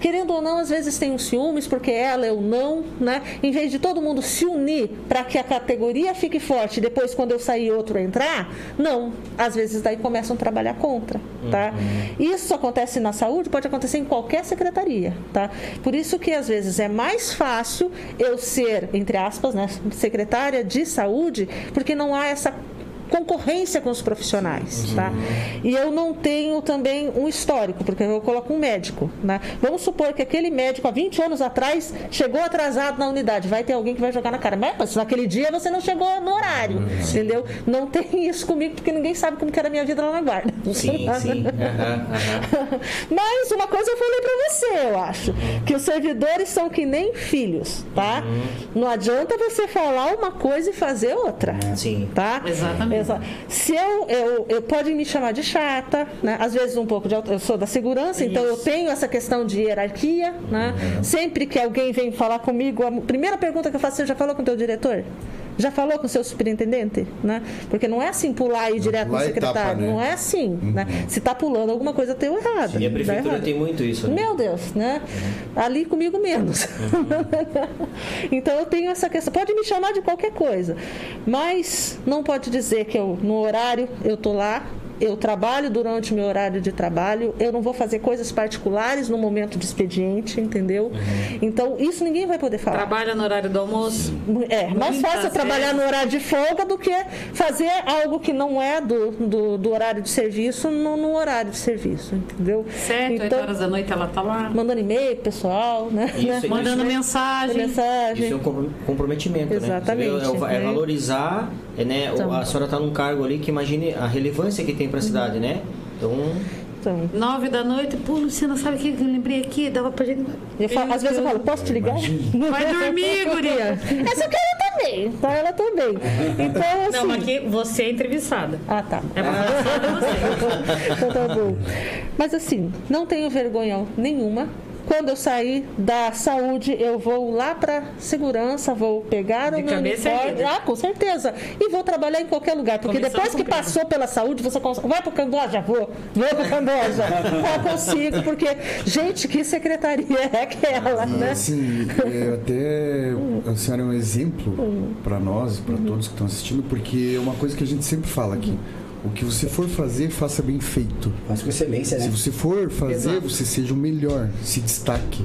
querendo ou não, às vezes tem ciúmes, porque ela, eu não, né? Em vez de todo mundo se unir para que a categoria fique forte, e depois quando eu sair outro entrar, não. Às vezes daí começam a trabalhar contra, tá? Isso acontece na saúde, pode acontecer em qualquer secretaria, tá? Por isso que às vezes é mais fácil eu ser, entre aspas, né, secretária de saúde, porque não há essa concorrência com os profissionais, tá? E eu não tenho também um histórico, porque eu coloco um médico, né? Vamos supor que aquele médico há 20 anos atrás chegou atrasado na unidade, vai ter alguém que vai jogar na cara, mas naquele dia você não chegou no horário, entendeu? Não tem isso comigo, porque ninguém sabe como que era a minha vida lá na guarda. Sim, sim. Aham, aham. Mas uma coisa eu falei pra você, eu acho, que os servidores são que nem filhos, tá? Não adianta você falar uma coisa e fazer outra. Sim. Tá? Exatamente. Se eu, eu, eu podem me chamar de chata, né? Às vezes um pouco de eu sou da segurança, então eu tenho essa questão de hierarquia, né? Sempre que alguém vem falar comigo, a primeira pergunta que eu faço, você já falou com o teu diretor? Já falou com o seu superintendente, né? Porque não é assim pular e ir direto no secretário, tapa, né? não é assim, né? Se tá pulando alguma coisa deu errado. E a prefeitura errado. tem muito isso, né? Meu Deus, né? Ali comigo menos. então eu tenho essa questão. Pode me chamar de qualquer coisa, mas não pode dizer que eu no horário eu tô lá, eu trabalho durante o meu horário de trabalho, eu não vou fazer coisas particulares no momento de expediente, entendeu? Uhum. Então, isso ninguém vai poder falar. Trabalha no horário do almoço? É, mais fácil trabalhar no horário de folga do que fazer algo que não é do, do, do horário de serviço no, no, horário de serviço, entendeu? Certo, então, 8 horas da noite ela tá lá. Mandando e-mail pessoal, né? Isso, mandando isso, mensagem. mensagem. Isso é um comprometimento, né? Exatamente, né? É, é, valorizar, é, né? Então, a senhora está num cargo ali que imagine a relevância que tem para a cidade, né? Então então. Nove da noite, pô, Luciana, sabe o que eu lembrei aqui? Dava pra gente. Eu falo, às vezes eu falo, posso te ligar? Vai dormir, guria. Essa eu quero também, tá? Ela também. Então, assim... Não, mas aqui você é entrevistada. Ah, tá. É pra você. então tá bom. Mas assim, não tenho vergonha nenhuma quando eu sair da saúde, eu vou lá para segurança, vou pegar De o meu uniforme. Ah, com certeza. E vou trabalhar em qualquer lugar. Porque Começando depois que passou pela saúde, você consegue. Vai para o Camboja? Vou. Vou para o Camboja. Não consigo, porque, gente, que secretaria é aquela, e, né? Assim, é, até a senhora é um exemplo para nós, para todos que estão assistindo, porque é uma coisa que a gente sempre fala aqui. O que você for fazer, faça bem feito. Faça com excelência, né? Se você for fazer, Exato. você seja o melhor, se destaque.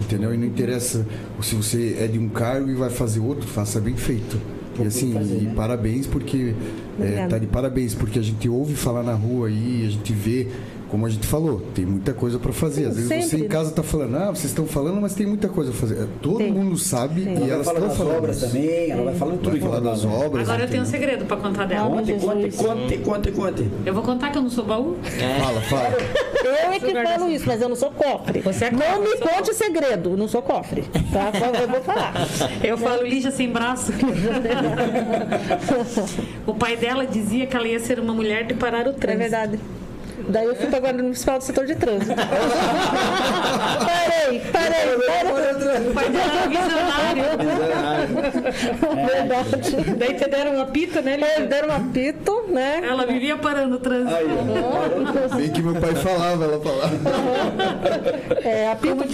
Entendeu? E não interessa se você é de um cargo e vai fazer outro, faça bem feito. E assim, fazer, e né? parabéns porque é, tá de parabéns porque a gente ouve falar na rua aí, a gente vê como a gente falou, tem muita coisa para fazer. Às vezes Sempre. você em casa está falando, ah, vocês estão falando, mas tem muita coisa a fazer. É, todo tem. mundo sabe tem. e elas estão falando. obras também, ela vai falando tudo. Vai falar das obras. Agora eu tenho um segredo para contar dela. Conte, conte, conte, conte, conte. Eu vou contar que eu não sou baú? É. Fala, fala. Eu é que falo isso, mas eu não sou cofre. Você é cofre, não me conte cofre. segredo, não sou cofre. Tá? Eu vou falar. Eu falo lija sem braço. o pai dela dizia que ela ia ser uma mulher de parar o trânsito. É verdade. Daí eu fui para a Guarda Municipal do Setor de Trânsito. parei, parei, parei. Foi visionário. Verdade. Daí te deram um apito, né? Eles deram um apito, né? Ela vivia parando o trânsito. Aí, Bem que meu pai falava, ela falava. É, apito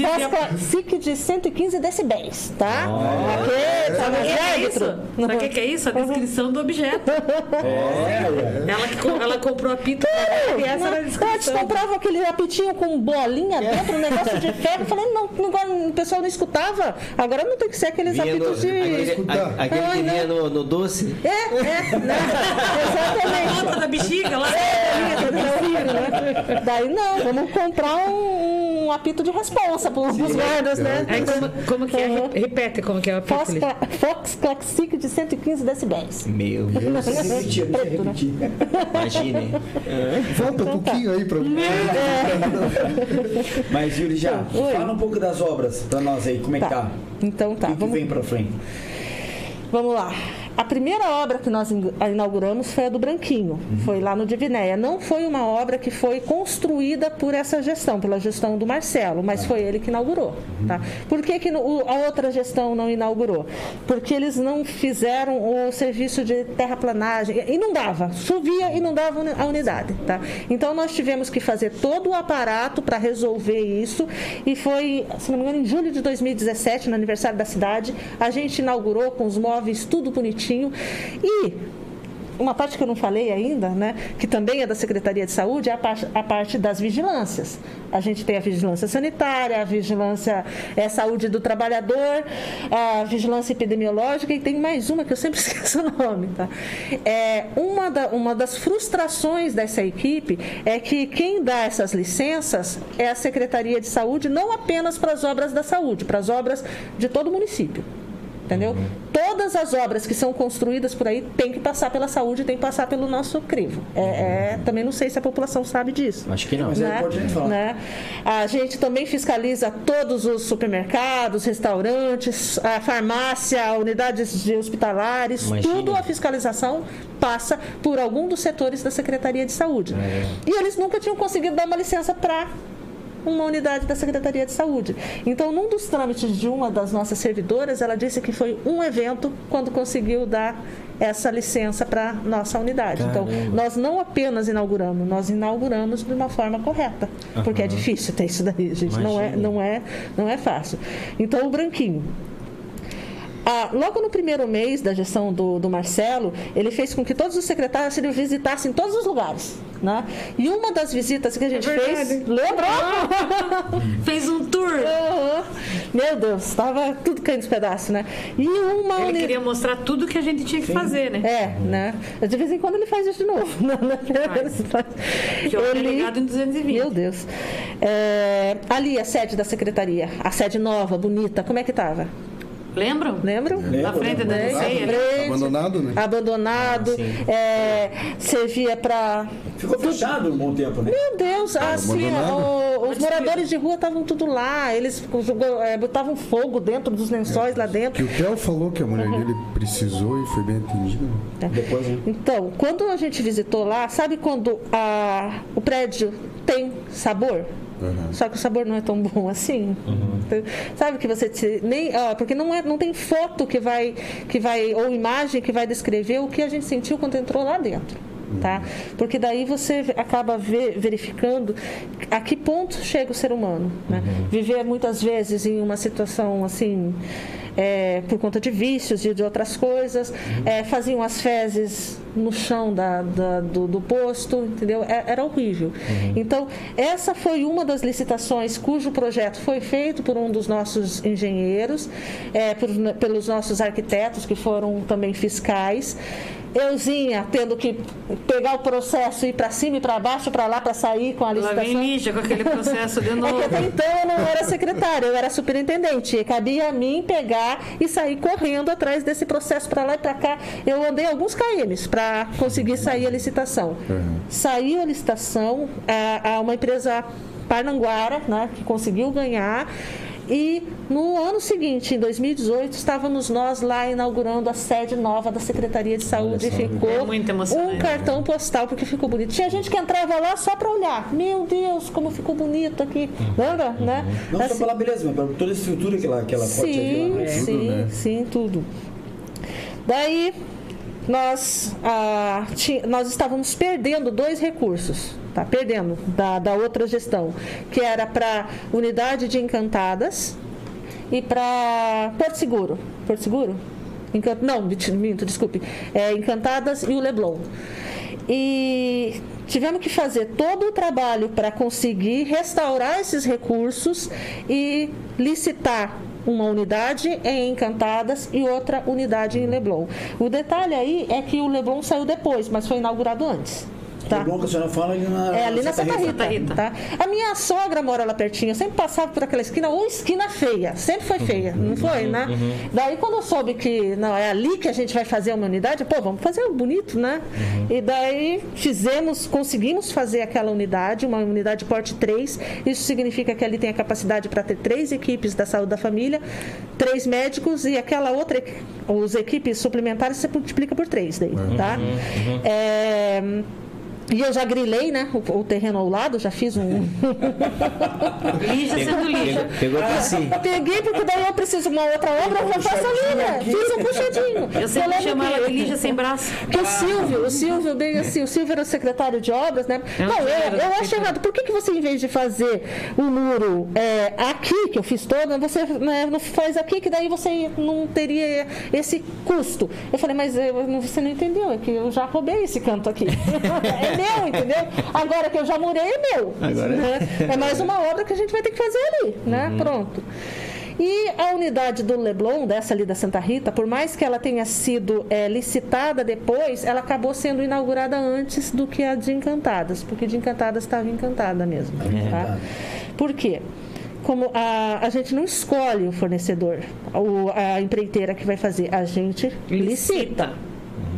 SIC de 115 decibéis, tá? Oh. Ok, tá no árbitro. Sabe o que, que é isso? A descrição do objeto. É. Ela, ela comprou apito e essa era Antes comprava aquele apitinho com bolinha dentro, um negócio de ferro. Falei, não, não, o pessoal não escutava. Agora não tem que ser aqueles vinha apitos no, de. Aquele, aquele que vinha no, no, doce? É, é, né? Exatamente. Bota da bexiga lá. É, né? Daí não, vamos comprar um, um apito de responsa para os guardas, né? Aí, como, como que é? Uhum. Repete como que é o apito. Fox, Fox Classic de 115 decibéis. Meu Deus. Repetir, repetir. Imagine. Volta um pouquinho pouquinho aí para Mas, Yuri, já, Oi. fala um pouco das obras para nós aí, como é tá. que tá? Então tá. O que, vamos... que vem para frente? Vamos lá. A primeira obra que nós inauguramos foi a do Branquinho, uhum. foi lá no Divinéia. Não foi uma obra que foi construída por essa gestão, pela gestão do Marcelo, mas foi ele que inaugurou. Uhum. Tá? Por que, que a outra gestão não inaugurou? Porque eles não fizeram o serviço de terraplanagem. Inundava, chovia e inundava a unidade. Tá? Então nós tivemos que fazer todo o aparato para resolver isso e foi, se não me engano, em julho de 2017, no aniversário da cidade, a gente inaugurou com os móveis tudo bonitinho e uma parte que eu não falei ainda, né, que também é da Secretaria de Saúde, é a parte, a parte das vigilâncias. A gente tem a vigilância sanitária, a vigilância é, saúde do trabalhador, a vigilância epidemiológica e tem mais uma que eu sempre esqueço o nome. Tá? É, uma, da, uma das frustrações dessa equipe é que quem dá essas licenças é a Secretaria de Saúde, não apenas para as obras da saúde, para as obras de todo o município entendeu? Uhum. Todas as obras que são construídas por aí têm que passar pela saúde, tem que passar pelo nosso crivo. É, é, também não sei se a população sabe disso. Acho que não. Mas né? é falar. Né? A gente também fiscaliza todos os supermercados, restaurantes, a farmácia, unidades de hospitalares, Imagina. tudo a fiscalização passa por algum dos setores da Secretaria de Saúde. É. E eles nunca tinham conseguido dar uma licença para uma unidade da Secretaria de Saúde. Então, num dos trâmites de uma das nossas servidoras, ela disse que foi um evento quando conseguiu dar essa licença para nossa unidade. Então, Caramba. Então, nós não apenas inauguramos, nós inauguramos de uma forma correta, uhum. porque é difícil ter isso daí, gente. Não é, não é, não é fácil. Então, o branquinho. Ah, logo no primeiro mês da gestão do, do Marcelo, ele fez com que todos os secretários visitassem todos os lugares Né? E uma das visitas que a gente É fez, lembrou? Fez um tour. Aham. Meu Deus, estava tudo caindo dos pedaços, né? E uma Ele queria mostrar tudo que a gente tinha que fazer, né? É, né? De vez em quando ele faz isso de novo. Que é o delegado em 220. Meu Deus. É, ali, a sede da secretaria, a sede nova, bonita, como é que tava? Lembram? Lembram? Na frente da Né? Frente, Abandonado, né? Abandonado. é, servia para. Ficou fechado um bom tempo, né? Meu Deus, assim, abandonado. o- os moradores de rua estavam tudo lá, eles é, botavam fogo dentro dos lençóis lá Que dentro. o Theo falou que a mulher dele precisou e foi bem atendida. né? Depois, né? Então, quando a gente visitou lá, sabe quando a, o prédio tem sabor? Uhum. Só que o sabor não é tão bom assim. Então, Sabe que você te- nem, ó, porque não é, não tem foto que vai que vai ou imagem que vai descrever o que a gente sentiu quando entrou lá dentro. Tá? Porque daí você acaba ve- verificando a que ponto chega o ser humano. Né? Viver muitas vezes em uma situação assim, é, por conta de vícios e de outras coisas, é, faziam as fezes no chão da, da- do, do posto, entendeu? É- Era horrível. Então, essa foi uma das licitações cujo projeto foi feito por um dos nossos engenheiros, é, por- pelos nossos arquitetos, que foram também fiscais. Euzinha tendo que pegar o processo e ir para cima e para baixo, para lá, para sair com a Lá vem licitação. Lígia com aquele processo de É novo. que até então eu não era secretária, eu era superintendente. E cabia a mim pegar e sair correndo atrás desse processo para lá e para cá. Eu andei alguns KMs para conseguir sair a licitação. Saiu a licitação, a, a uma empresa Parnanguara, né, que conseguiu ganhar. E no ano seguinte, em 2018, estávamos nós lá inaugurando a sede nova da Secretaria de Saúde. E ficou É um cartão postal, porque ficou bonito. Tinha gente que entrava lá só para olhar. Meu Deus, como ficou bonito aqui. Lembra? Né? Não só Assim, pela beleza, mas por toda a estrutura que ela, que ela pode Sim, ter. sim, né? sim, tudo. Daí nós, ah, nós estávamos perdendo dois recursos, tá? Perdendo da, da outra gestão, que era para unidade de encantadas e para Porto Seguro. Porto Seguro? Encan- Não, minto, desculpe. É, Encantadas e o Leblon. E tivemos que fazer todo o trabalho para conseguir restaurar esses recursos e licitar uma unidade em Encantadas e outra unidade em Leblon. O detalhe aí é que o Leblon saiu depois, mas foi inaugurado antes. Tá? O bom que a senhora fala ali na. É ali na Santa Rita, Santa Rita. tá? A minha sogra mora lá pertinho, eu sempre passava por aquela esquina, ou esquina feia, sempre foi feia, não foi, né? Daí quando eu soube que não é ali que a gente vai fazer uma unidade, pô, vamos fazer um bonito, né? E daí fizemos, conseguimos fazer aquela unidade, uma unidade porte 3. Isso significa que ali tem a capacidade para ter três equipes da saúde da família, três médicos e aquela outra, os equipes suplementares você multiplica por três daí, tá? É, e eu já grilei, né? O, o terreno ao lado, já fiz um. Lígia sendo Lígia. Pegou pra si. Peguei, porque daí eu preciso de uma outra obra, eu já faço ali, né? Fiz um puxadinho. Eu sempre chamo que- ela de Lígia sem braço. que o Silvio, o Silvio, bem assim, o Silvio era o secretário de obras, né? É um Não, eu, eu acho errado. Por que, que você, em vez de fazer o muro é, aqui, que eu fiz todo, você né, não faz aqui, que daí você não teria esse custo? Eu falei, mas eu- não- você não entendeu, é que eu já roubei esse canto aqui. é meu, entendeu? Agora que eu já murei, é meu. Agora é. né? É mais uma obra que a gente vai ter que fazer ali, né? Pronto. E a unidade do Leblon, dessa ali da Santa Rita, por mais que ela tenha sido é, licitada depois, ela acabou sendo inaugurada antes do que a de Encantadas, porque de Encantadas estava encantada mesmo. Tá? Por quê? Como a, a gente não escolhe o fornecedor, o- a empreiteira que vai fazer, a gente licita.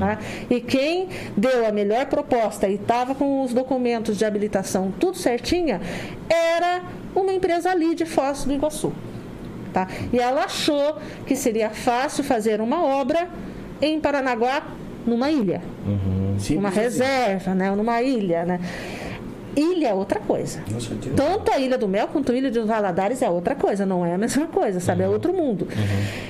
Tá? E quem deu a melhor proposta e estava com os documentos de habilitação tudo certinha era uma empresa ali de Foz do Iguaçu. Tá? E ela achou que seria fácil fazer uma obra em Paranaguá, numa ilha, Simples uma assim. reserva, né? numa ilha. Né? Ilha é outra coisa. Tanto a Ilha do Mel quanto a Ilha dos Valadares é outra coisa, não é a mesma coisa, sabe? É outro mundo.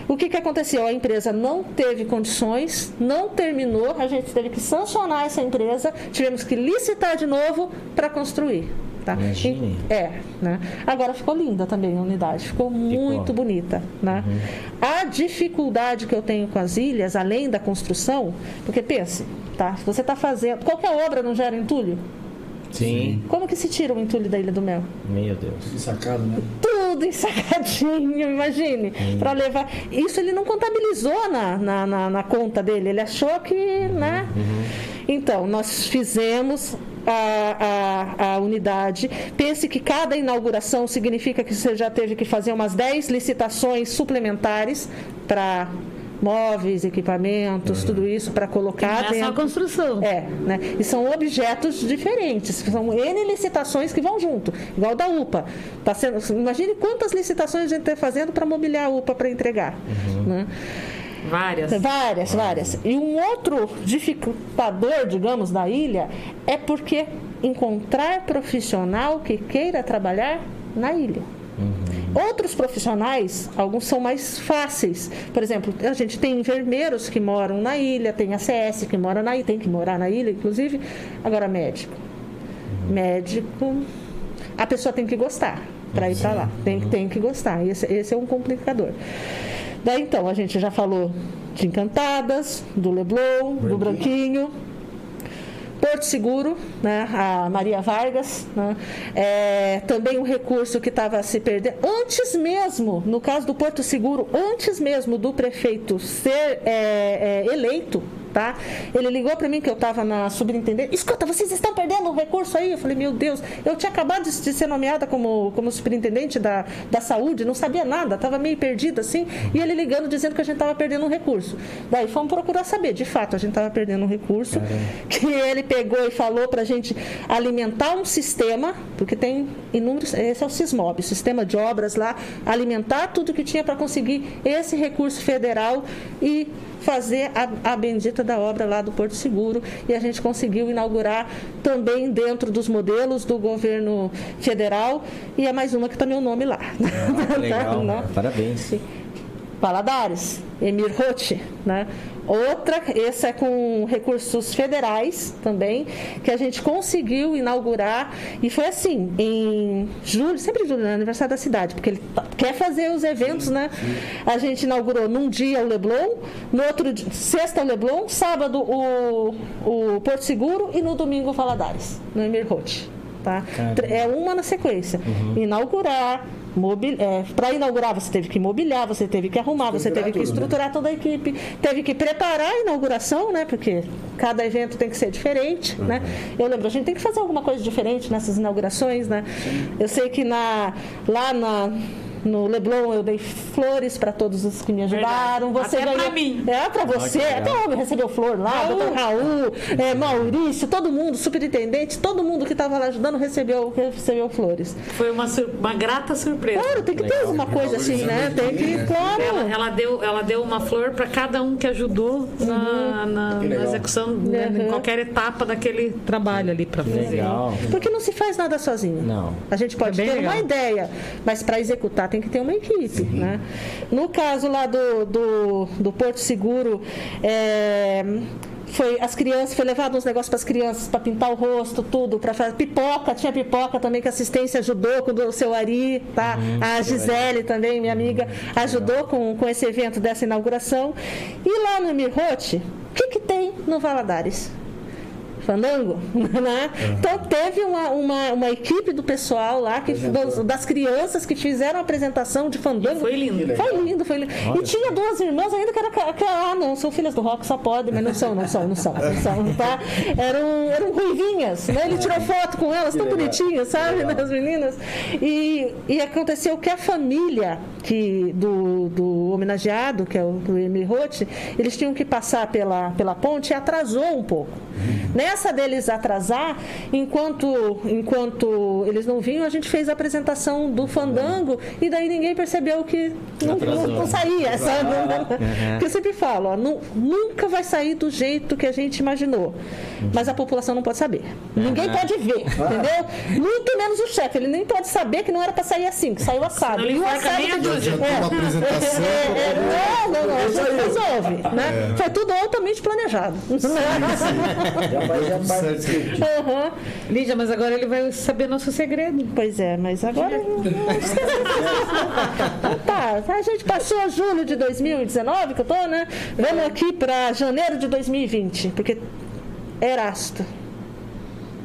O que, que aconteceu? A empresa não teve condições, não terminou, a gente teve que sancionar essa empresa, tivemos que licitar de novo para construir. Tá? Imagine. E- É, né? Agora ficou linda também a unidade, ficou muito bonita, né? A dificuldade que eu tenho com as ilhas, além da construção, porque pense, tá? Se você está fazendo, qualquer obra não gera entulho? Sim. Como que se tira o entulho da Ilha do Mel? Meu Deus. Sacado, né? tudo ensacadinho, imagine, para levar. Isso ele não contabilizou na, na, na, na conta dele, ele achou que, né? Então, nós fizemos a, a, a unidade. Pense que cada inauguração significa que você já teve que fazer umas 10 licitações suplementares para móveis, equipamentos, tudo isso para colocar Não é só construção. É, né? E são objetos diferentes, são N licitações que vão junto, igual da UPA. Tá sendo, imagine quantas licitações a gente está fazendo para mobiliar a UPA para entregar. Né? Várias. Várias, várias. E um outro dificultador, digamos, da ilha é porque encontrar profissional que queira trabalhar na ilha. Outros profissionais, alguns são mais fáceis. Por exemplo, a gente tem enfermeiros que moram na ilha, tem ACS que mora na ilha, tem que morar na ilha, inclusive. Agora, médico. Médico, a pessoa tem que gostar para ir para lá. Tem, tem que gostar. Esse, esse é um complicador. Daí então, a gente já falou de Encantadas, do Leblon, do Branquinho. Porto Seguro, né, a Maria Vargas, né, é, também um recurso que estava se perdendo. Antes mesmo, no caso do Porto Seguro, antes mesmo do prefeito ser é, é, eleito, tá? Ele ligou para mim que eu estava na superintendente. Escuta, vocês estão perdendo um recurso aí? Eu falei, meu Deus, eu tinha acabado de ser nomeada como, como superintendente da, da saúde, não sabia nada, estava meio perdida assim. E ele ligando dizendo que a gente estava perdendo um recurso. Daí fomos procurar saber, de fato, a gente estava perdendo um recurso. Que ele pegou e falou para a gente alimentar um sistema, porque tem inúmeros. Esse é o SISMOB, sistema de obras lá, alimentar tudo que tinha para conseguir esse recurso federal e fazer a, a, bendita da obra lá do Porto Seguro e a gente conseguiu inaugurar também dentro dos modelos do governo federal e é mais uma que está meu nome lá. Ah, legal. Né? Parabéns. Paladares, Emir Roth, né? Outra, esse é com recursos federais também, que a gente conseguiu inaugurar e foi assim, em julho, sempre em julho, né? aniversário da cidade, porque ele quer fazer os eventos, né? A gente inaugurou num dia o Leblon, no outro dia, sexta o Leblon, sábado o, o Porto Seguro e no domingo o Valadares, no Emir Roth. Tá? É uma na sequência. Uhum. Inaugurar, Mobil... É, para inaugurar, você teve que mobiliar, você teve que arrumar, você teve que estruturar né? toda a equipe, teve que preparar a inauguração, né? Porque cada evento tem que ser diferente, uhum. né? Eu lembro, a gente tem que fazer alguma coisa diferente nessas inaugurações, né? Sim. Eu sei que na, lá na no Leblon eu dei flores para todos os que me ajudaram. Você Até ganhou... para mim. É, para você. Ah, Até homem recebeu flor lá, Raul. doutor Raul, é, Maurício, todo mundo, superintendente, todo mundo que estava lá ajudando recebeu, recebeu flores. Foi uma, uma grata surpresa. Claro, tem que ter uma coisa assim, né? Tem que, claro. Ela, ela, deu, ela deu uma flor para cada um que ajudou na, na, na execução, né, em qualquer etapa daquele trabalho ali para fazer. Legal. Porque não se faz nada sozinho. Não. A gente pode É ter uma legal. ideia, mas para executar tem que ter uma equipe, né? No caso lá do, do, do Porto Seguro, é, foi as crianças, foi levado uns negócios para as crianças para pintar o rosto, tudo, para fazer pipoca, tinha pipoca também que a assistência ajudou com o seu Ari, tá? a Gisele também, minha amiga, ajudou com, com esse evento dessa inauguração. E lá no Mirrote, o que, que tem no Valadares? Fandango, né? Então teve uma, uma, uma equipe do pessoal lá, que, das, das crianças que fizeram a apresentação de Fandango. E foi lindo. Foi lindo, foi lindo. E tinha duas irmãs ainda que era que, ah, não, são filhas do rock, só podem, mas não são, não são, não são, não são, tá? Eram, eram ruivinhas, né? Ele tirou foto com elas, tão bonitinhas, sabe, né, as meninas? E, e aconteceu que a família que, do, do homenageado, que é o, o Emir Roth, eles tinham que passar pela, pela ponte e atrasou um pouco. Nessa deles atrasar, enquanto, enquanto eles não vinham, a gente fez a apresentação do fandango e daí ninguém percebeu que não, não, não saía, sabe? Porque eu sempre falo, ó, nu- nunca vai sair do jeito que a gente imaginou. Mas a população não pode saber. Ninguém pode ver, entendeu? Muito menos o chefe, ele nem pode saber que não era para sair assim, que saiu assado. Ele E o assado tem- dúzia. Tem uma apresentação. é, é, não, não, não, a gente resolve, né? Foi tudo altamente planejado. Já vai, já. Aham. Lídia, mas agora ele vai saber nosso segredo. Pois é, mas agora. tá, a gente passou julho de 2019, que eu tô, né? Vamos aqui para janeiro de 2020, porque Erasto.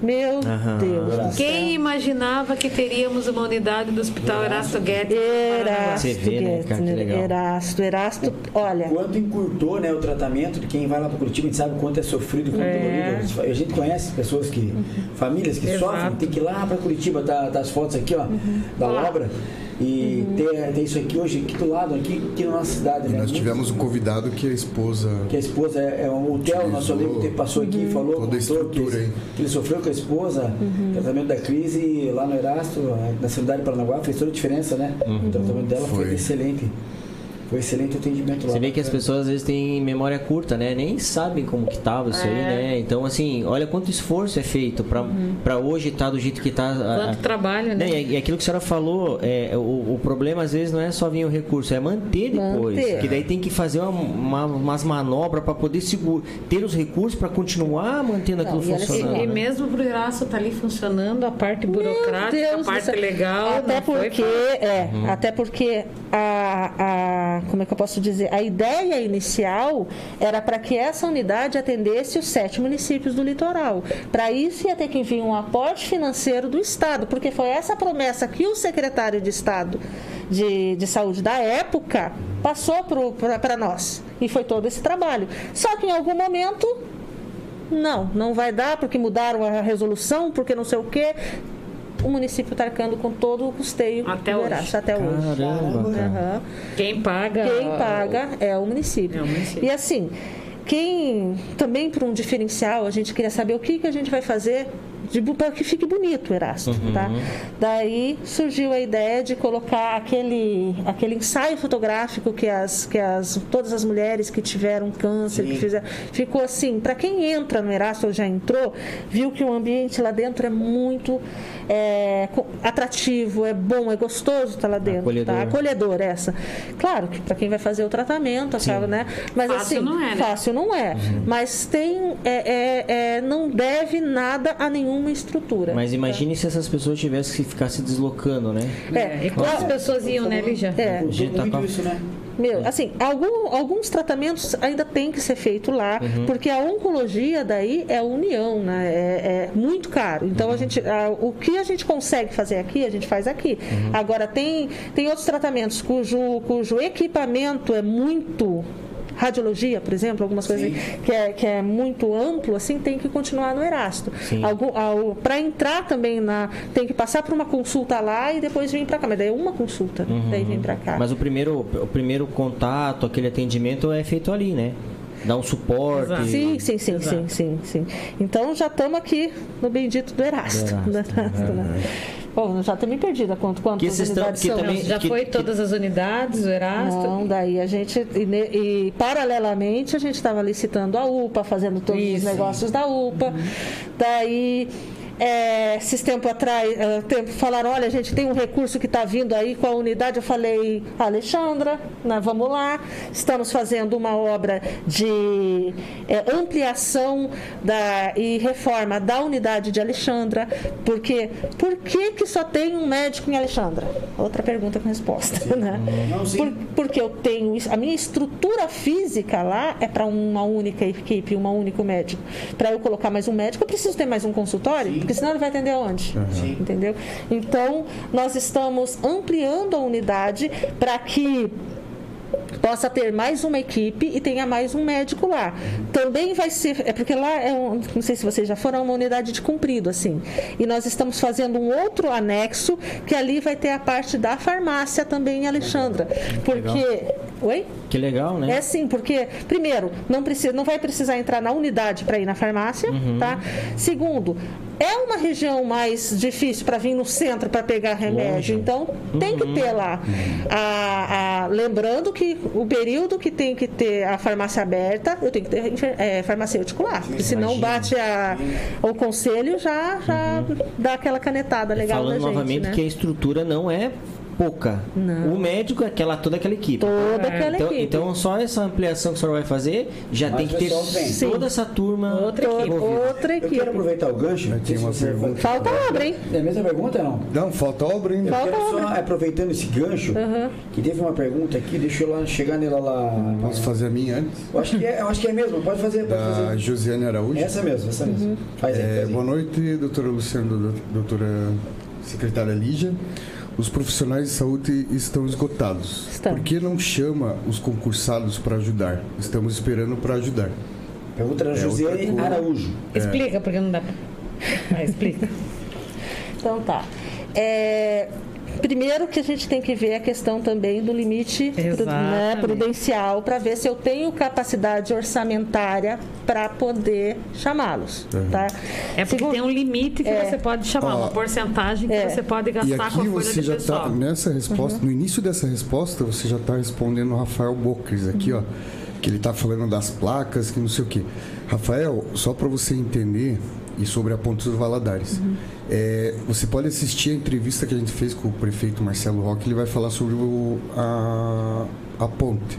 Meu Aham. Deus do céu. Quem imaginava que teríamos uma unidade do Hospital Erasto Guedes? Erasto, né, Guetzner, legal. Erasto, Erasto, olha, Quanto encurtou né, o tratamento de quem vai lá para Curitiba, a gente sabe o quanto é sofrido, quanto é dolorido. A gente conhece pessoas que, famílias que Exato. sofrem, tem que ir lá para Curitiba, tá, tá as fotos aqui, ó, da Lá. obra. E ter, ter isso aqui hoje, aqui do lado, aqui, aqui na nossa cidade. né? Nós tivemos um convidado que a esposa que a esposa é, é um hotel, nosso amigo que passou aqui e falou, Toda contou que, aí. que ele sofreu com a esposa, tratamento da crise lá no Erasto, na cidade de Paranaguá, fez toda a diferença, né? O tratamento dela foi, Foi. excelente. Foi excelente o atendimento lá. Você vê que as pessoas às vezes têm memória curta, né? Nem sabem como que tava isso aí, né? Então, assim, olha quanto esforço é feito pra pra hoje estar do jeito que tá. a- Quanto trabalho, né? Né, E aquilo que a senhora falou, é, o, o problema às vezes não é só vir o recurso, é manter depois. Manter. Que daí tem que fazer uma, uma- umas manobras para poder seguro, ter os recursos para continuar mantendo aquilo e olha, funcionando. E, e mesmo pro Erasto tá ali funcionando, a parte burocrática, a parte legal, Até não foi porque, é, Uhum. até porque a, a, como é que eu posso dizer? A ideia inicial era para que essa unidade atendesse os sete municípios do litoral. Para isso ia ter que vir um aporte financeiro do Estado, porque foi essa promessa que o secretário de Estado de, de Saúde da época passou para nós. E foi todo esse trabalho. Só que em algum momento não, não vai dar porque mudaram a resolução, porque não sei o quê. O município está arcando com todo o custeio Até do hoje. Erasto, até hoje. Caramba, cara. Aham. Quem paga. Quem paga é o município. É o município. E assim, quem também por um diferencial, a gente queria saber o que, que a gente vai fazer para que fique bonito o Erasto, tá? Daí surgiu a ideia de colocar aquele, aquele ensaio fotográfico que as, que as todas as mulheres que tiveram câncer, que fizeram, ficou assim, para quem entra no Erasto ou já entrou, viu que o ambiente lá dentro é muito é, atrativo, é bom, é gostoso estar lá dentro, Acolhedor. tá? acolhedor essa. Claro que para quem vai fazer o tratamento, acaba, né? Mas Fácil assim, não é, né? fácil não é. Mas tem, é, é- é, não deve nada a nenhuma estrutura. Mas imagine se essas pessoas tivessem que ficar se deslocando, né? É, e quantas pessoas iam, né, Lígia? É, tá muito isso, né? meu, assim, algum- alguns tratamentos ainda tem que ser feito lá, porque a oncologia daí é a união, né? É, é muito caro. Então a gente, a- o que a gente consegue fazer aqui, a gente faz aqui. Agora tem tem outros tratamentos cujo cujo equipamento é muito Radiologia, por exemplo, algumas coisas que é, que é muito amplo, assim, tem que continuar no Erasto. Sim. Para entrar também na. Tem que passar por uma consulta lá e depois vir para cá. Mas daí é uma consulta, daí vem para cá. Mas o primeiro, o primeiro contato, aquele atendimento é feito ali, né? Dá um suporte. Exato. Sim, sim, sim, Exato. sim, sim, sim. Então já estamos aqui no bendito do Erasto. Do Do Erasto, Erasto, Bom, já estou me perdida quanto quantas Que vocês estão- unidades que são. também- Já que- foi que- todas as unidades, o Erasto? Não, daí a gente, e, e paralelamente, a gente estava licitando a UPA, fazendo todos os Isso. negócios da UPA. Daí, é, esses tempos atrás, é, tempo, falaram: olha, a gente tem um recurso que está vindo aí com a unidade. Eu falei, Alexandra, né, vamos lá. Estamos fazendo uma obra de é, ampliação da, e reforma da unidade de Alexandra. Porque, por que, que só tem um médico em Alexandra? Outra pergunta com resposta. Né? Não, sim. Por- porque eu tenho a minha estrutura física lá é para uma única equipe, um único médico. Para eu colocar mais um médico, eu preciso ter mais um consultório, porque senão ele vai atender aonde? Sim. Entendeu? Então, nós estamos ampliando a unidade para que possa ter mais uma equipe e tenha mais um médico lá. Também vai ser, é porque lá é um, não sei se vocês já foram, é uma unidade de cumprido assim. E nós estamos fazendo um outro anexo que ali vai ter a parte da farmácia também em Alexandra, porque Oi? Que legal, né? É sim, porque, primeiro, não, precisa, não vai precisar entrar na unidade para ir na farmácia, tá? Segundo, é uma região mais difícil para vir no centro para pegar remédio, Longe. então tem que ter lá. A- a- lembrando que o período que tem que ter a farmácia aberta, eu tenho que ter é, farmacêutico lá, porque senão bate a, o conselho já, já dá aquela canetada legal Falando da gente, novamente né? que a estrutura não é pouca. Não. O médico é aquela, toda aquela equipe. Toda aquela Então, equipe. então, só essa ampliação que o senhor vai fazer, já Mas tem que o ter vem. Sim. toda essa turma Outra equipe. outra Eu quero equipe. aproveitar o gancho. Tem uma pergunta. Falta obra, hein? É a mesma pergunta, não? Não, falta obra ainda. Eu Falta quero só, obra. aproveitando esse gancho, que teve uma pergunta aqui, deixa eu lá chegar nela lá. Posso fazer a minha antes? Eu acho que é, eu acho que é mesmo, pode fazer, pode Da fazer. Josiane Araújo. Essa mesmo, essa mesmo. Faz aí, É, faz aí. boa noite, doutora Luciana, do- doutora secretária Lígia. Os profissionais de saúde estão esgotados. Estão. Por que não chama os concursados para ajudar? Estamos esperando para ajudar. Pergunta É, Josiane outra coisa. Araújo. Explica, porque não dá. Ah, explica. Então tá. É, primeiro que a gente tem que ver a questão também do limite né, prudencial para ver se eu tenho capacidade orçamentária para poder chamá-los. Tá? É porque Segundo- tem um limite que É. você pode chamar, Ó, uma porcentagem que é. você pode E gastar com a aqui folha você de já está nessa resposta, no início dessa resposta, você já está respondendo o Rafael Bocres aqui, ó, que ele está falando das placas, que não sei o quê. Rafael, só para você entender e sobre a Ponte dos Valadares, é, você pode assistir a entrevista que a gente fez com o prefeito Marcelo Roque, ele vai falar sobre o- a, a ponte.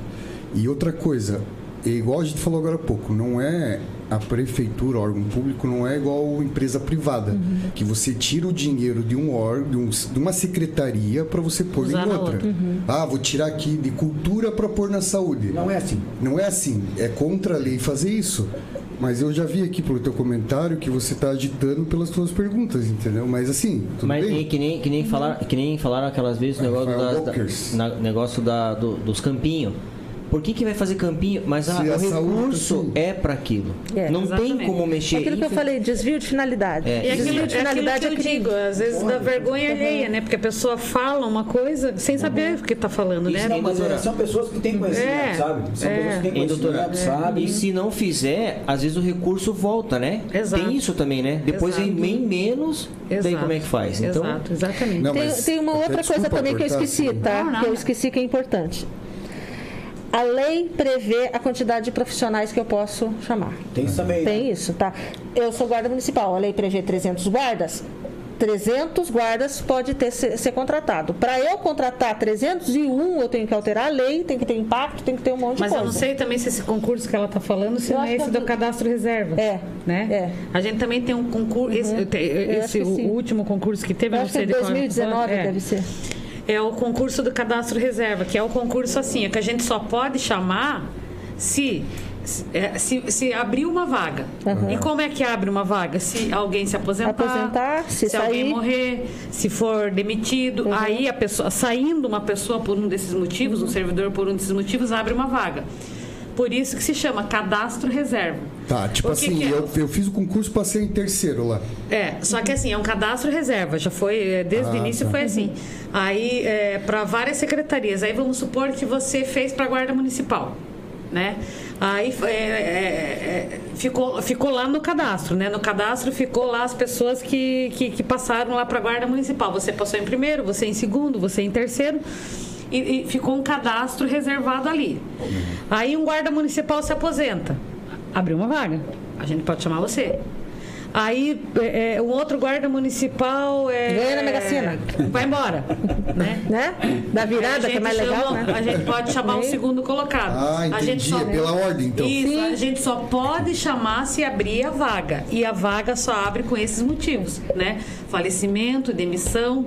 E outra coisa, é igual a gente falou agora há pouco, não é a prefeitura, órgão público, não é igual empresa privada, que você tira o dinheiro de um órgão, de, um- de uma secretaria para você pôr Usar em outra. outra. Ah, vou tirar aqui de cultura para pôr na saúde. Não é assim. Não é assim, é contra a lei fazer isso. Mas eu já vi aqui pelo teu comentário que você está agitando pelas tuas perguntas, entendeu? Mas assim, tudo Mas bem? que nem, que, nem falaram, que nem falaram aquelas vezes o negócio, das- da, na- negócio da, do- dos campinhos. Por que, que vai fazer campinho? Mas a- o recurso tá é para aquilo. É, não tem exatamente. como É mexer. aquilo que eu falei, desvio de finalidade. É. E Desvio aquilo, Desvio é de aquilo finalidade que eu é digo, às vezes dá vergonha alheia, né? Porque a pessoa fala uma coisa sem saber o que está falando, né? Não, mas é, são pessoas que têm conhecimento, É, sabe? São é. pessoas que têm conhecimento, sabe? E se não fizer, às vezes o recurso volta, né? Exato. Tem isso também, né? Depois Exato. vem bem menos, daí Exato. como é que faz? Então, Exato, exatamente. Não, Tem, tem uma outra coisa também que eu esqueci, assim. tá? Não, não, que eu esqueci que é importante. A lei prevê a quantidade de profissionais que eu posso chamar. Tem isso também. né? Tem isso, tá? Eu sou guarda municipal, a lei prevê 300 guardas. 300 guardas pode ter ser, ser contratado. Para eu contratar 301, eu tenho que alterar a lei, tem que ter impacto, tem que ter um monte Mas de eu coisa. não sei também se esse concurso que ela está falando, se Eu não é que esse é do cadastro reserva. É, Né? é. A gente também tem um concurso, esse, Eu esse- que o sim. último concurso que teve, Eu eu não acho que sei é de qual 2019 é. deve ser. É o concurso do cadastro reserva, que é o concurso assim, é que a gente só pode chamar se se, é, se, se abrir uma vaga. E como é que abre uma vaga? Se alguém se aposentar, Aposentar, se alguém sair. morrer, se for demitido, Uhum. aí a pessoa saindo uma pessoa por um desses motivos, um servidor por um desses motivos abre uma vaga. Por isso que se chama cadastro reserva. Tá, tipo O assim, que é? eu, eu fiz o concurso, passei em terceiro lá. É, só que assim, é um cadastro reserva, já foi, é, desde o Ah, início tá. foi assim. Aí, para várias secretarias, aí vamos supor que você fez para a Guarda Municipal, né? Aí é, é, é, ficou, ficou lá no cadastro, né? No cadastro ficou lá as pessoas que, que, que passaram lá para a Guarda Municipal. Você passou em primeiro, você em segundo, você em terceiro. E, e ficou um cadastro reservado ali. Aí um guarda municipal se aposenta. Abriu uma vaga. A gente pode chamar você. Aí é, é, um outro guarda municipal é, Ganha na Mega Sena. vai embora, né? Né? Da virada, que é mais legal, chama- né? A gente pode chamar o Sim. segundo colocado. Ah, a gente entendi. É pela ordem, então. Isso, Sim. a gente só pode chamar se abrir a vaga. E a vaga só abre com esses motivos, né? Falecimento, demissão.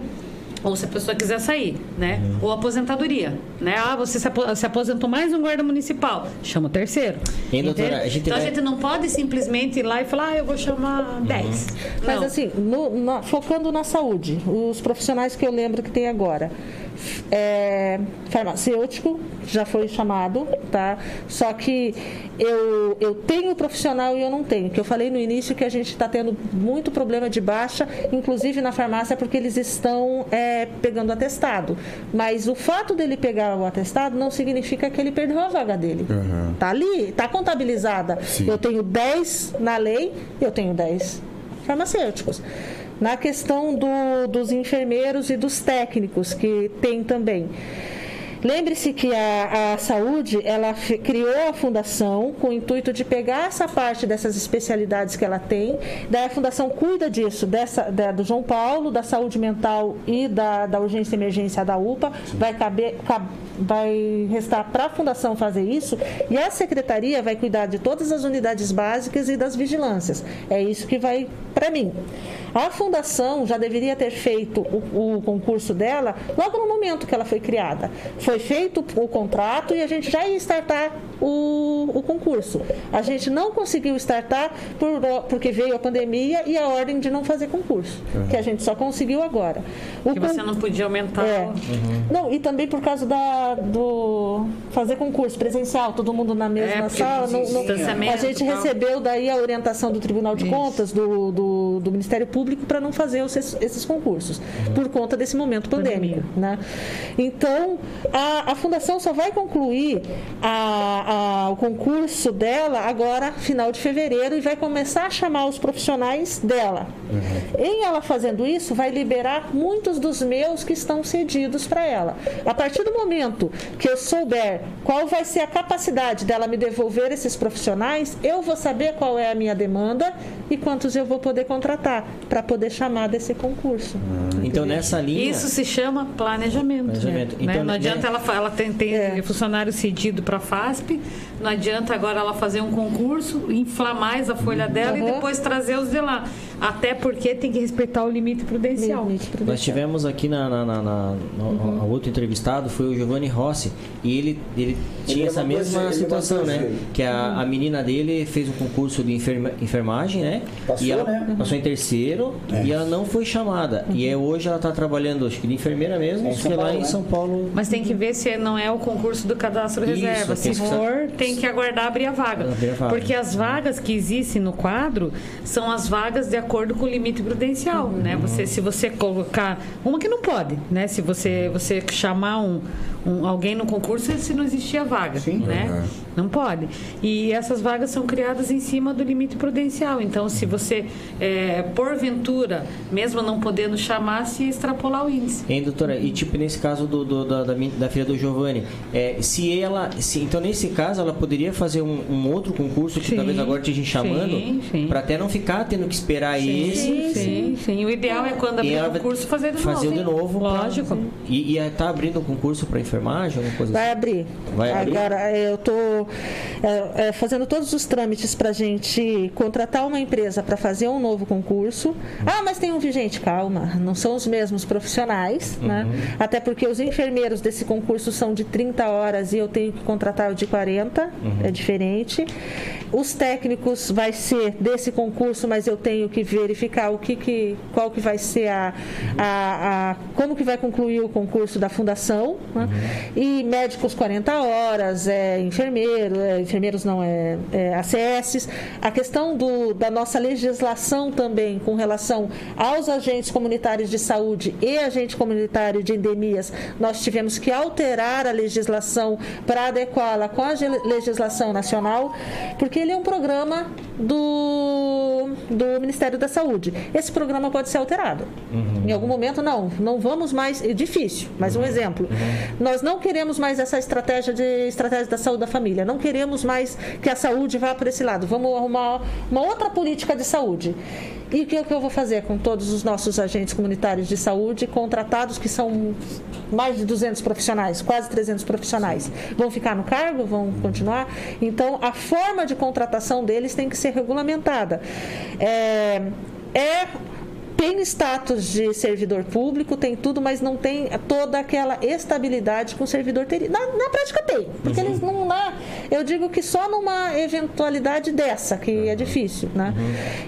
Ou se a pessoa quiser sair, né? Uhum. Ou aposentadoria, né? Ah, você se apo- se aposentou mais um guarda municipal. Chama o terceiro. Hein, doutora, a gente então a vai- gente não pode simplesmente ir lá e falar, ah, eu vou chamar 10. Mas Não. assim, no- na- focando na saúde, os profissionais que eu lembro que tem agora. É, farmacêutico já foi chamado, tá? Só que eu, eu tenho profissional e eu não tenho. Que eu falei no início que a gente está tendo muito problema de baixa, inclusive na farmácia, porque eles estão é, pegando atestado. Mas o fato dele pegar o atestado não significa que ele perdeu a vaga dele. Uhum. Tá ali, tá contabilizada. Sim. Eu tenho 10 na lei, eu tenho 10 farmacêuticos. Na questão do- dos enfermeiros e dos técnicos, que tem também. Lembre-se que a, a saúde, ela criou a fundação com o intuito de pegar essa parte dessas especialidades que ela tem, daí a fundação cuida disso, dessa, da- do João Paulo, da saúde mental e da, da urgência e emergência da UPA, vai caber, cab- vai restar para a fundação fazer isso e a secretaria vai cuidar de todas as unidades básicas e das vigilâncias. É isso que vai para mim. A fundação já deveria ter feito o, o concurso dela logo no momento que ela foi criada. Foi feito o contrato e a gente já ia startar o, o concurso. A gente não conseguiu startar por, porque veio a pandemia e a ordem de não fazer concurso, que a gente só conseguiu agora. O Que con- você não podia aumentar. é. o- Não, e também por causa da, do fazer concurso presencial, todo mundo na mesma É, sala. não- distanciamento a gente tal. recebeu daí a orientação do Tribunal de Isso. Contas, do, do, do Ministério Público, para não fazer os- esses concursos, por conta desse momento pandêmico. Né? Então, a, a Fundação só vai concluir a- a- o concurso dela agora, final de fevereiro, e vai começar a chamar os profissionais dela. Em ela fazendo isso, vai liberar muitos dos meus que estão cedidos para ela. A partir do momento que eu souber qual vai ser a capacidade dela me devolver esses profissionais, eu vou saber qual é a minha demanda e quantos eu vou poder contratar para poder chamar desse concurso. Então, nessa linha. Isso se chama planejamento. né? Planejamento. Né? Então, não adianta né? ela, ela tem, tem É. funcionário cedido para a FASP, não adianta agora ela fazer um concurso, inflar mais a folha dela e Uhum. depois trazer os de lá. Até porque tem que respeitar o limite prudencial. Limite prudencial. Nós tivemos aqui na, na, na- na- no- Uhum. outro entrevistado foi o Giovanni Rossi e ele, ele tinha essa levantou mesma esse- ele situação, levantou né? aí. Que a, a menina dele fez um concurso de enferma- enfermagem, né? Passou, e ela né? passou em terceiro É. e ela não foi chamada. E aí, hoje ela está trabalhando, acho que de enfermeira mesmo, É em acho São que lá Paulo, em né? São Paulo. Mas tem que ver se não é o concurso do cadastro Isso, reserva. Se for, tem que aguardar abrir a vaga. Abrir a vaga. Porque as vagas que existem no quadro são as vagas de acordo com o limite prudencial, né? Você, se você colocar uma que não pode, né? Se você você chamar um, um- alguém no concurso, se não existia vaga, né? Não pode. E essas vagas são criadas em cima do limite prudencial. Então, se você, é, porventura, mesmo não podendo chamar, se extrapolar o índice. Hein, doutora? E tipo, nesse caso do, do- da, da, da filha do Giovanni, é, se ela. Se, então, nesse caso, ela poderia fazer um, um outro concurso que Sim, talvez agora esteja chamando, sim, sim. para até não ficar tendo que esperar esse. Sim, sim, sim. O ideal é quando abrir o concurso fazer de fazer novo. de novo pra- Lógico. E, e tá abrindo um concurso para enfermagem, alguma coisa Vai assim? abrir. Vai abrir? Agora, eu estou fazendo todos os trâmites para a gente contratar uma empresa para fazer um novo concurso. Ah, mas tem um vigente, calma, não são os mesmos profissionais, né? Uhum. Até porque os enfermeiros desse concurso são de 30 horas e eu tenho que contratar o de 40, Uhum. é diferente. Os técnicos vai ser desse concurso, mas eu tenho que verificar o que, que qual que vai ser a, a, a- como que vai concluir o concurso da fundação, né? E médicos 40 horas, é enfermeiro, é, enfermeiros não é, é ACS. A questão do, da nossa legislação também com relação aos agentes comunitários de saúde e agente comunitário de endemias, nós tivemos que alterar a legislação para adequá-la com a legislação nacional, porque ele é um programa do, do Ministério da Saúde. Esse programa pode ser alterado. Em algum momento, não, não vamos mais. É difícil, mas um exemplo. Nós não queremos mais essa estratégia de estratégia da saúde da família. Não queremos mais que a saúde vá por esse lado. Vamos arrumar uma outra política de saúde. E o que, eu vou fazer com todos os nossos agentes comunitários de saúde contratados, que são mais de 200 profissionais, quase 300 profissionais? Vão ficar no cargo? Vão continuar? Então, a forma de contratação deles tem que ser regulamentada. É, é tem status de servidor público, tem tudo, mas não tem toda aquela estabilidade que um servidor teria. Na, na prática tem, porque eles não lá. Eu digo que só numa eventualidade dessa, que é difícil, né?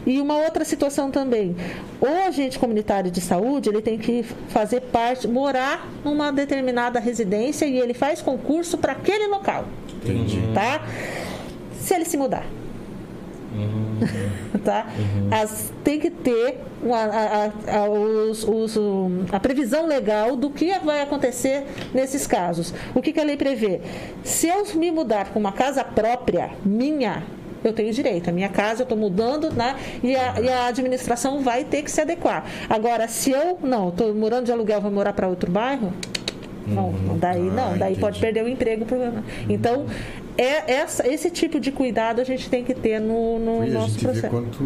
E uma outra situação também. O agente comunitário de saúde, ele tem que fazer parte, morar numa determinada residência e ele faz concurso para aquele local. Entendi. Tá? Se ele se mudar. tá? As, tem que ter uma, a, a- a- os- os- um, a previsão legal do que vai acontecer nesses casos. O que, que a lei prevê? Se eu me mudar com uma casa própria, minha, eu tenho direito. A minha casa eu estou mudando, né? E a, e a administração vai ter que se adequar. Agora, se eu não estou morando de aluguel, vou morar para outro bairro, Não, não, daí não, Ah, daí pode perder o emprego. Então, é essa, esse tipo de cuidado a gente tem que ter no, no E nosso gente vê processo. quanto,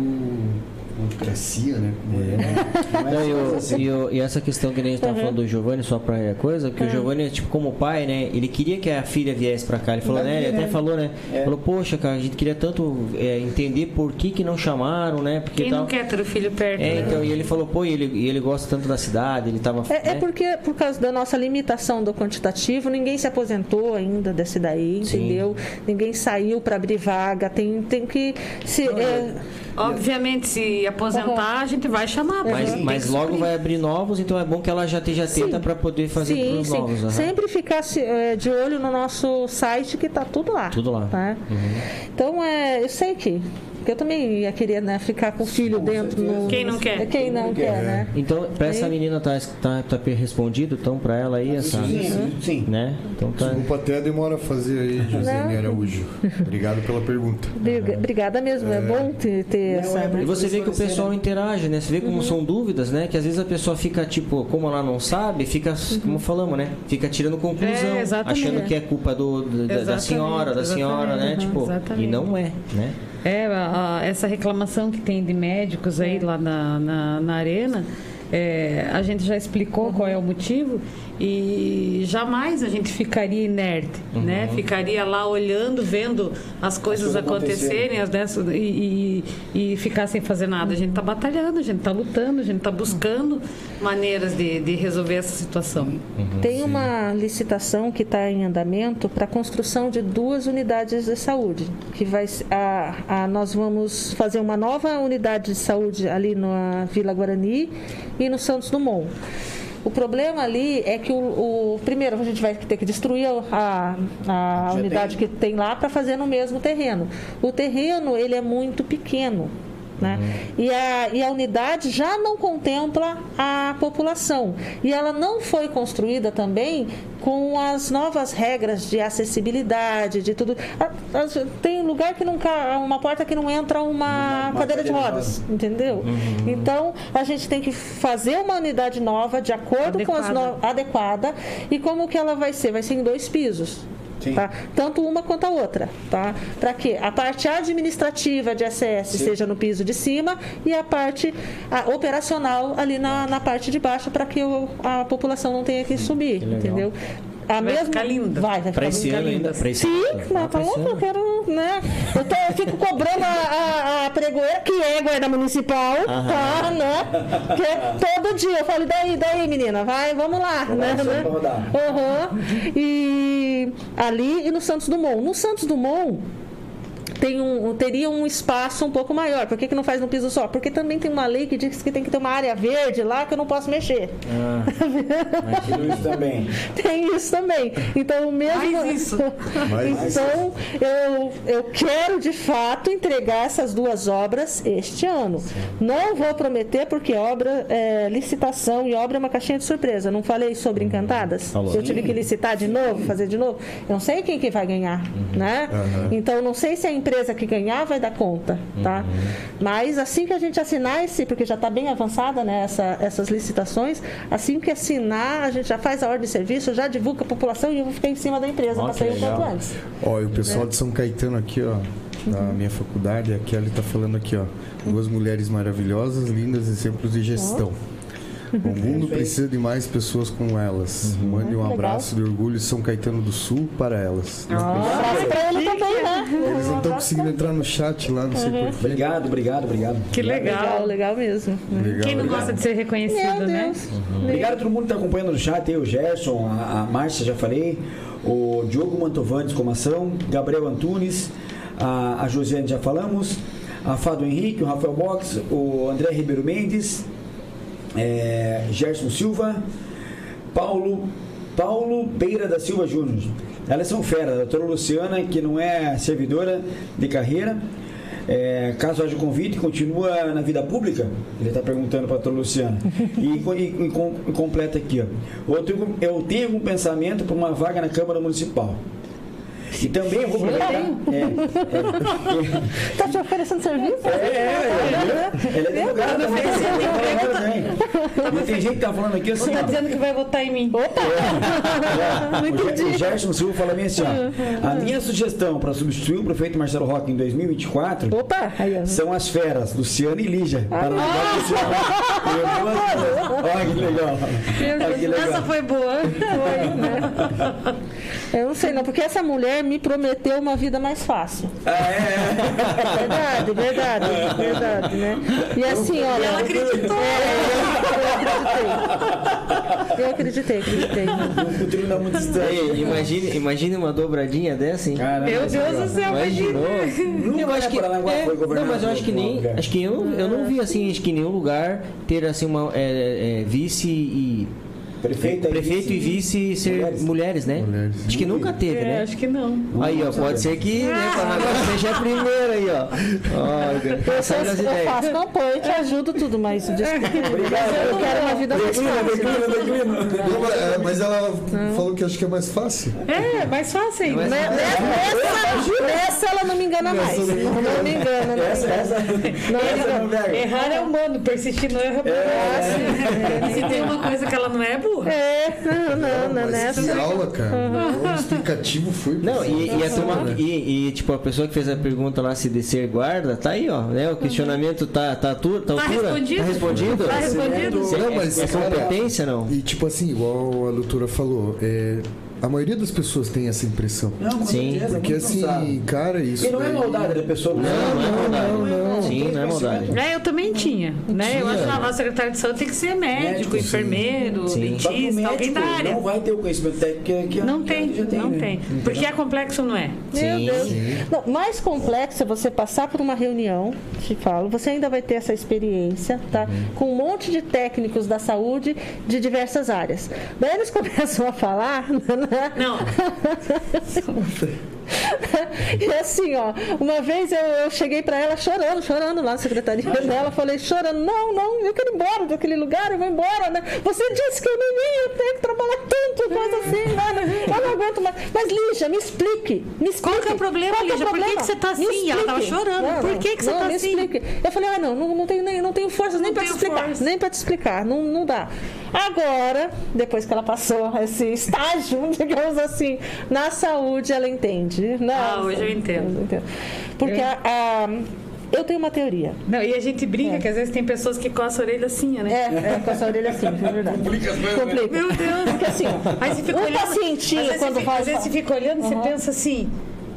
crescia, né? Como é. Não é Não, e, o- assim. e o- e essa questão que a gente Uhum. estava falando do Giovanni, só pra coisa, que o Giovanni, tipo, como pai, né? Ele queria que a filha viesse pra cá. Ele falou, né? Ele até falou, né? É. Falou, poxa, cara, a gente queria tanto é, entender por que que não chamaram, né? Porque Quem tal. não quer ter o filho perto? É, né? então, e ele falou, pô, e ele, e ele gosta tanto da cidade, ele tava. É, é né? porque, por causa da nossa limitação do quantitativo, ninguém se aposentou ainda desse daí, Sim. entendeu? Ninguém saiu para abrir vaga, tem, tem que se. é, Obviamente, se aposentar, a gente vai chamar. Mas, mas logo vai abrir novos, então é bom que ela já esteja atenta pra poder fazer sim, sim. novos. aham. Sempre ficar é, de olho no nosso site que tá tudo lá. Tudo lá. Uhum. Tá? Então, é, eu sei que. Que Eu também ia querer né, ficar com o filho dentro no. Quem não quer? Quem não quer, né? Então, pra essa menina tá, tá, tá respondido, então, pra ela aí, essa. Sim, sim. Né? Então tá. Desculpa até a demora a fazer aí, Josiane Araújo. Obrigado pela pergunta. Briga- Obrigada mesmo, é, bom ter, ter essa. é né? E você vê que o pessoal interage, né? Você vê como são dúvidas, né? Que às vezes a pessoa fica, tipo, como ela não sabe, fica, como falamos, né? Fica tirando conclusão, É, exatamente. achando que é culpa do, da- da senhora, da senhora, né? exatamente, Tipo, exatamente. e não é, né? É, a- a- essa reclamação que tem de médicos aí lá na, na, na arena, é, a gente já explicou qual é o motivo e jamais a gente ficaria inerte, né? Ficaria lá olhando, vendo as coisas coisas acontecerem as dessas, e, e, e ficar sem fazer nada. A gente está batalhando, a gente está lutando, a gente está buscando maneiras de, de resolver essa situação. Tem uma licitação que está em andamento para a construção de duas unidades de saúde. Que vai, a, a- nós vamos fazer uma nova unidade de saúde ali na Vila Guarani e no Santos Dumont. O problema ali é que o, o- primeiro a gente vai ter que destruir a, a unidade tem. que tem lá para fazer no mesmo terreno. O terreno ele é muito pequeno. Né? E, a, e a unidade já não contempla a população. E ela não foi construída também com as novas regras de acessibilidade, de tudo. Tem lugar que não uma porta que não entra uma, Uma- uma cadeira de rodas, entendeu? Então a gente tem que fazer uma unidade nova de acordo com as Adequada. no, adequada e como que ela vai ser? Vai ser em dois pisos. Sim. Tá? Tanto uma quanto a outra, tá? Para que a parte administrativa de ACS seja no piso de cima e a parte a, operacional ali na, na parte de baixo para que o- a população não tenha que subir, legal. entendeu? A Vai ficar linda. Vai, vai Pra ficar esse linda. ano ainda, pra esse Sim, ano. mas tá louco, eu quero, né? Eu, tô- eu fico cobrando a, a, a pregoeira, que é guarda municipal, tá, né? Que é todo dia. Eu falo, e daí, daí, menina, vai, vamos lá, né? só né? rodar. Aham. E ali e no Santos Dumont. No Santos Dumont tem um, teria um espaço um pouco maior. Por que, que não faz no piso só? Porque também tem uma lei que diz que tem que ter uma área verde lá que eu não posso mexer. Ah, Tudo isso também. Tem isso também. Então, mesmo. Mais isso. Mais então, eu, eu quero de fato entregar essas duas obras este ano. Não vou prometer, porque obra, é, licitação e obra é uma caixinha de surpresa. Não falei sobre encantadas? Falou. Eu tive que licitar de novo, fazer de novo. Eu não sei quem que vai ganhar, né? Então, não sei se a empresa que ganhar vai dar conta, tá? Mas assim que a gente assinar esse, porque já está bem avançada né, essa- essas licitações, assim que assinar, a gente já faz a ordem de serviço, já divulga a população e eu vou ficar em cima da empresa para sair o quanto antes. Ó, e o pessoal de São Caetano aqui, ó, da minha faculdade, a Kelly tá falando aqui, ó. Duas mulheres maravilhosas, lindas, exemplos de gestão. O mundo precisa de mais pessoas como elas. Mande um Legal. abraço de orgulho de São Caetano do Sul para elas. Um abraço para ele também, né? Eles não estão conseguindo entrar no chat lá, não sei porquê. Obrigado, obrigado, obrigado. Que Legal, legal. legal mesmo. Legal. Quem não gosta de ser reconhecido, Meu né? Deus. Obrigado a todo mundo que está acompanhando no chat, aí, o Gerson, a, a Márcia, já falei, o Diogo Mantovantes como ação, Gabriel Antunes, a, a Josiane já falamos, a Fado Henrique, o Rafael Box, o André Ribeiro Mendes, é, Gerson Silva, Paulo, Paulo Beira da Silva Júnior. Elas são fera, a doutora Luciana, que não é servidora de carreira, é, caso haja convite, continua na vida pública? Ele está perguntando para a doutora Luciana. E, e- e completa aqui, ó. Eu tenho, eu tenho um pensamento para uma vaga na Câmara Municipal. E também eu vou aproveitar. É, Tá te oferecendo serviço? é, é, é, ela é advogada também. E tem gente que tá falando aqui assim, Tá ó. dizendo que vai votar em mim. Opa! O Ge- O Gerson Silva fala bem assim, ó. A minha sugestão para substituir o prefeito Marcelo Roque em 2024 Opa! São as feras, Luciano e Lígia. Para levar o Luciano. Olha que legal. Olha que legal. Essa foi boa. Foi, né? Eu não sei não, porque essa mulher me prometeu uma vida mais fácil. Ah, é, Verdade, verdade, verdade, né? E assim, olha. ela acreditou. É, eu acreditei. Eu acreditei, acreditei. é. O futuro não é muito. Ei, imagine, imagine uma dobradinha dessa, hein? Caramba, Meu Deus do céu, imagina. Eu acho que é, não, mas eu acho que nem acho que eu, eu não vi assim acho que em nenhum lugar ter assim uma é, é, vice e Prefeito, prefeito e vice ser mulheres, mulheres. né? Mulheres. Acho que nunca teve, É, né? acho que não. Aí, ó, pode ser que né, Paranaguá seja a primeira aí, ó. Olha, Eu, sou, eu ideias. faço campanha, te ajudo tudo, mas desculpa. Eu quero uma vida mais Declina, fácil. declina, declina. Não, mas- é, ela falou que acho que é mais fácil. É, mais fácil ainda. Mas- Né- Nessa, nessa ela não me engana mais. Não me engana, não me engana. Essa, essa, Não essa não engana. Errar é humano, persistir no erro é burro. E se tem uma coisa que ela não é, é burra. É, não, não, não, Mas nessa. que aula, cara. O explicativo foi. Não, e, e, a turma- né? e, e, tipo, a pessoa que fez a pergunta lá se descer guarda, tá aí, ó, né? O questionamento tá, tá, tu, tá, Tá altura? respondido? Tá respondido? Tá respondido? Não, é- mas, é cara, competência, não? E tipo assim, igual a doutora falou, é, a maioria das pessoas tem essa impressão. Não, com Sim. certeza, Porque assim, cansado. cara, isso. E não é maldade da pessoa. Não, não é maldade. Sim, não é maldade. É, eu também tinha, né? Eu achava a secretária de saúde tem que ser médico, Médico, enfermeiro, Sim. Que dentista, alguém médico da área. não vai ter o conhecimento técnico que, que Não que tem, já não né? tem. Porque é complexo, não é? Meu Sim, Deus. sim. Não, mais complexo é você passar por uma reunião, te falo, você ainda vai ter essa experiência, tá? Com um monte de técnicos da saúde de diversas áreas. Daí eles começam a falar, né? Não, E assim, ó, uma vez eu, eu cheguei pra ela chorando, chorando lá na secretaria dela, falei, chorando, não, não, eu quero ir embora daquele lugar, eu vou embora, né? Você disse que eu não ia, eu tenho que trabalhar tanto, coisa assim, né? Eu não aguento mais. Mas, Lígia, me explique, me explique. Qual que é o problema, Qual é o Lígia? Por que problema? que você tá assim? Ela tava chorando. Por que que você não, tá me assim? explique. Eu falei, ah, não, não, não tenho, nem, não tenho forças nem Não pra te explicar, força. nem pra te explicar, não, não dá. Agora, depois que ela passou esse estágio, digamos assim, na saúde, ela entende. Na Ah, hoje eu entendo. Porque a- a- eu tenho uma teoria. não, e a gente brinca que às vezes tem pessoas que coçam a orelha assim, né? É, é essa orelha assim, é verdade. Complica as coisas. Complica. Meu Deus. Porque assim, Aí você fica o olhando. pacientinho, quando você fica, vai. às vezes você fica olhando e você pensa assim.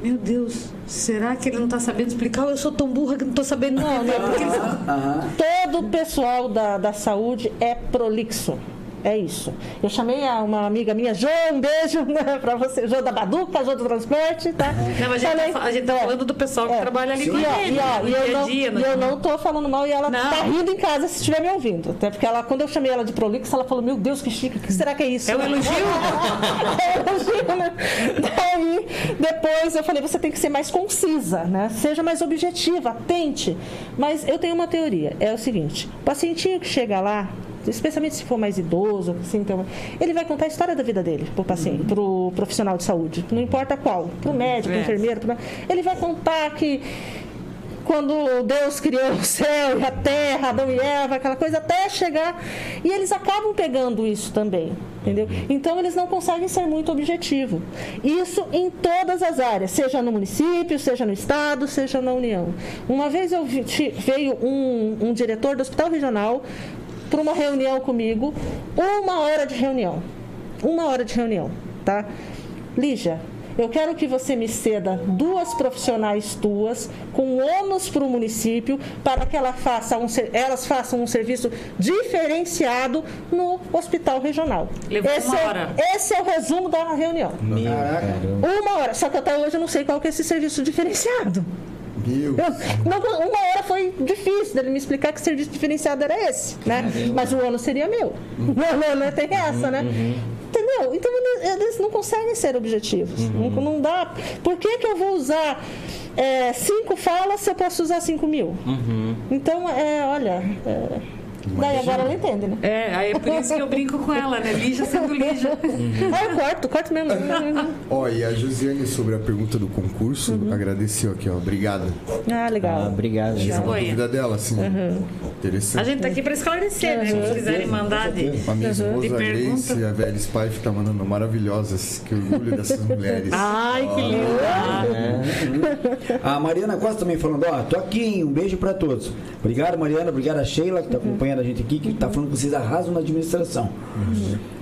Meu Deus, será que ele não está sabendo explicar? Ou eu sou tão burra que não estou sabendo entender? Porque eles- Aham. Todo o pessoal da, da saúde é prolixo. É isso. Eu chamei uma amiga minha, Jô, um beijo né, pra você, Jô da Baduca, Jô do Transporte, tá? Não, mas a gente, Falei- tá, a gente tá é. falando do pessoal que É. trabalha ali com ele, e, ó, no e eu não, dia. no- eu não tô falando mal e ela Não. tá rindo em casa se estiver me ouvindo. Até porque ela, quando eu chamei ela de prolixo, ela falou, meu Deus, que chique, o que será que é isso? É um elogio? é um elogio, né? Daí, depois eu falei, você tem que ser mais concisa, né? Seja mais objetiva, tente. Mas eu tenho uma teoria, é o seguinte, o pacientinho que chega lá, especialmente se for mais idoso, assim, então, ele vai contar a história da vida dele pro paciente, pro profissional de saúde, não importa qual, pro médico, pro É. enfermeiro, pro... ele vai contar que quando Deus criou o céu e a terra, Adão e Eva, aquela coisa, até chegar. E eles acabam pegando isso também, entendeu? Então eles não conseguem ser muito objetivos. Isso em todas as áreas, seja no município, seja no estado, seja na União. Uma vez eu vi- veio um, um diretor do hospital regional para uma reunião comigo, uma hora de reunião. Uma hora de reunião, tá? Lígia, eu quero que você me ceda duas profissionais tuas com ônus para o município para que ela faça um elas façam um serviço diferenciado no hospital regional. Levou esse, uma é, hora. esse é o resumo da reunião. Meu. Uma hora. Só que até hoje eu não sei qual que é esse serviço diferenciado. Meu. Eu- uma hora foi difícil dele me explicar que serviço diferenciado era esse, né? Mas o ano seria meu. Não, não, não tem essa, né? Entendeu? Então eles- eles não conseguem ser objetivos. Não, não dá. Por que, que eu vou usar é, cinco falas se eu posso usar cinco mil? Então, é, olha. é, Daí agora ela entende, né? É, aí é por isso que eu brinco com ela, né? Lija sendo lija. Ah, eu corto, corto mesmo. Ó, e a Josiane, sobre a pergunta do concurso, agradeceu aqui, ó. Obrigada. Ah, Ah, legal. obrigado. Essa é uma dúvida dela, assim. A Interessante. gente tá aqui pra esclarecer, né? Se quiserem mandar de. A minha De esposa, a pergunta. Grace, a Velha Spife, tá mandando maravilhosas. Que orgulho dessas mulheres. Ai, que lindo! A Mariana Costa também falando, ó, tô aqui, hein? um beijo pra todos. Obrigado, Mariana, obrigado a Sheila, que tá acompanhando a gente aqui, que tá falando que vocês arrasam na administração.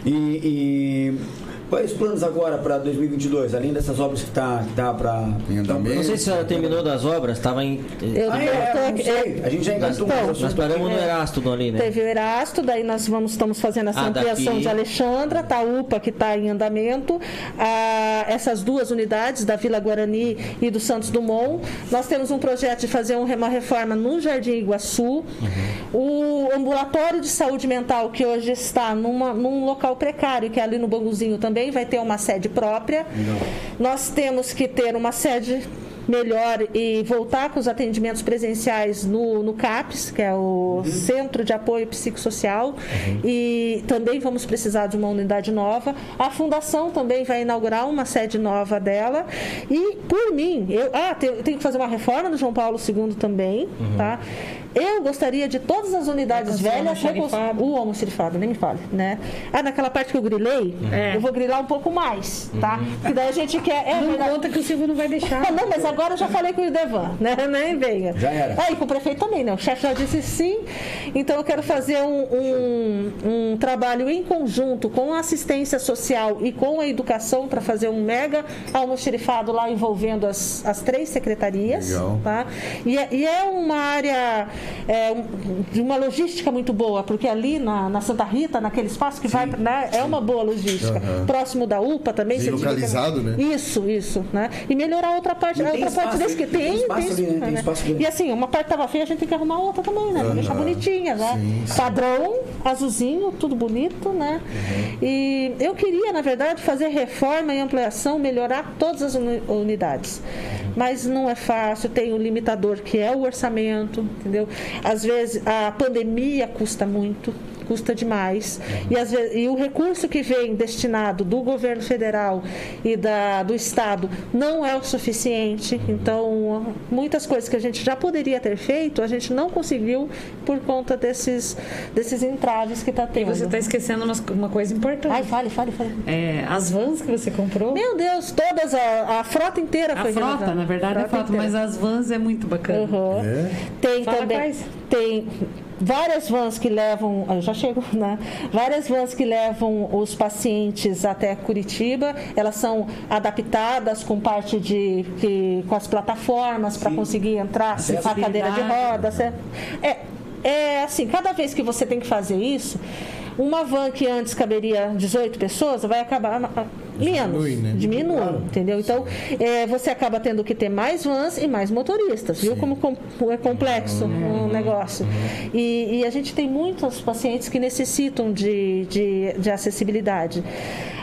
E, e quais os planos agora para 2022, além dessas obras que tá, que tá para... Em andamento. Não sei se a senhora terminou das obras, estava em. Eu, Ah, é, tô não aqui- sei. A gente já engatou Então, assunto Nós paramos no É. Erasto ali, né? Teve o Erasto, daí nós vamos, estamos fazendo essa Ah, ampliação daqui. de Alexandra, tá a UPA que está em andamento, ah, essas duas unidades da Vila Guarani e do Santos Dumont. Nós temos um projeto de fazer um- uma reforma no Jardim Iguaçu. O ambulatório de saúde mental, que hoje está numa- num local precário, que é ali no Banguzinho também, vai ter uma sede própria. Nós temos que ter uma sede melhor e voltar com os atendimentos presenciais no, no CAPS, que é o Centro de Apoio Psicossocial, e também vamos precisar de uma unidade nova. A Fundação também vai inaugurar uma sede nova dela. E, por mim, eu ah, tenho, tenho que fazer uma reforma do João Paulo II também, tá? Eu gostaria de todas as unidades velhas... construir almoxarifado. O almoxarifado, nem me fale, né? Ah, naquela parte que eu grilei, É. eu vou grilar um pouco mais, tá? Porque daí a gente quer... É, Não verdade. conta que o Silvio não vai deixar. Ah, não, mas agora eu já falei com o Devan, né? Nem venha. Já era. Aí com o prefeito também, né? O chefe já disse sim. Então eu quero fazer um, um, um trabalho em conjunto com a assistência social e com a educação para fazer um mega almoxerifado lá envolvendo as, as três secretarias. Legal. Tá? E, é, e é uma área é, um- de uma logística muito boa, porque ali na, na Santa Rita, naquele espaço que vai, né, é uma boa logística. Aham. Próximo da UPA também. Tiver- localizado, né? Isso, isso, né? E melhorar outra parte, a tem outra parte espaço, desse que tem tem, espaço ali, né? Tem espaço. E assim, uma parte tava feia, a gente tem que arrumar outra também, né? Pra Deixar bonitinha, né? Sim, sim. Padrão, azulzinho, tudo bonito, né? E eu queria, na verdade, fazer reforma e ampliação, melhorar todas as uni- unidades. Mas não é fácil, tem o limitador que é o orçamento, entendeu? Às vezes a pandemia custa muito custa demais. E, às vezes, e o recurso que vem destinado do governo federal e da, do Estado não é o suficiente. Então, muitas coisas que a gente já poderia ter feito, a gente não conseguiu por conta desses, desses entraves que está E tendo. você está esquecendo uma coisa importante. Ai, fale, fale, fale. É, as vans que você comprou. Meu Deus, todas, a, a frota inteira a foi frota, renovada. na verdade, é a frota, inteira. mas as vans é muito bacana. Uhum. É? Tem Fala também. quais. Tem várias vans que levam. Eu já chego, né? Várias vans que levam os pacientes até Curitiba. Elas são adaptadas com parte de. Que, com as plataformas para conseguir entrar com a cadeira de rodas. É, é, é assim, cada vez que você tem que fazer isso. Uma van que antes caberia 18 pessoas vai acabar ah, menos, Diminui, né? diminui, entendeu? Então, é, você acaba tendo que ter mais vans e mais motoristas, viu como com- é complexo o negócio. E, e a gente tem muitos pacientes que necessitam de, de, de acessibilidade.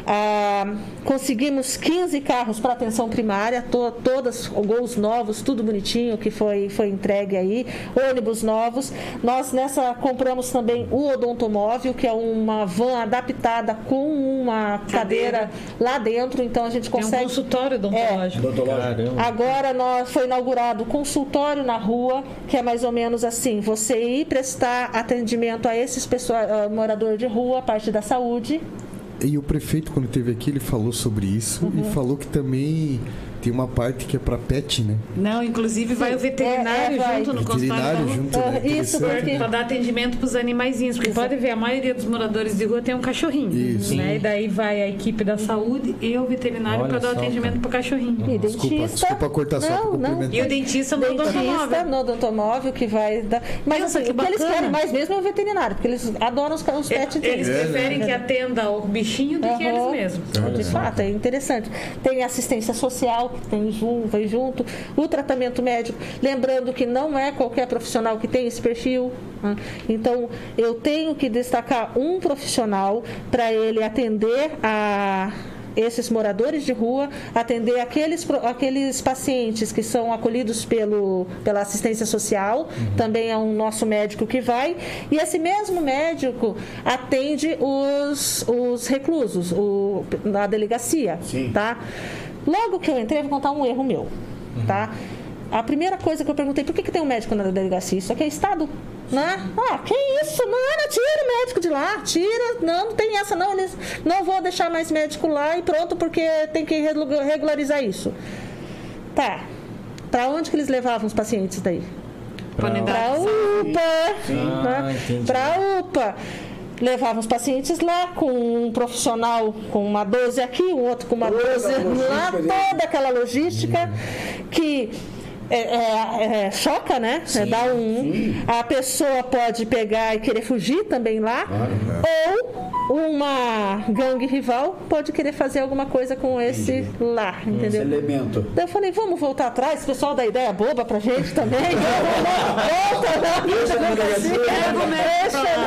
Ah, conseguimos 15 carros para atenção primária, to, todas gols novos, tudo bonitinho que foi, foi entregue aí, ônibus novos. Nós nessa compramos também o odontomóvel, que é uma van adaptada com uma cadeira, lá dentro, então a gente Tem um consegue. consultório odontológico. Caramba. Agora nós, foi inaugurado o consultório na rua, que é mais ou menos assim: você ir prestar atendimento a esses pessoas, moradores de rua, a parte da saúde. E o prefeito, quando esteve aqui, ele falou sobre isso Uhum. e falou que também tem uma parte que é para pet, né? Não, inclusive vai o veterinário É, é, vai. junto no consultório. Veterinário rua. junto, né? Isso, porque- Para dar atendimento para os animaizinhos, porque pode ver, a maioria dos moradores de rua tem um cachorrinho. Isso. Né? E daí vai a equipe da saúde e o veterinário para dar só, atendimento para o cachorrinho. E Desculpa, dentista. desculpa cortar só para Não, não. complementar. E o dentista no Dentista odontomóvel. no odontomóvel que vai dar. Mas Nossa, assim, que o que eles querem mais mesmo é o veterinário, porque eles adoram os, os pets Eles deles. preferem que atenda o bichinho do que eles mesmos. De fato, é interessante. Tem assistência social, tem vem junto, o tratamento médico. Lembrando que não é qualquer profissional que tem esse perfil. né? Então, eu tenho que destacar um profissional para ele atender a esses moradores de rua, atender aqueles, aqueles pacientes que são acolhidos pelo, pela assistência social, também é um nosso médico que vai, e esse mesmo médico atende os, os reclusos o, na delegacia, Sim. tá? Logo que eu entrei, eu vou contar um erro meu, tá? A primeira coisa que eu perguntei, por que, que tem um médico na delegacia? Isso aqui é Estado? Né? Ah, que isso? Não, não, tira o médico de lá, tira. Não, não tem essa, não. Eles não vou deixar mais médico lá e pronto, porque tem que regu- regularizar isso. Tá. Pra onde que eles levavam os pacientes daí? Saúde. UPA. Ah, né? Pra UPA. Levavam os pacientes lá com um profissional com uma 12 aqui, o outro com uma Toda 12 aquela lá, né? toda aquela logística que é, é- é- choca, né? É, dá um. A pessoa pode pegar e querer fugir também lá. Ou uma gangue rival pode querer fazer alguma coisa com esse lá, Esse entendeu? elemento. Daí eu falei, vamos voltar atrás, o pessoal dá ideia boba pra gente também. Volta lá, Deixa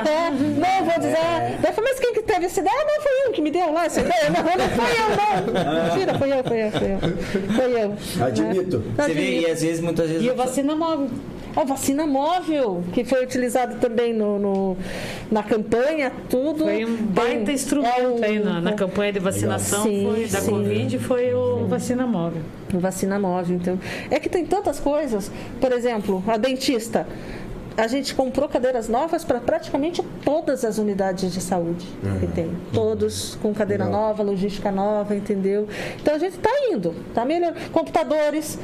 né? Não, vou dizer. Daí eu falei, mas quem que teve essa ideia? Não, foi eu que me deu lá essa ideia. Não, não foi eu, não. Mentira, foi eu, foi eu, foi eu. Foi eu. Admito. Né? Você vê, e às vezes, muitas vezes. E a vacina móvel. A vacina móvel, que foi utilizada também no, no- na campanha, tudo. Foi um baita Tem- instrumento é um- aí na, na campanha de vacinação Sim, foi, da sim. Covid, foi o vacina móvel. Vacina móvel, então. É que tem tantas coisas. Por exemplo, a dentista. A gente comprou cadeiras novas para praticamente todas as unidades de saúde que tem. Todos com cadeira Legal. nova, logística nova, entendeu? Então a gente está indo, está melhor. Computadores.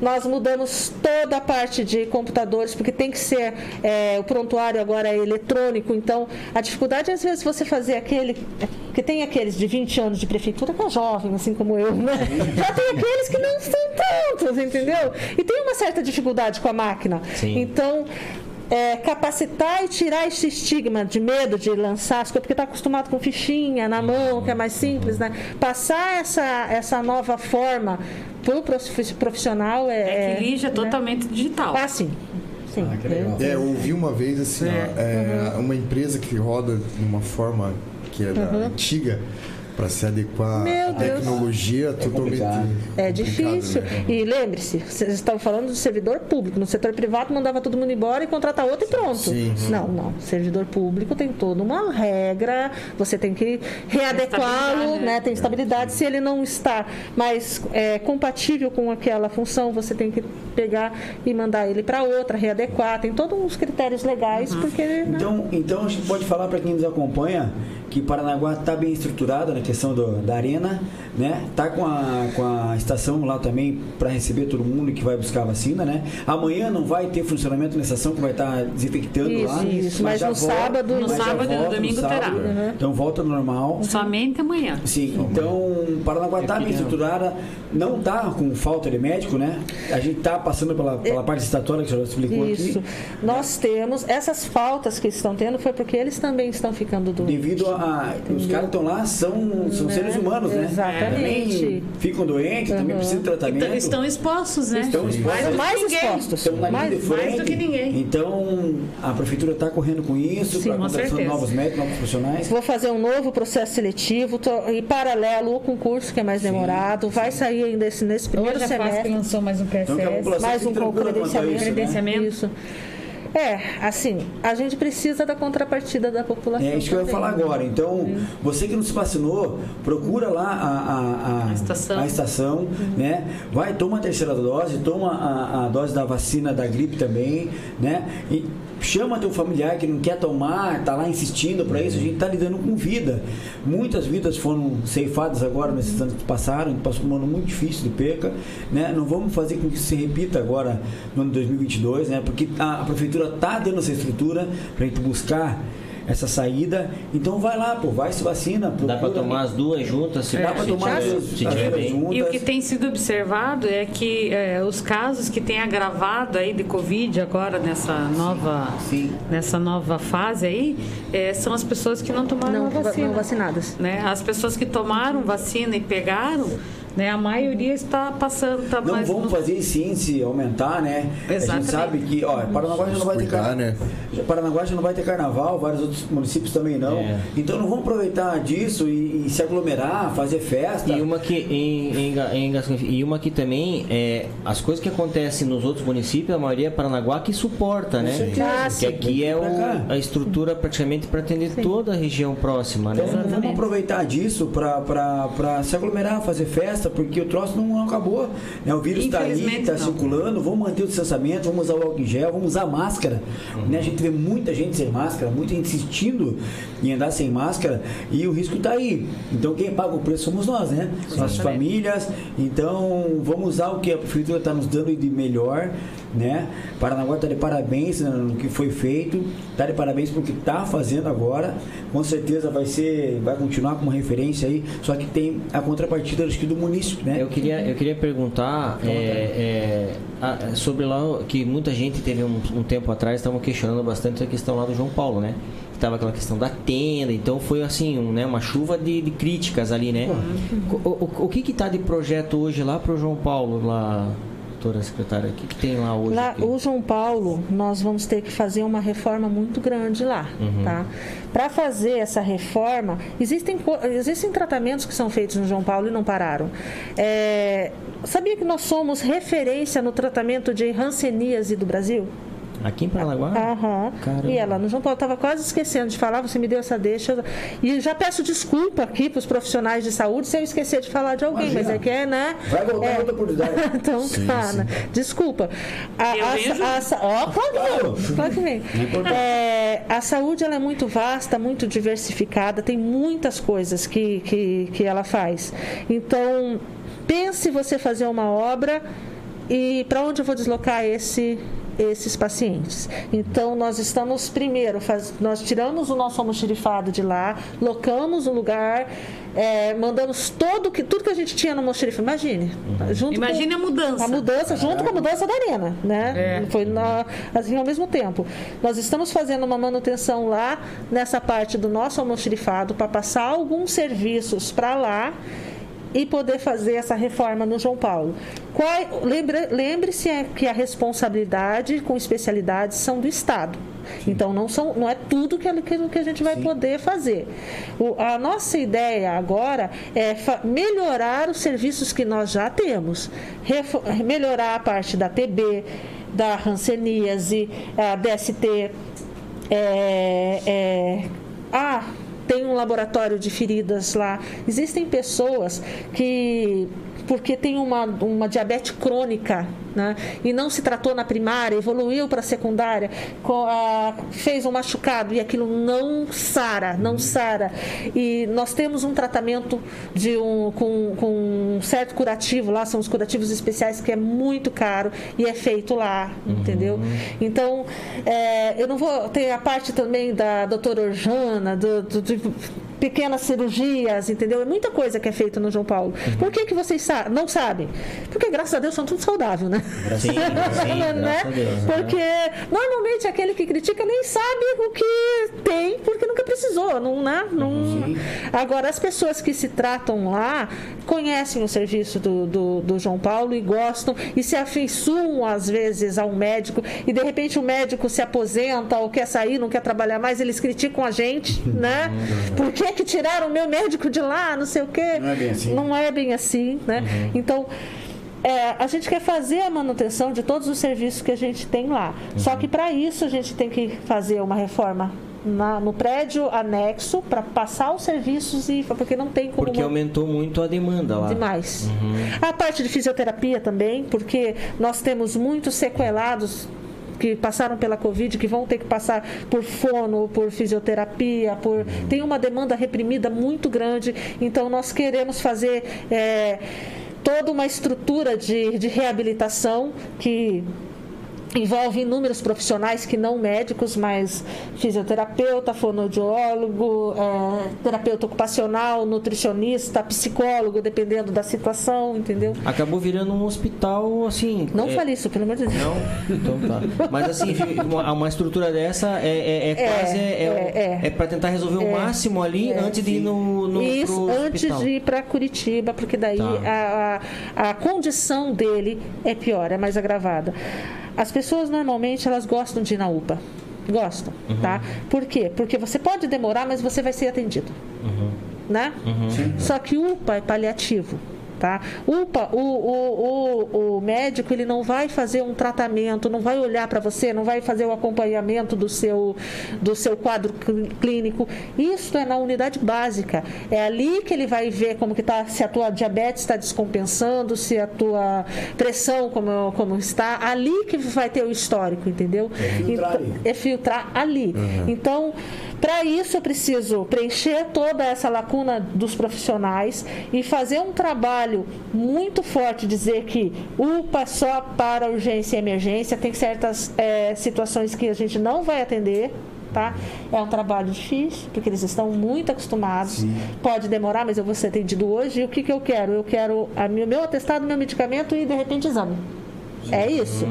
Nós mudamos toda a parte de computadores, porque tem que ser. é, o prontuário agora é eletrônico, então a dificuldade é às vezes você fazer aquele. que tem aqueles de 20 anos de prefeitura que é jovem, assim como eu, né? Já tem aqueles que não são tantos, entendeu? E tem uma certa dificuldade com a máquina. Sim. Então, é, capacitar e tirar esse estigma de medo de lançar as coisas, porque está acostumado com fichinha na mão, que é mais simples, né? Passar essa, essa nova forma para o profissional é. É que Lígia é né? totalmente digital. Ah, sim. Sim. Ah. É, eu ouvi uma vez assim, ó, é, uma empresa que roda de uma forma que é da antiga para se adequar Meu à Deus. tecnologia totalmente complicado. É complicado, difícil. né? E lembre-se, vocês estavam falando do servidor público. No setor privado mandava todo mundo embora e contratar outro e pronto. Sim. Não, não. Servidor público tem toda uma regra, você tem que readequá-lo, né? né? Tem estabilidade. Se ele não está mais é, compatível com aquela função, você tem que pegar e mandar ele para outra, readequar. Tem todos uns critérios legais, porque. né? Então, então a gente pode falar para quem nos acompanha que Paranaguá está bem estruturada na questão do- da arena, né? Tá com a, com a estação lá também para receber todo mundo que vai buscar a vacina, né? Amanhã não vai ter funcionamento na estação que vai estar desinfectando Isso, lá. isso, mas já no sábado- No mas sábado e no volta domingo terá. Uhum. Então volta ao normal. Somente amanhã. Sim, então Paranaguá está bem estruturada, não está com falta de médico, né? A gente está passando pela, pela parte estatória que a senhora explicou Isso. aqui. Nós temos. Essas faltas que estão tendo foi porque eles também estão ficando doentes. Devido a. Os caras estão lá, são, são Né? seres humanos, né? Exatamente. Também ficam doentes, também precisam de tratamento. Então, estão expostos, né? Estão expostos. Mais do que mais ninguém. expostos. Estão na linha mais, de frente. mais do que ninguém. Então, a prefeitura está correndo com isso, Sim, para a com contratação de certeza. novos médicos, novos profissionais. Vou fazer um novo processo seletivo tô- em paralelo ao concurso, que é mais demorado. Vai sair ainda esse, nesse primeiro Hoje a FASP semestre. lançou mais um Então, a PSS. população Mais um a credenciamento. isso, né? Credenciamento. Isso. É, assim, a gente precisa da contrapartida da população. É isso que eu ia falar agora. Então, você que não se vacinou, procura lá a, a, a, A estação. a estação, né? Vai, toma a terceira dose, toma a, a dose da vacina da gripe também, né? E chama teu familiar que não quer tomar, tá lá insistindo para isso. A gente tá lidando com vida. Muitas vidas foram ceifadas agora nesses anos que passaram. Passou um ano muito difícil de perca, né? Não vamos fazer com que isso se repita agora no ano 2022, né? Porque a, a prefeitura tá dando essa estrutura para a gente buscar essa saída. Então vai lá, pô, vai se vacina. Dá pra procura- tomar as duas juntas, se, Dá pra se tomar tiver, as- se as tiver duas bem. juntas. E o que tem sido observado é que eh, os casos que têm agravado aí de Covid agora nessa nova, Sim. nessa nova fase aí, eh, são as pessoas que não tomaram Não, a vacina. não vacinadas. né? As pessoas que tomaram vacina e pegaram, Né? A maioria está passando, tá Não mais vamos no- fazer esse índice aumentar, né? A Exatamente. gente sabe que, ó, Paranaguá já não vai ter carnaval. né? Paranaguá já não vai ter carnaval, vários outros municípios também não. É. Então não vamos aproveitar disso e, e se aglomerar, fazer festa. E uma que em, em, em e uma que também é as coisas que acontecem nos outros municípios, a maioria é Paranaguá que suporta, né? certeza. Ah, Porque sim. aqui é Pra o- cá. a estrutura praticamente para atender toda a região próxima, né? Então, vamos aproveitar disso para se aglomerar, fazer festa, porque o troço não acabou. Né? O vírus está aí, está circulando. Vamos manter o distanciamento, vamos usar o álcool em gel, vamos usar máscara. Né? A gente vê muita gente sem máscara, muita gente insistindo em andar sem máscara e o risco está aí. Então, quem paga o preço somos nós, né? Nossas famílias. Então, vamos usar o que a prefeitura está nos dando de melhor. Né? Paranaguá está de parabéns né, no que foi feito, está de parabéns pelo que está fazendo agora. Com certeza vai ser, vai continuar como referência aí, só que tem a contrapartida acho que do município, né? Eu queria, eu queria perguntar é, é, a- sobre lá que muita gente teve um, um tempo atrás estavam questionando bastante a questão lá do João Paulo, né? Que tava aquela questão da tenda, então foi assim, um, né, uma chuva de, de críticas ali, né? O, o, o que que tá de projeto hoje lá pro João Paulo lá, doutora secretária? O que, que tem lá hoje? Lá, aqui? o João Paulo, nós vamos ter que fazer uma reforma muito grande lá, Uhum. tá? Para fazer essa reforma, existem, existem tratamentos que são feitos no João Paulo e não pararam. É, sabia que nós somos referência no tratamento de ranceníase do Brasil? Aqui em Paranaguá? Aham. Caramba. E ela no João Paulo estava quase esquecendo de falar, você me deu essa deixa. E já peço desculpa aqui para os profissionais de saúde se eu esquecer de falar de alguém, Imagina. mas é que é, né? Vai voltar é. outra oportunidade. então, tá, né? Desculpa. A, Eu a- vejo. a ó, claro que vem. Claro que vem. É, a saúde ela é muito vasta, muito diversificada, tem muitas coisas que, que, que ela faz. Então, pense você fazer uma obra e para onde eu vou deslocar esse esses pacientes. Então nós estamos primeiro, faz- nós tiramos o nosso almoxerifado de lá, locamos o lugar, é, mandamos todo que tudo que a gente tinha no almoxerifado. Imagine, junto Imagine com- a mudança. a mudança junto com a mudança da arena, né? É. Foi na- assim ao mesmo tempo. Nós estamos fazendo uma manutenção lá nessa parte do nosso almoxerifado para passar alguns serviços para lá e poder fazer essa reforma no João Paulo. Qual- lembre- Lembre-se é que a responsabilidade com especialidades são do Estado. Então não, são, não é tudo que, a- que- a gente vai poder fazer. O- a nossa ideia agora é fa- melhorar os serviços que nós já temos, Refo- melhorar a parte da TB, da ranceníase, a DST, é, é, ah, tem um laboratório de feridas lá. Existem pessoas que, porque tem uma, uma diabetes crônica, né, e não se tratou na primária, evoluiu para a secundária, fez um machucado e aquilo não sara, não sara. E nós temos um tratamento de um, com, com um certo curativo lá, são os curativos especiais que é muito caro e é feito lá, entendeu? Então, é, eu não vou ter a parte também da doutora Orjana, do, do- de pequenas cirurgias, entendeu? É muita coisa que é feita no João Paulo. Por que, que vocês sa- não sabem? Porque, graças a Deus, são tudo saudável, né? Sim, sim, graças Né? a Deus, né? Porque normalmente aquele que critica nem sabe o que tem, porque nunca precisou, não, né? Não... Agora, as pessoas que se tratam lá conhecem o serviço do, do, do João Paulo e gostam e se afeiçoam às vezes a um médico e de repente o médico se aposenta ou quer sair, não quer trabalhar mais, eles criticam a gente, né? Por que, que tiraram o meu médico de lá, não sei o quê? Não é bem assim. Não é bem assim, né? Então, é, a gente quer fazer a manutenção de todos os serviços que a gente tem lá. Só que para isso a gente tem que fazer uma reforma na- no prédio anexo para passar os serviços e porque não tem como Porque aumentou muito a demanda lá. demais. A parte de fisioterapia também, porque nós temos muitos sequelados que passaram pela Covid, que vão ter que passar por fono, por fisioterapia, por tem uma demanda reprimida muito grande. Então nós queremos fazer é, toda uma estrutura de, de reabilitação que envolve inúmeros profissionais que não médicos, mas fisioterapeuta, fonoaudiólogo, é, terapeuta ocupacional, nutricionista, psicólogo, dependendo da situação, entendeu? Acabou virando um hospital, assim... Não é, fale isso, pelo amor de Deus. Não? Então tá. Mas assim, uma, uma estrutura dessa é, é, é quase... É, é, é, para tentar resolver o máximo ali antes de ir no, no Isso, antes hospital. de ir para Curitiba, porque daí Tá. a, a, a condição dele é pior, é mais agravada. As pessoas normalmente elas gostam de ir na UPA. Gostam, tá? Por quê? Porque você pode demorar, mas você vai ser atendido. Né? Só que UPA é paliativo. Tá? UPA, o, o, o, o médico ele não vai fazer um tratamento, não vai olhar para você, não vai fazer o acompanhamento do seu, do seu quadro clí- clínico. Isso é na unidade básica. É ali que ele vai ver como que tá, se a tua diabetes está descompensando, se a tua pressão como, como está. Ali que vai ter o histórico, entendeu? filtrar Então, é filtrar ali. Então, para isso eu preciso preencher toda essa lacuna dos profissionais e fazer um trabalho muito forte, dizer que UPA é só para urgência e emergência, tem certas eh, situações que a gente não vai atender. Tá? É um trabalho difícil, porque eles estão muito acostumados. Pode demorar, mas eu vou ser atendido hoje. E o que, que eu quero? Eu quero o meu, meu atestado, meu medicamento e, de repente, exame. É isso.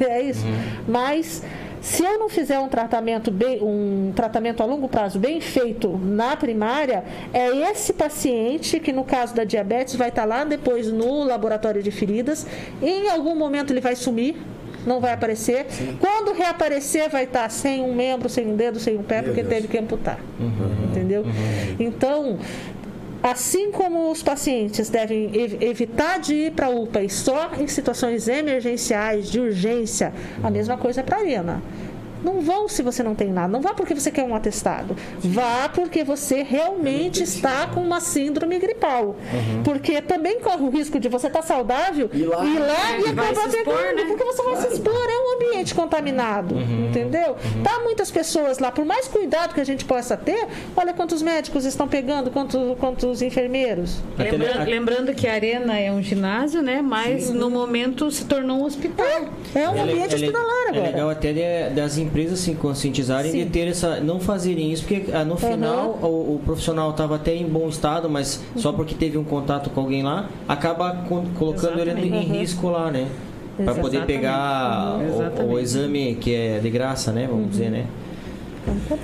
É, é isso. Mas se eu não fizer um tratamento bem, um tratamento a longo prazo bem feito na primária, é esse paciente que no caso da diabetes vai estar lá depois no laboratório de feridas, em algum momento ele vai sumir. Não vai aparecer. Quando reaparecer, vai estar sem um membro, sem um dedo, sem um pé, Meu porque Deus. teve que amputar. Entendeu? Então, Assim como os pacientes devem ev- evitar de ir para a UPA e só em situações emergenciais, de urgência, a mesma coisa é para a arena. Não vão se você não tem nada. Não vá porque você quer um atestado. Vá porque você realmente está com uma síndrome gripal. Porque também corre o risco de você estar saudável E lá- e lá e Vai acabar se expor, pegando. né? Porque você vai se expor, é um ambiente contaminado. Entendeu? Tá muitas pessoas lá, por mais cuidado que a gente possa ter, olha quantos médicos estão pegando, quantos, quantos enfermeiros. Até- Lembra- a- lembrando que a arena é um ginásio, né? Mas no momento se tornou um hospital. É um É le- ambiente é hospitalar É agora. legal até de- das empresas se conscientizarem Sim. de ter essa, não fazerem isso, porque ah, no final o, o profissional estava até em bom estado, mas só porque teve um contato com alguém lá, acaba colocando ele em Exatamente. risco lá, né? Para poder Exatamente. pegar Uhum, o- o, exatamente. exame que é de graça, né? Vamos dizer, né?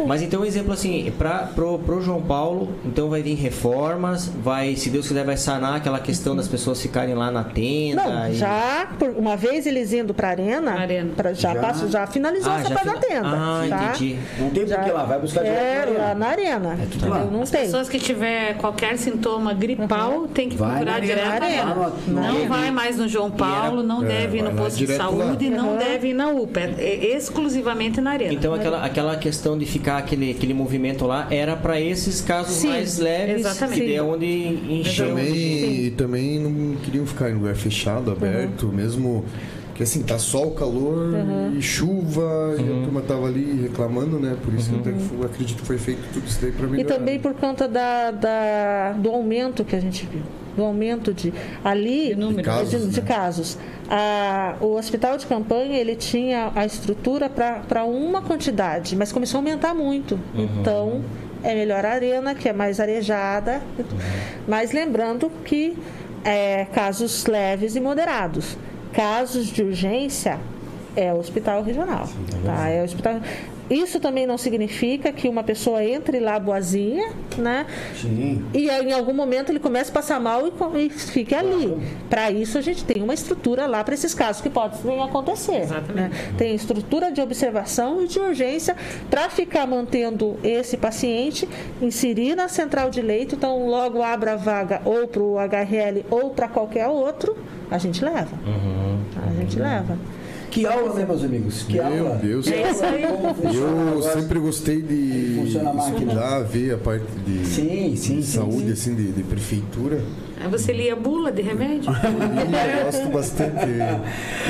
Mas então, um exemplo assim, para pro, pro João Paulo, então vai vir reformas, vai, se Deus quiser, vai sanar aquela questão das pessoas ficarem lá na tenda. Não, e- já, por- uma vez eles indo para a arena, Arena. pra- já, Já? passou- já finalizou Ah, essa já parte da fina- tenda. Ah, tá? entendi. Não tem Já- por que lá, vai buscar direto É, arena. lá na arena. tudo entendeu? lá. Não As tem. pessoas que tiver qualquer sintoma gripal tem que Vai procurar na direto na arena. Lá no- Não no- vai mais no João Paulo, não É, deve ir no posto de direto saúde, lá. não Uhum. deve ir na UPA. É exclusivamente na arena. Então aquela, aquela questão de ficar aquele, aquele movimento lá era para esses casos Sim, mais leves, exatamente. que é onde encheu. Também, e também não queriam ficar em lugar fechado, aberto, mesmo que assim, tá sol, calor e chuva, e a turma tava ali reclamando, né? Por isso que eu até que foi- acredito que foi feito tudo isso daí pra E melhorar. também por conta da, da- do aumento que a gente viu. Do aumento de. Ali. De número. De casos, de, de né? casos. A- o hospital de campanha ele tinha a estrutura para uma quantidade, mas começou a aumentar muito. Então, é melhor a arena, que é mais arejada. Mas lembrando que é, casos leves e moderados. Casos de urgência é o hospital regional. Tá? É o hospital... Isso também não significa que uma pessoa entre lá boazinha, né? Sim. E em algum momento ele começa a passar mal e, e fique ali. Para isso a gente tem uma estrutura lá para esses casos que podem acontecer. Exatamente. né? Tem estrutura de observação e de urgência para ficar mantendo esse paciente, inserir na central de leito, então logo abra a vaga ou para o HRL ou para qualquer outro, a gente leva. A gente leva. Que aula, né, meus amigos? Que Meu aula. Deus. Que É isso aí. Eu sempre gostei de Funciona a máquina. estudar, ver a parte de, Sim, sim, de sim, saúde, sim. assim, de, de prefeitura. Aí você lia bula de remédio? Eu gosto bastante.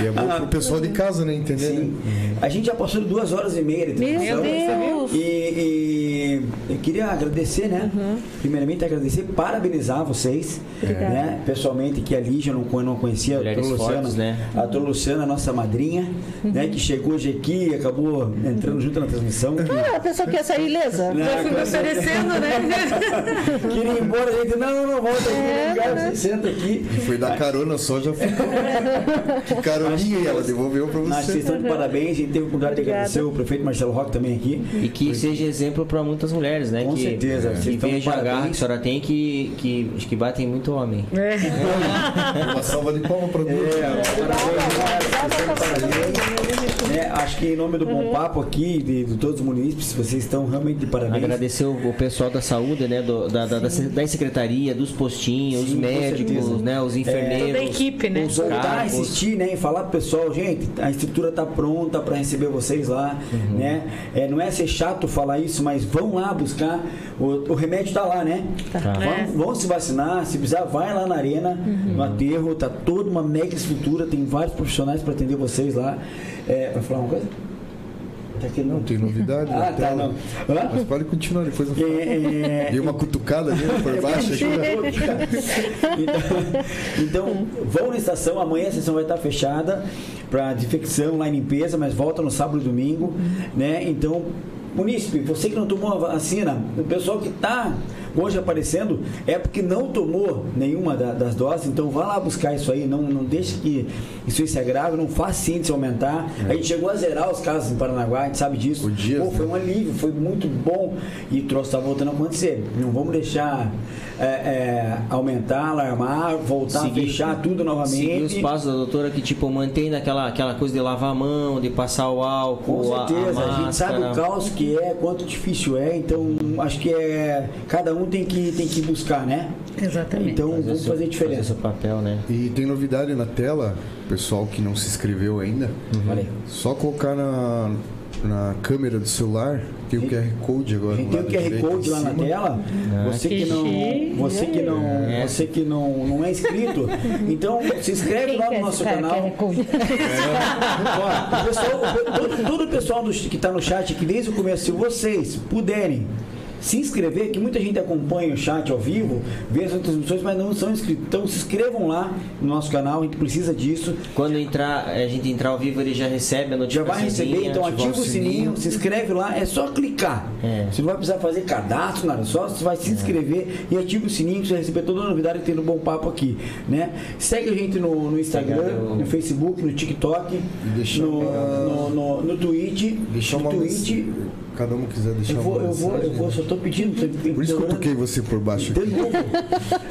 E é bom pro pessoal de casa, né? Entender? Sim. né? A gente já passou duas horas e meia de Meu. Deus! E, E eu queria agradecer, né? Primeiramente agradecer, parabenizar vocês, Obrigada. né? Pessoalmente, que a Lígia não, não conhecia, a Mulheres doutora Luciana, fortes, né? a Luciana, nossa madrinha, né? Que chegou hoje aqui e acabou entrando junto na transmissão. que- Ah, a pessoa que ia sair ilesa. Né? Já fui me oferecendo, né? Queria ir embora, a gente, não, não, não, volta aqui no lugar, você senta aqui. E foi dar carona só, já ficou. que caroninha e ela devolveu pra Acho que vocês você. estão de parabéns, a gente teve a oportunidade de agradecer o prefeito Marcelo Roque também aqui. E que seja exemplo para muitas mulheres, né? Com que, certeza, Que de veja a garra que a senhora tem que, que, acho que batem muito homem. Uma salva de palma pra duas. É, parabéns, parabéns. Né, acho que em nome do Bom Papo aqui, de, de todos os munícipes, vocês estão realmente de parabéns. Agradecer o, o pessoal da saúde, né? do- da, da, da, da secretaria, dos postinhos, Sim, os médicos, né? Os enfermeiros. Toda a equipe, né? Os voltar a insistir, né, e falar pro pessoal, gente, a estrutura tá pronta para receber vocês lá, Uhum. né? É, não é ser chato falar isso, mas vão lá buscar o, o remédio tá lá, né? Tá. É. Vão, vão se vacinar, se precisar, vai lá na arena, Uhum. no aterro, tá toda uma mega estrutura, tem vários profissionais para atender vocês lá. É, vai falar uma coisa? Tá aqui não. Não tem novidade Ah, tá, não. Hã? Mas pode continuar, depois eu falo. É, Dei uma cutucada ali por baixo então, então, vão na estação, amanhã a sessão vai estar fechada para desinfecção lá e limpeza, mas volta no sábado e domingo, né? Então, munícipe, você que não tomou a vacina, o pessoal que está hoje aparecendo é porque não tomou nenhuma da- das doses, então vá lá buscar isso aí, não, não deixe que isso aí se agrave, não faça índice aumentar. A gente chegou a zerar os casos em Paranaguá, a gente sabe disso. Dias, Pô, foi um alívio, foi muito bom e o troço está voltando a acontecer. Não vamos deixar é, é, aumentar, alarmar, voltar Seguir- a fechar tudo novamente. Seguir os passos da doutora que, tipo, mantém aquela, aquela coisa de lavar a mão, de passar o álcool, Com a- certeza, a, a, gente sabe o caos que é, quanto difícil é, então acho que é cada um tem que, tem que buscar, né? Exatamente. Então Fazer vamos seu- fazer diferença. seu papel, né? E tem novidade na tela, pessoal que não se inscreveu ainda. Olha aí. Só colocar na, na câmera do celular, tem o QR Code agora. Tem o QR Code lá na tela. Você que não, chique. você que não, É. você que não, não é inscrito, então se inscreve Quem lá que no nosso que canal. é? Ó, o pessoal, todo, todo o pessoal do- que está no chat aqui desde o começo, se vocês puderem se inscrever, que muita gente acompanha o chat ao vivo, vê as transmissões, mas não são inscritos. Então se inscrevam lá no nosso canal, a gente precisa disso. Quando entrar, a gente entrar ao vivo, ele já recebe a Já notificação. vai receber, então ativa o sininho, sininho. se inscreve lá, é só clicar. É. Você não vai precisar fazer cadastro, nada, só você vai se inscrever e ativa o sininho que você vai receber toda a novidade que tem no Bom Papo aqui, né? Segue a gente no, no Instagram, no Facebook, no TikTok, deixa no, uma- no, no, no Twitch, Deixar no Twitch. Cada um quiser deixar Eu vou, uma eu vou, eu vou, só tô pedindo. tô- Por isso que eu toquei você por baixo. de novo.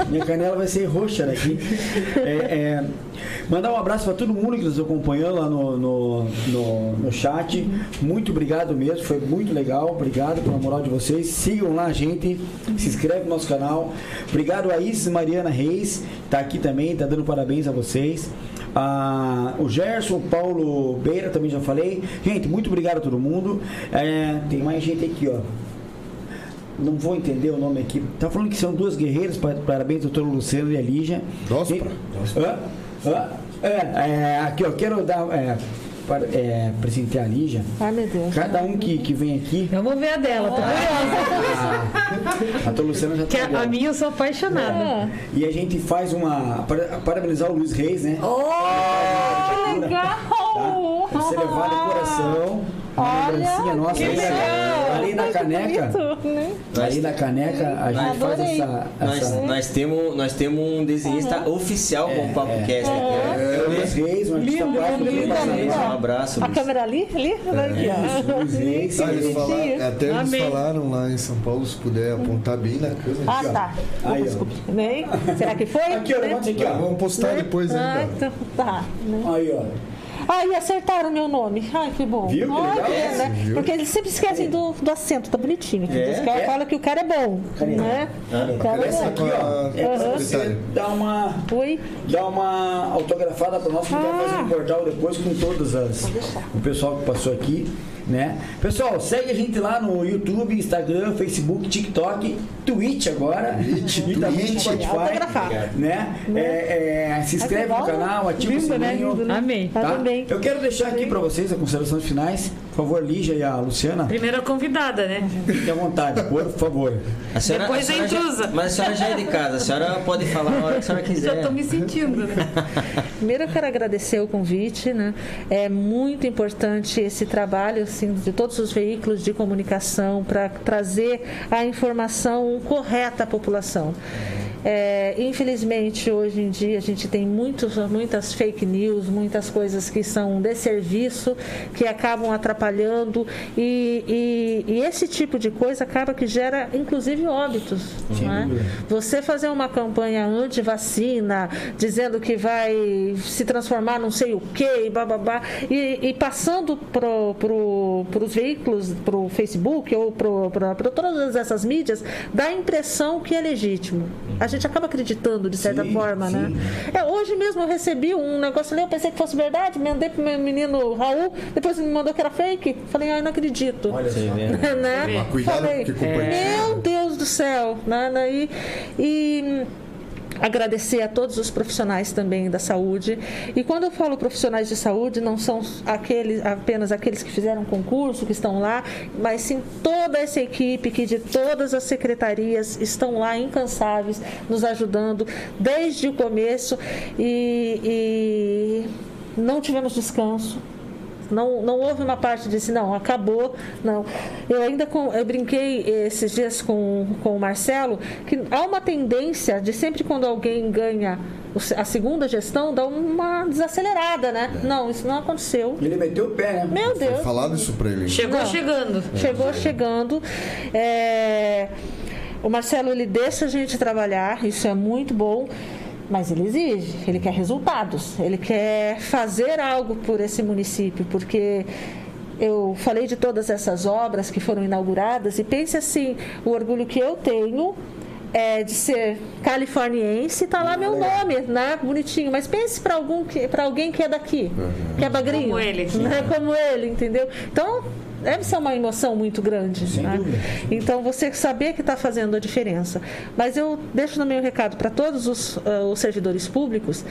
Minha canela vai ser roxa daqui. É, é, mandar um abraço para todo mundo que nos acompanhou lá no, no, no, no chat. Muito obrigado mesmo, foi muito legal. Obrigado pela moral de vocês. Sigam lá a gente, se inscreve no nosso canal. Obrigado a Isis Mariana Reis, tá aqui também, tá dando parabéns a vocês. Ah, o Gerson, o Paulo Beira, também já falei. Gente, muito obrigado a todo mundo. É, tem mais gente aqui, ó não vou entender o nome aqui. Tá falando que são duas guerreiras, pa- parabéns, doutor Luciano e a Lígia. Dospra. E-? É, é, aqui, ó, quero dar, é, para, é, presentear a Lígia. Ai, meu Deus. Cada um que, que vem aqui, Vamos ver a dela, tô curiosa. a, a doutora Luciana já Que tá a, a ligada. minha eu sou apaixonada. Ah, E a gente faz uma. Para, parabenizar o Luiz Reis, né? Oh, legal! Tá? Pra ser levado coração. Olha, lembrancinha nossa. que ali na- legal. Ali na caneca. bonito, né? Ali na caneca, a gente faz Adorei. essa. Nós, essa nós, temos, nós temos um desenhista oficial com o Papo Cast aqui. ó. é, o Luiz Reis, um artista plástico. Um abraço, A câmera ali? Ali? Falaram, bonitinho. até eles Amei. falaram lá em São Paulo, se puder apontar bem na câmera. Ah, tá. Aí. Nem? Será que foi? Aqui, ó, Ah, ó. vamos postar depois Ah, ainda. então tá. né? Aí, ó. Ah, e acertaram o meu nome. Ai, que bom. Viu que Ai, legal? que, É, né? viu? Porque eles sempre esquecem do, do acento, tá bonitinho. É, caras é. falam que o cara é bom. Né? O cara Essa é aqui, bom. ó, é pra você dar uma, Oi? dar uma autografada para nós, que a gente vai fazer um portal depois com todas as. O pessoal que passou aqui, né? Pessoal, segue a gente lá no YouTube, Instagram, Facebook, TikTok, Twitch agora. Twitch, e também no Twitch. Spotify. Autografar. Né? É, é, se inscreve no canal, ativa Lindo, o né? sininho. Lindo, né? Amei. Tá Tá? também. Eu quero deixar aqui para vocês as considerações finais Por favor, Lígia e a Luciana. Primeira convidada, né? Fique à vontade, por favor. A senhora, Depois a a senhora já- intrusa. mas a senhora já é de casa, a senhora pode falar a hora que a senhora quiser. Já tô me sentindo, né? Primeiro eu quero agradecer o convite, né? É muito importante esse trabalho assim, de todos os veículos de comunicação para trazer a informação correta à população. É, infelizmente, hoje em dia, a gente tem muitos, muitas fake news, muitas coisas que são de serviço, que acabam atrapalhando, e, e- e esse tipo de coisa acaba que gera, inclusive, óbitos. é? Você fazer uma campanha anti-vacina, dizendo que vai se transformar não sei o quê, e bababá, e, e passando para pro, os veículos, para o Facebook ou para todas essas mídias, dá a impressão que é legítimo. A gente acaba acreditando, de certa Sim, forma, sim. né? É, hoje mesmo eu recebi um negócio ali, eu pensei que fosse verdade, mandei pro meu menino Raul, depois ele me mandou que era fake. Falei, ai, não acredito. Olha só. Né? né? Cuidado, Falei, meu Deus do céu, né? E, hum, agradecer a todos os profissionais também da saúde. E quando eu falo profissionais de saúde, não são aqueles, apenas aqueles que fizeram concurso, que estão lá, mas sim toda essa equipe que de todas as secretarias estão lá incansáveis, nos ajudando desde o começo e, e não tivemos descanso. Não, não houve uma parte de assim, não, acabou. Não. Eu ainda com, eu brinquei esses dias com, com o Marcelo que há uma tendência de sempre quando alguém ganha a segunda gestão, dar uma desacelerada, né? Não, isso não aconteceu. Ele meteu o pé, né? Meu Foi Deus. falado isso pra ele. Chegou Não. chegando. Chegou chegando. É, O Marcelo ele deixa a gente trabalhar, isso é muito bom. Mas ele exige, ele quer resultados, ele quer fazer algo por esse município, porque eu falei de todas essas obras que foram inauguradas e pense assim, o orgulho que eu tenho é de ser californiense, tá lá meu nome, né? Bonitinho. Mas pense para algum que para alguém que é daqui, que é bagrinho, Como ele. né? Como ele, entendeu? Então deve ser uma emoção muito grande. Né? Então você saber que está fazendo a diferença. Mas eu deixo no meu recado para todos os, ah, os servidores públicos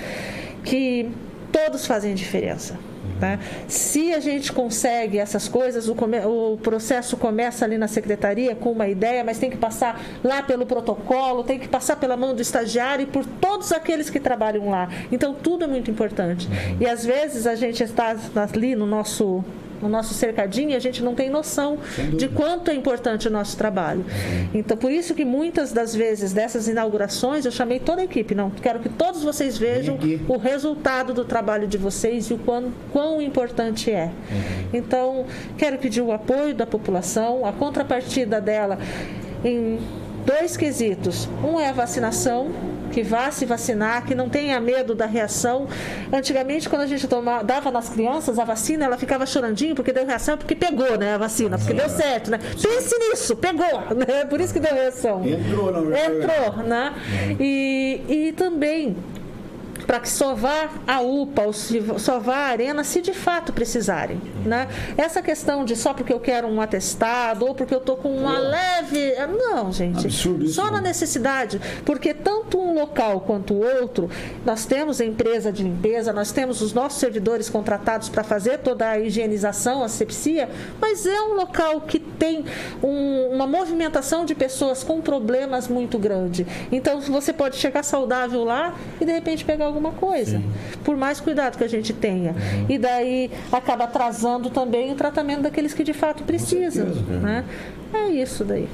que todos fazem diferença. Tá? Se a gente consegue essas coisas, o, come- o processo começa ali na secretaria com uma ideia, mas tem que passar lá pelo protocolo, tem que passar pela mão do estagiário e por todos aqueles que trabalham lá. Então tudo é muito importante. E às vezes a gente está ali no nosso no nosso cercadinho, e a gente não tem noção de quanto é importante o nosso trabalho. Então, por isso que muitas das vezes dessas inaugurações eu chamei toda a equipe. Não, quero que todos vocês vejam o resultado do trabalho de vocês e o quão, quão importante é. Então, quero pedir o apoio da população, a contrapartida dela em dois quesitos. Um é a vacinação, que vá se vacinar, que não tenha medo da reação. Antigamente, quando a gente toma, dava nas crianças a vacina, ela ficava chorandinho porque deu reação, porque pegou né, a vacina, porque deu certo. Né? Pense nisso, pegou. Né? Por isso que deu reação. Entrou, na verdade. Entrou, né? E, e também para que só vá a UPA ou só vá a arena se de fato precisarem. Né? Essa questão de só porque eu quero um atestado ou porque eu estou com uma leve. Não, gente. Absurdo isso, só na né? necessidade. Porque tanto um local quanto o outro, nós temos a empresa de limpeza, nós temos os nossos servidores contratados para fazer toda a higienização, a sepsia, mas é um local que tem um- uma movimentação de pessoas com problemas muito grande. Então você pode chegar saudável lá e de repente pegar alguma coisa. Por mais cuidado que a gente tenha. E daí acaba atrasando também o tratamento daqueles que de fato precisam. né? É isso daí.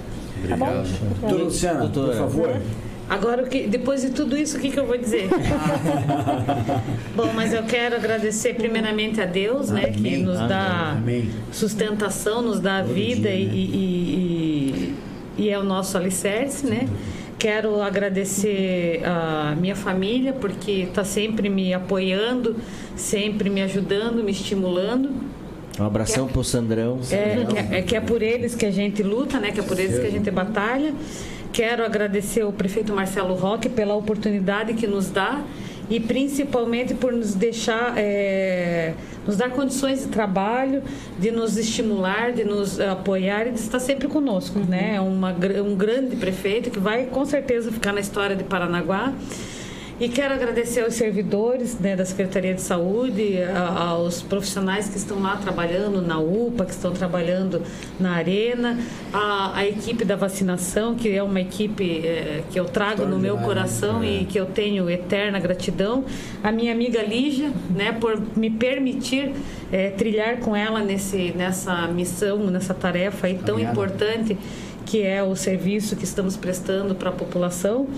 Tá bom? Doutora Luciana, por favor. Agora, o que, depois de tudo isso, o que, que eu vou dizer? Bom, mas eu quero agradecer primeiramente a Deus, né, que Amém. nos dá Amém. sustentação, nos dá vida dia, e, né? e- e- e é o nosso alicerce, né? Quero agradecer a minha família, porque está sempre me apoiando, sempre me ajudando, me estimulando. Um abração pro Sandrão. É, que é, é que é por eles que a gente luta, né? Que é por eles que a gente batalha. Quero agradecer ao prefeito Marcelo Roque pela oportunidade que nos dá e principalmente por nos deixar, é, nos dar condições de trabalho, de nos estimular, de nos apoiar e de estar sempre conosco, né? É uma, gr- um grande prefeito que vai com certeza ficar na história de Paranaguá. E quero agradecer aos servidores né, da Secretaria de Saúde, a, aos profissionais que estão lá trabalhando na UPA, que estão trabalhando na Arena, a, a equipe da vacinação, que é uma equipe é, que eu trago no meu coração é. e que eu tenho eterna gratidão. A minha amiga Lígia, né, por me permitir é, trilhar com ela nesse, nessa missão, nessa tarefa aí tão Obrigado. importante que é o serviço que estamos prestando para a população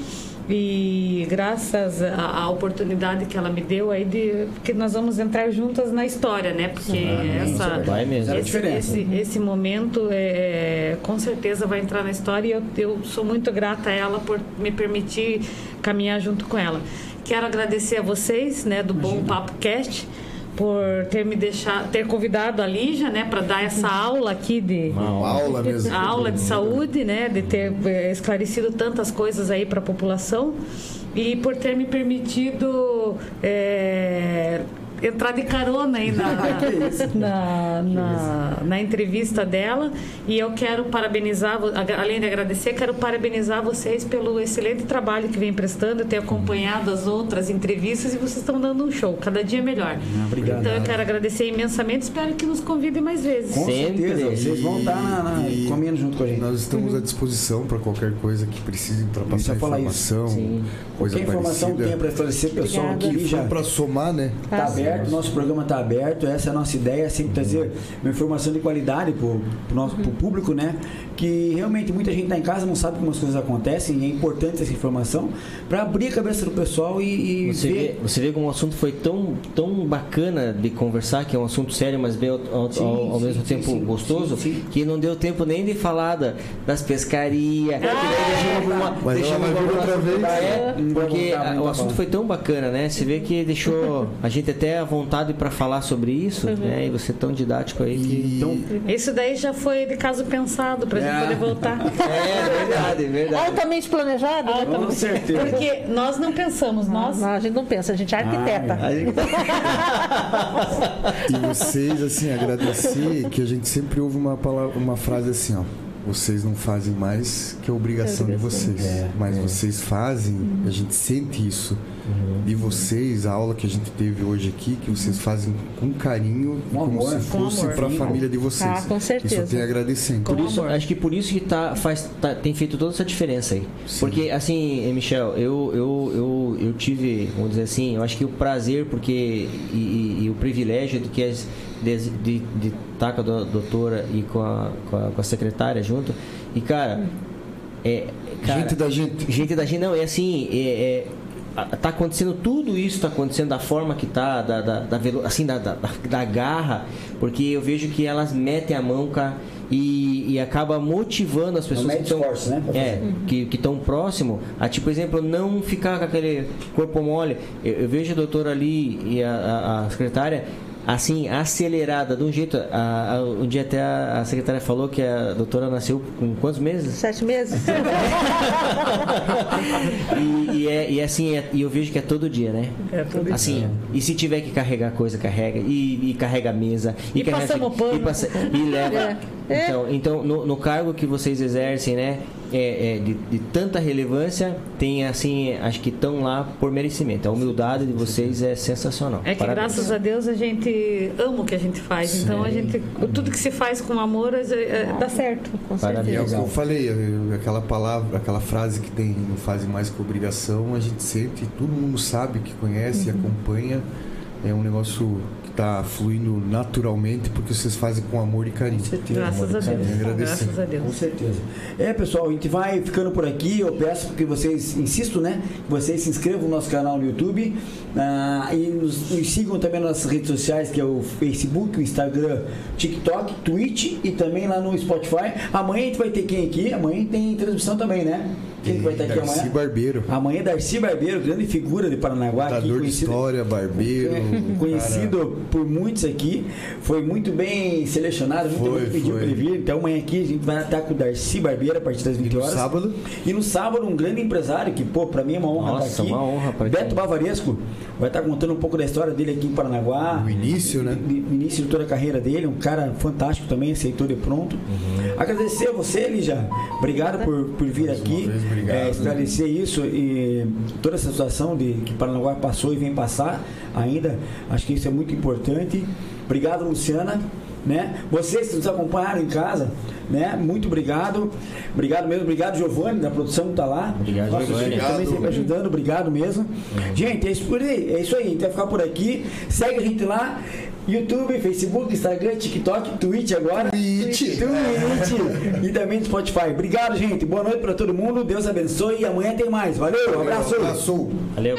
e graças à, oportunidade que ela me deu aí de que nós vamos entrar juntas na história, né? Porque essa Vai mesmo. Esse, esse, esse momento é, com certeza vai entrar na história e eu, eu sou muito grata a ela por me permitir caminhar junto com ela. Quero agradecer a vocês, né, do Bom Papo Cast, por ter me deixado, ter convidado a Lígia, né, para dar essa aula aqui de Uma aula mesmo. aula de saúde, né, de ter eh, esclarecido tantas coisas aí para a população e por ter me permitido eh, entrar de carona aí na, na, na, na entrevista dela e eu quero parabenizar, além de agradecer, quero parabenizar vocês pelo excelente trabalho que vem prestando, eu tenho acompanhado as outras entrevistas e vocês estão dando um show, cada dia melhor. obrigado. Então eu quero agradecer imensamente, espero que nos convidem mais vezes. Com Sempre. certeza, vocês vão estar na, na- E- comendo junto com a gente. Nós estamos à disposição para qualquer coisa que precisem para passar informação, Sim. coisa Qualquer informação parecida. tem para esclarecer, pessoal, que já para somar, né? Está aberto, nosso programa está aberto, essa é a nossa ideia, sempre trazer uma informação de qualidade para o público, né? Que realmente muita gente está em casa, não sabe como as coisas acontecem, e é importante essa informação para abrir a cabeça do pessoal e, e Você vê, ver. você vê como o assunto foi tão, tão bacana de conversar, que é um assunto sério, mas bem ao, ao- Sim, ao- ao sim, mesmo sim, tempo sim, gostoso, sim, sim. que não deu tempo nem de falar da- das pescarias. daí deixamos uma- outra vez. É, porque a- o assunto falar. foi tão bacana, né? Você vê que deixou a gente até à vontade para falar sobre isso, né? E você tão didático aí que. Então, Isso daí já foi de caso pensado para a É. poder voltar. É verdade, é verdade. Altamente planejado, né? com certeza. Porque nós não pensamos, nós. Não, a gente não pensa, a gente é arquiteta. A gente- E vocês, assim, agradecer que a gente sempre ouve uma, palavra, uma frase assim, ó. Vocês não fazem mais que a obrigação de vocês. É, mas vocês fazem, a gente sente isso. Uhum. E vocês, a aula que a gente teve hoje aqui, que vocês fazem com carinho, Com como amor. se fosse para a Sim. família de vocês. Ah, com certeza. Isso eu tenho a agradecer. Com Por isso, acho que por isso que tá, faz, tá- tem feito toda essa diferença aí. Porque, assim, eh, Michel, eu, eu, eu, eu tive, vamos dizer assim, eu acho que o prazer porque e, e- e o privilégio de que é de, de, de estar com a do- doutora e com a, com a, com a secretária junto. E, cara, é. Cara, gente da gente. Gente da gente, não, é assim, é, é, a- tá acontecendo tudo isso, tá acontecendo da forma que tá, da, da, da velo- assim, da, da, da garra, porque eu vejo que elas metem a mão, cara, e, e acaba motivando as pessoas que estão né, é, fazer. que que estão próximo a tipo exemplo não ficar com aquele corpo mole eu, eu vejo a doutora ali e a, a- a secretária assim acelerada de um jeito a, a- um dia até a, a secretária falou que a doutora nasceu com quantos meses Sete meses? e, e é, e é assim, é- e eu vejo que é todo dia, né? É todo dia. Assim, e se tiver que carregar coisa, carrega. E, e carrega a mesa. E carrega passamos pano. E, passa- e leva. É. Então, então no, no cargo que vocês exercem, né? É, é de, de tanta relevância, tem assim, acho que estão lá por merecimento. A humildade de vocês é sensacional. É que Parabéns. graças a Deus a gente ama o que a gente faz. Então a gente. Tudo que se faz com amor é- é- dá certo. Com Parabéns. E é o certeza. que eu falei, eu- aquela palavra, aquela frase que tem não fazem mais que obrigação, a gente sente, todo mundo sabe, que conhece, acompanha. É um negócio que está fluindo naturalmente porque vocês fazem com amor e carinho. certeza. Graças a Deus. Agradecer. Graças a Com Deus. certeza. É, pessoal, a gente vai ficando por aqui. Eu peço que vocês, insisto, né? Que vocês se inscrevam no nosso canal no YouTube ah, e nos, nos sigam também nas redes sociais, que é o Facebook, o Instagram, TikTok, Twitch e também lá no Spotify. Amanhã a gente vai ter quem aqui? Amanhã tem transmissão também, né? Quem que vai estar aqui Darcy amanhã? Barbeiro, Amanhã Darcy Barbeiro, grande figura de Paranaguá, aqui, contador de história, barbeiro. Conhecido por muitos aqui, foi muito bem selecionado, muita Foi, gente pediu para ele vir. Então amanhã aqui a gente vai estar com o Darcy Barbeiro a partir das 20 no horas. sábado? E no sábado um grande empresário que, pô, para mim é uma honra Nossa, estar aqui. uma honra pra Beto quem? Bavaresco vai estar contando um pouco da história dele aqui em Paranaguá. O início, né? de- de- início de toda a carreira dele, um cara fantástico também, aceitou de pronto. Uhum. Agradecer a você, Lígia. Obrigado por, por vir aqui. uma vez, Obrigado. é, esclarecer isso e toda essa situação de que Paranaguá passou e vem passar ainda. Acho que isso é muito importante. Obrigado, Luciana. Né? Vocês que nos acompanharam em casa, né? Muito obrigado. Obrigado mesmo. Obrigado, Giovanni, da produção que está lá. Obrigado, Nosso Giovanni. gerente também sempre ajudando. Obrigado mesmo. Gente, é isso, por aí, é isso aí. A gente vai ficar por aqui. Segue a gente lá. YouTube, Facebook, Instagram, TikTok, Twitch agora. Twitch. Twitch. e também no Spotify. Obrigado, gente. Boa noite para todo mundo. Deus abençoe. E amanhã tem mais. Valeu. Um abraço. Abraço. Valeu.